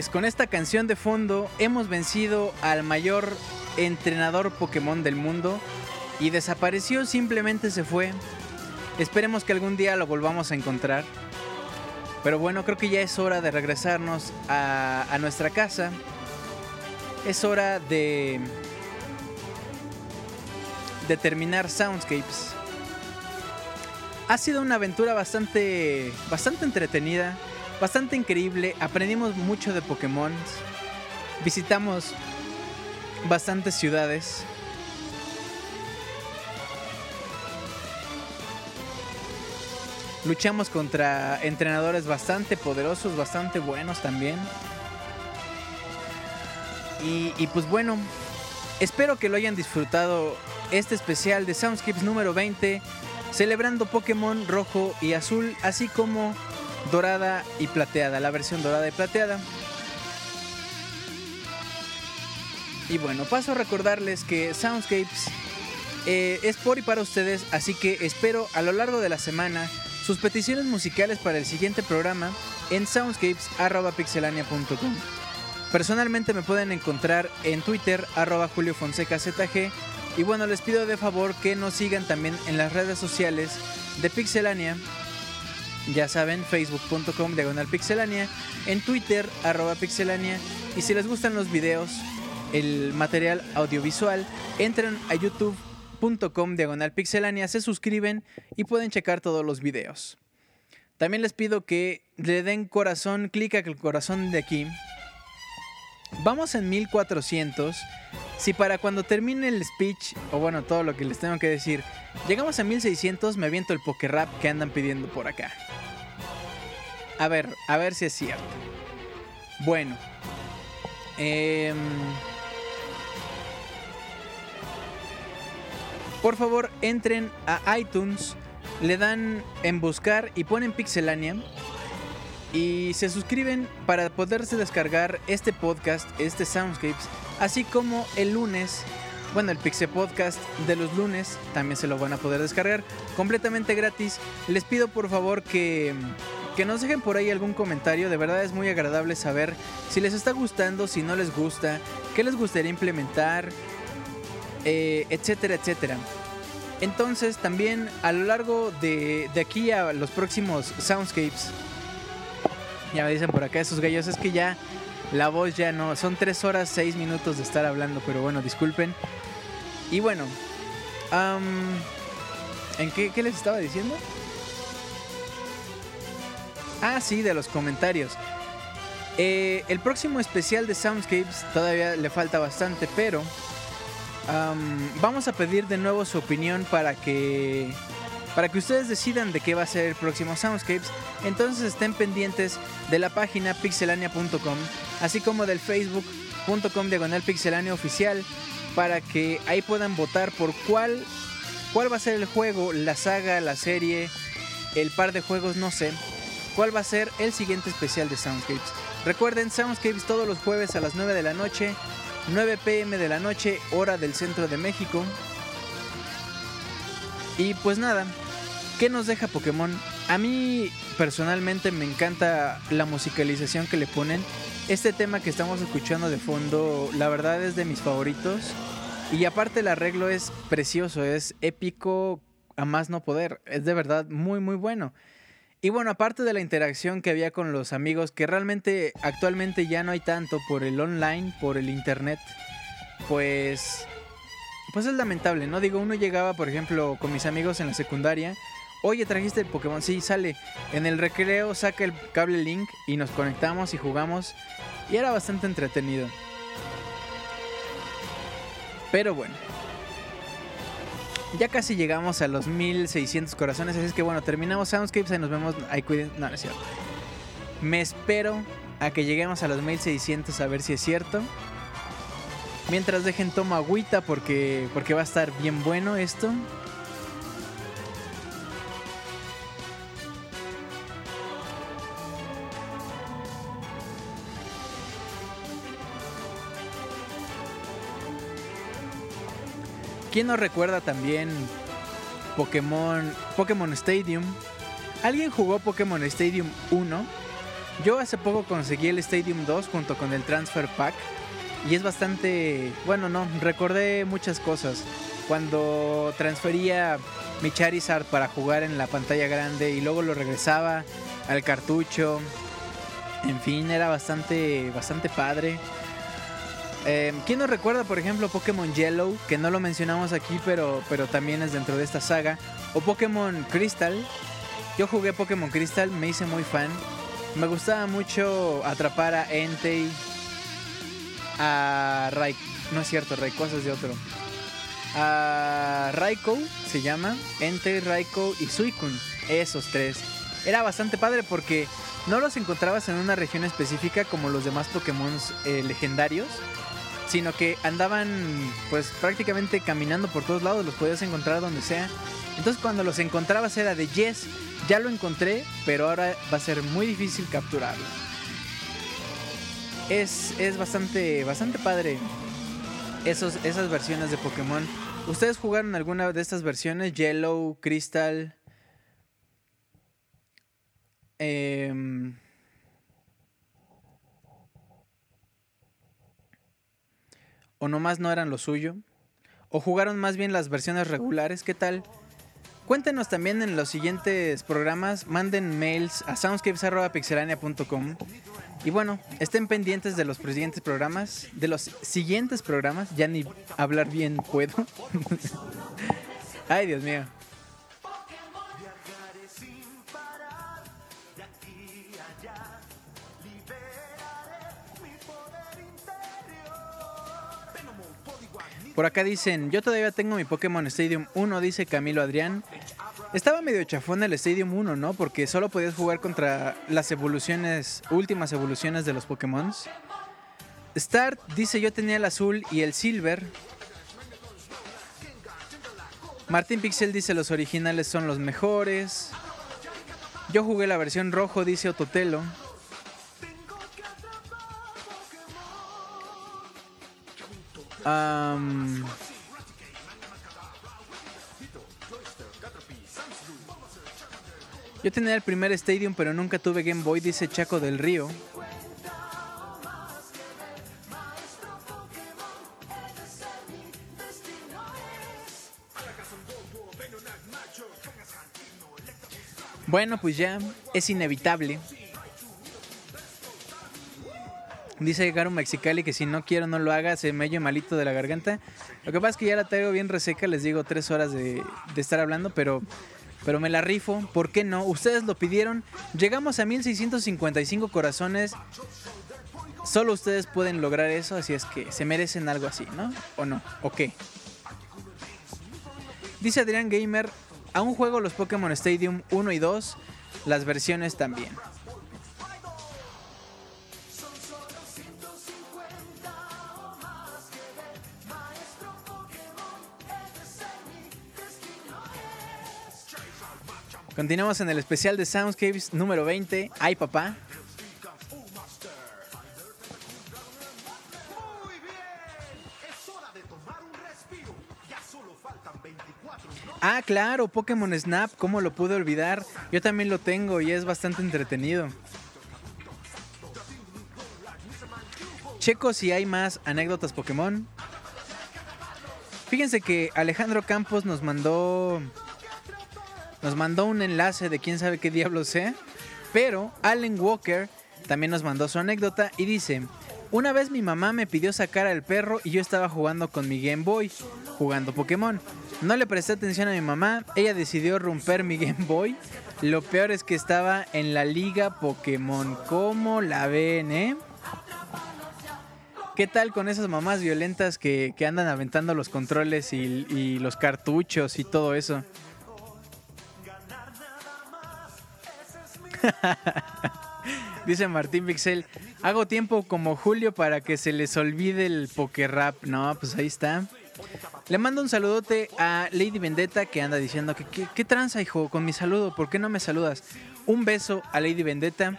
Pues con esta canción de fondo hemos vencido al mayor entrenador Pokémon del mundo y desapareció, simplemente se fue. Esperemos que algún día lo volvamos a encontrar. Pero bueno, creo que ya es hora de regresarnos a, a nuestra casa. Es hora de, de terminar Soundscapes. Ha sido una aventura bastante, bastante entretenida bastante increíble. Aprendimos mucho de Pokémon. Visitamos bastantes ciudades. Luchamos contra entrenadores bastante poderosos, bastante buenos también. Y, pues bueno, espero que lo hayan disfrutado este especial de Soundscapes número 20, celebrando Pokémon rojo y azul, así como dorada y plateada, la versión dorada y plateada. Y bueno, paso a recordarles que Soundscapes eh, es por y para ustedes, así que espero a lo largo de la semana sus peticiones musicales para el siguiente programa en soundscapes.pixelania.com. Personalmente me pueden encontrar en Twitter arroba Julio Fonseca ZG y bueno, les pido de favor que nos sigan también en las redes sociales de Pixelania ya saben, facebook.com diagonal pixelania, en Twitter arroba pixelania y si les gustan los videos, el material audiovisual, entran a youtube.com diagonal pixelania, se suscriben y pueden checar todos los videos. También les pido que le den corazón, clic el corazón de aquí. Vamos en 1400. Si para cuando termine el speech, o bueno, todo lo que les tengo que decir, llegamos a 1600, me aviento el poker que andan pidiendo por acá. A ver, a ver si es cierto. Bueno. Em, por favor, entren a iTunes, le dan en buscar y ponen Pixelania. Y se suscriben para poderse descargar este podcast, este Soundscapes, así como el lunes, bueno, el Pixel Podcast de los lunes también se lo van a poder descargar completamente gratis. Les pido por favor que que nos dejen por ahí algún comentario. De verdad es muy agradable saber si les está gustando, si no les gusta, qué les gustaría implementar, eh, etcétera, etcétera. Entonces también a lo largo de, de aquí a los próximos Soundscapes, ya me dicen por acá esos gallos, es que ya la voz ya no, son 3 horas 6 minutos de estar hablando, pero bueno, disculpen. Y bueno, ¿en qué, qué les estaba diciendo? Ah, sí, de los comentarios. Eh, el próximo especial de Soundscapes todavía le falta bastante, pero vamos a pedir de nuevo su opinión para que para que ustedes decidan de qué va a ser el próximo Soundscapes. Entonces estén pendientes de la página pixelania.com, así como del facebook.com diagonal pixelania oficial, para que ahí puedan votar por cuál cuál va a ser el juego, la saga, la serie, el par de juegos, no sé cuál va a ser el siguiente especial de Soundscapes. Recuerden, Soundscapes todos los jueves a las 9 de la noche, 9 pm de la noche, hora del centro de México. Y pues nada, ¿qué nos deja Pokémon? A mí personalmente me encanta la musicalización que le ponen. Este tema que estamos escuchando de fondo, la verdad es de mis favoritos. Y aparte el arreglo es precioso, es épico a más no poder. Es de verdad muy muy bueno. Y bueno, aparte de la interacción que había con los amigos, que realmente actualmente ya no hay tanto por el online, por el internet, pues pues es lamentable, ¿no? Digo, uno llegaba, por ejemplo, con mis amigos en la secundaria, oye, trajiste el Pokémon, sí, sale. En el recreo saca el cable Link y nos conectamos y jugamos. Y era bastante entretenido. Pero bueno, ya casi llegamos a los 1600 corazones, así es que bueno, terminamos Soundscapes y nos vemos. Ahí cuiden. No, no es cierto. Me espero a que lleguemos a los 1600 a ver si es cierto. Mientras dejen toma agüita porque, porque va a estar bien bueno esto. ¿Quién nos recuerda también Pokémon, Pokémon Stadium? ¿Alguien jugó Pokémon Stadium 1? Yo hace poco conseguí el Stadium 2 junto con el Transfer Pack y es bastante, bueno, no, recordé muchas cosas. Cuando transfería mi Charizard para jugar en la pantalla grande y luego lo regresaba al cartucho. En fin, era bastante bastante padre. Eh, ¿Quién nos recuerda, por ejemplo, Pokémon Yellow? Que no lo mencionamos aquí, pero, pero también es dentro de esta saga. O Pokémon Crystal. Yo jugué Pokémon Crystal, me hice muy fan. Me gustaba mucho atrapar a Entei, a Rai... No es cierto, Rayquaza es de otro. A Raikou se llama. Entei, Raikou y Suicune. Esos tres. Era bastante padre porque no los encontrabas en una región específica como los demás Pokémon eh, legendarios sino que andaban pues prácticamente caminando por todos lados, los podías encontrar donde sea. Entonces cuando los encontrabas era de yes, ya lo encontré, pero ahora va a ser muy difícil capturarlo. Es, es bastante, bastante padre esos, esas versiones de Pokémon. ¿Ustedes jugaron alguna de estas versiones? Yellow, Crystal. Eh, o nomás no eran lo suyo, o jugaron más bien las versiones regulares, ¿qué tal? Cuéntenos también en los siguientes programas, manden mails a soundscapes.pixelania.com y bueno, estén pendientes de los siguientes programas, de los siguientes programas, ya ni hablar bien puedo. Ay, Dios mío. Por acá dicen, yo todavía tengo mi Pokémon Stadium 1, dice Camilo Adrián. Estaba medio chafón el Stadium 1, ¿no? Porque solo podías jugar contra las evoluciones, últimas evoluciones de los Pokémon. Start dice, yo tenía el azul y el silver. Martín Pixel dice, los originales son los mejores. Yo jugué la versión rojo, dice Ototelo. Yo tenía el primer Stadium, pero nunca tuve Game Boy, dice Chaco del Río. Bueno, pues ya es inevitable. Dice Garo Mexicali que si no quiero no lo haga, se me oye malito de la garganta. Lo que pasa es que ya la traigo bien reseca, les digo tres horas de, estar hablando, pero, pero me la rifo, ¿por qué no? Ustedes lo pidieron, llegamos a 1655 corazones, solo ustedes pueden lograr eso, así es que se merecen algo así, ¿no? ¿O no? ¿O qué? Dice Adrián Gamer, aún juego los Pokémon Stadium 1 y 2, las versiones también. Continuamos en el especial de Soundscapes número 20. ¡Ay, papá! Ah, claro, Pokémon Snap, ¿cómo lo pude olvidar? Yo también lo tengo y es bastante entretenido. Checo si hay más anécdotas Pokémon. Fíjense que Alejandro Campos nos mandó nos mandó un enlace de quién sabe qué diablo sea. Pero Allen Walker también nos mandó su anécdota y dice, una vez mi mamá me pidió sacar al perro y yo estaba jugando con mi Game Boy, jugando Pokémon. No le presté atención a mi mamá, ella decidió romper mi Game Boy. Lo peor es que estaba en la liga Pokémon. ¿Cómo la ven, eh? ¿Qué tal con esas mamás violentas que, andan aventando los controles y los cartuchos y todo eso? Dice Martín Pixel, hago tiempo como Julio para que se les olvide el poker rap. No, pues ahí está. Le mando un saludote a Lady Vendetta que anda diciendo que qué tranza, hijo, con mi saludo, ¿por qué no me saludas? Un beso a Lady Vendetta.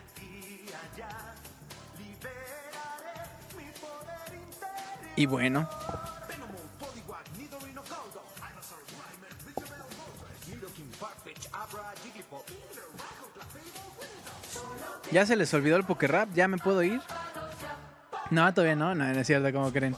Y bueno, ¿Ya se les olvidó el poker rap? ¿Ya me puedo ir? No, todavía no, no, no es cierto, como creen.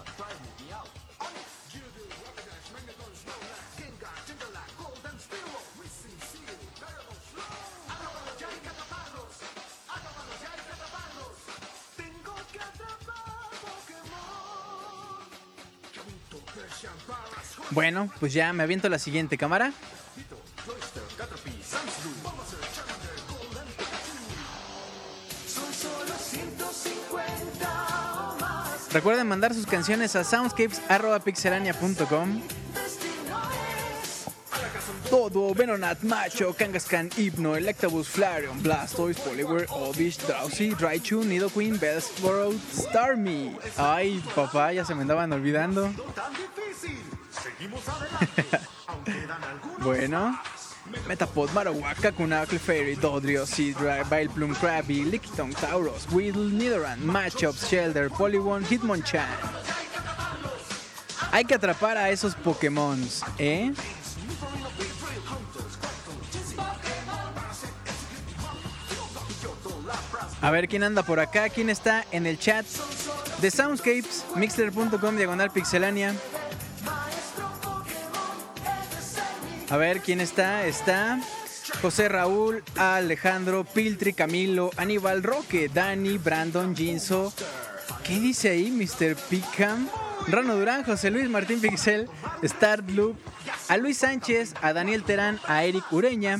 Bueno, pues ya me aviento la siguiente cámara. Recuerden mandar sus canciones a soundscapes.pixelania.com. Todo, Venonat, Macho, Kangaskhan, Hypno, Electabuzz, Flareon, Blastoise, Poliware, Oddish, Drowsy, Raichu, Nidoqueen, Bellsborough, Starmie. Ay, papá, ya se me andaban olvidando. bueno. Metapod, Marowak, Kakuna, Clefairy, Dodrio, Seadra, Vileplume, Krabby, Lickitung, Tauros, Weedle, Nidoran, Matchups, Shelder, Polygon, Hitmonchan. Hay que atrapar a esos Pokémon, ¿eh? A ver quién anda por acá, quién está en el chat de Soundscapes, mixler.com diagonal pixelania. A ver quién está. Está José Raúl, Alejandro, Piltri, Camilo, Aníbal Roque, Dani, Brandon, Jinso. ¿Qué dice ahí, Mr. Pickham? Rano Durán, José Luis Martín Pixel, Starloop, a Luis Sánchez, a Daniel Terán, a Eric Ureña,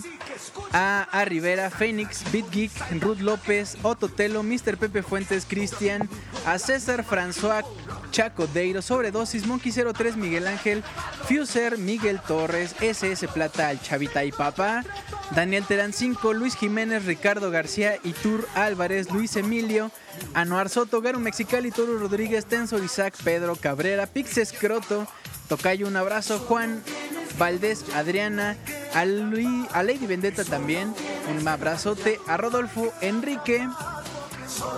a, a Rivera, Phoenix, BitGeek, Ruth López, Otto Telo, Mr. Pepe Fuentes, Cristian, a César François Chacodeiro, Sobredosis, Monkey 03, Miguel Ángel, Fuser, Miguel Torres, SS Plata, al Chavita y Papá, Daniel Terán 5, Luis Jiménez, Ricardo García, Itur Álvarez, Luis Emilio, Anuar Soto, Garo Mexicali, Toro Rodríguez, Tensor Isaac, Pedro Cabrera, Pixes Croto, Tocayo, un abrazo, Juan Valdés, Adriana, a, Luis, a Lady Vendetta también, un abrazote, a Rodolfo, Enrique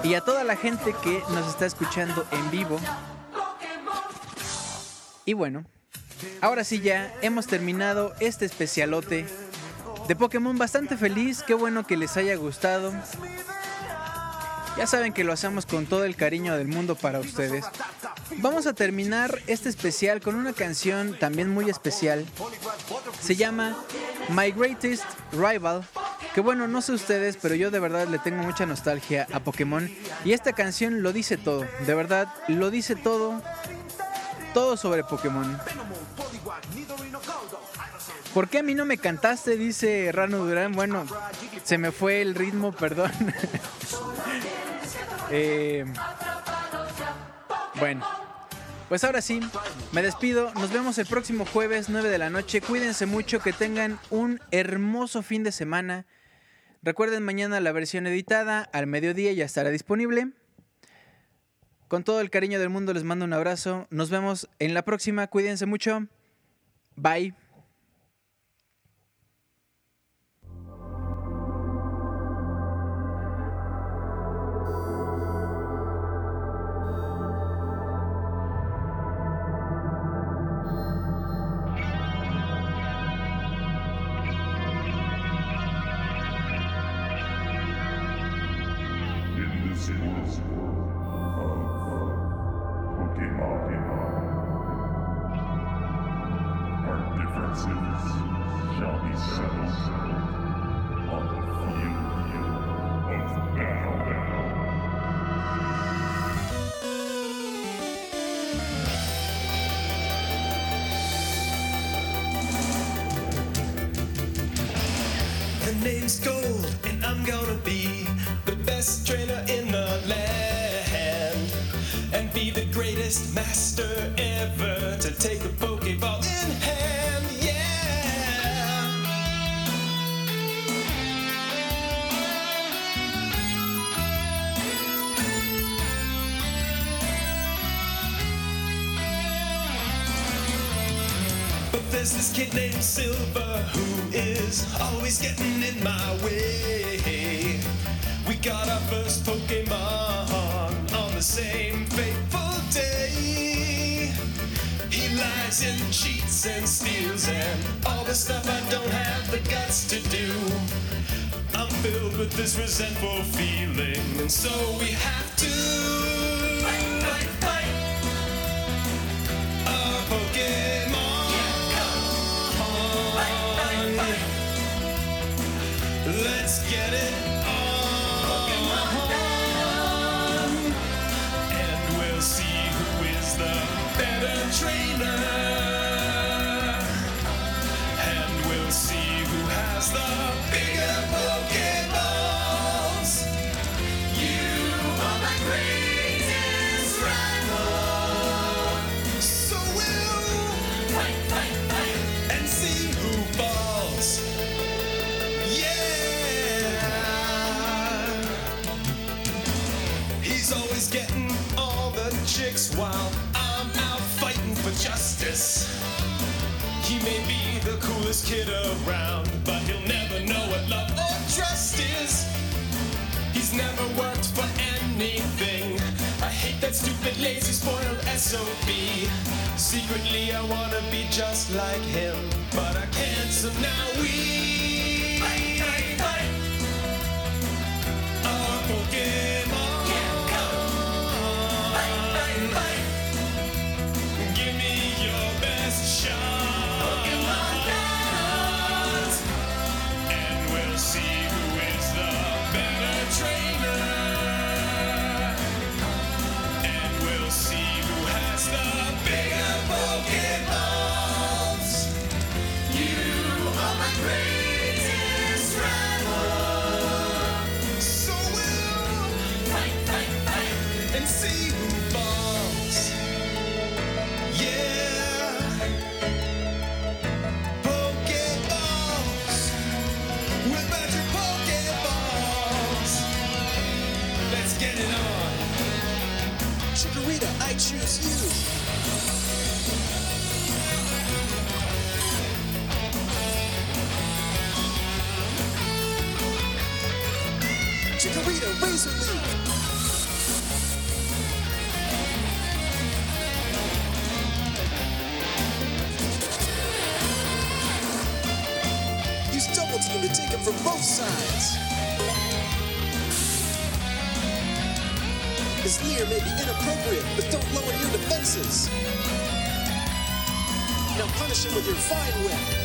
y a toda la gente que nos está escuchando en vivo. Y bueno, ahora sí ya hemos terminado este especialote de Pokémon bastante feliz, qué bueno que les haya gustado. Ya saben que lo hacemos con todo el cariño del mundo para ustedes. Vamos a terminar este especial con una canción también muy especial. Se llama My Greatest Rival. Que bueno, no sé ustedes, pero yo de verdad le tengo mucha nostalgia a Pokémon. Y esta canción lo dice todo. De verdad, lo dice todo. Todo sobre Pokémon. ¿Por qué a mí no me cantaste? Dice Rano Durán. Bueno, se me fue el ritmo, perdón. Eh, bueno, pues ahora sí, me despido. Nos vemos el próximo jueves, 9 de la noche. Cuídense mucho, que tengan un hermoso fin de semana. Recuerden, mañana la versión editada al mediodía ya estará disponible. Con todo el cariño del mundo les mando un abrazo. Nos vemos en la próxima. Cuídense mucho. Bye. Greatest master ever to take a Pokeball in hand, yeah! But there's this kid named Silver who is always getting in my way. We got our first Pokemon on the same fateful day. He lies and cheats and steals and all the stuff I don't have the guts to do. I'm filled with this resentful feeling, and so we have to trainer. Coolest kid around, but he'll never know what love or trust is. He's never worked for anything. I hate that stupid, lazy, spoiled SOB. Secretly, I wanna be just like him, but I can't, so now we. Our Pokemon. To from both sides. His leer may be inappropriate, but don't lower your defenses. Now punish him with your fine Whip.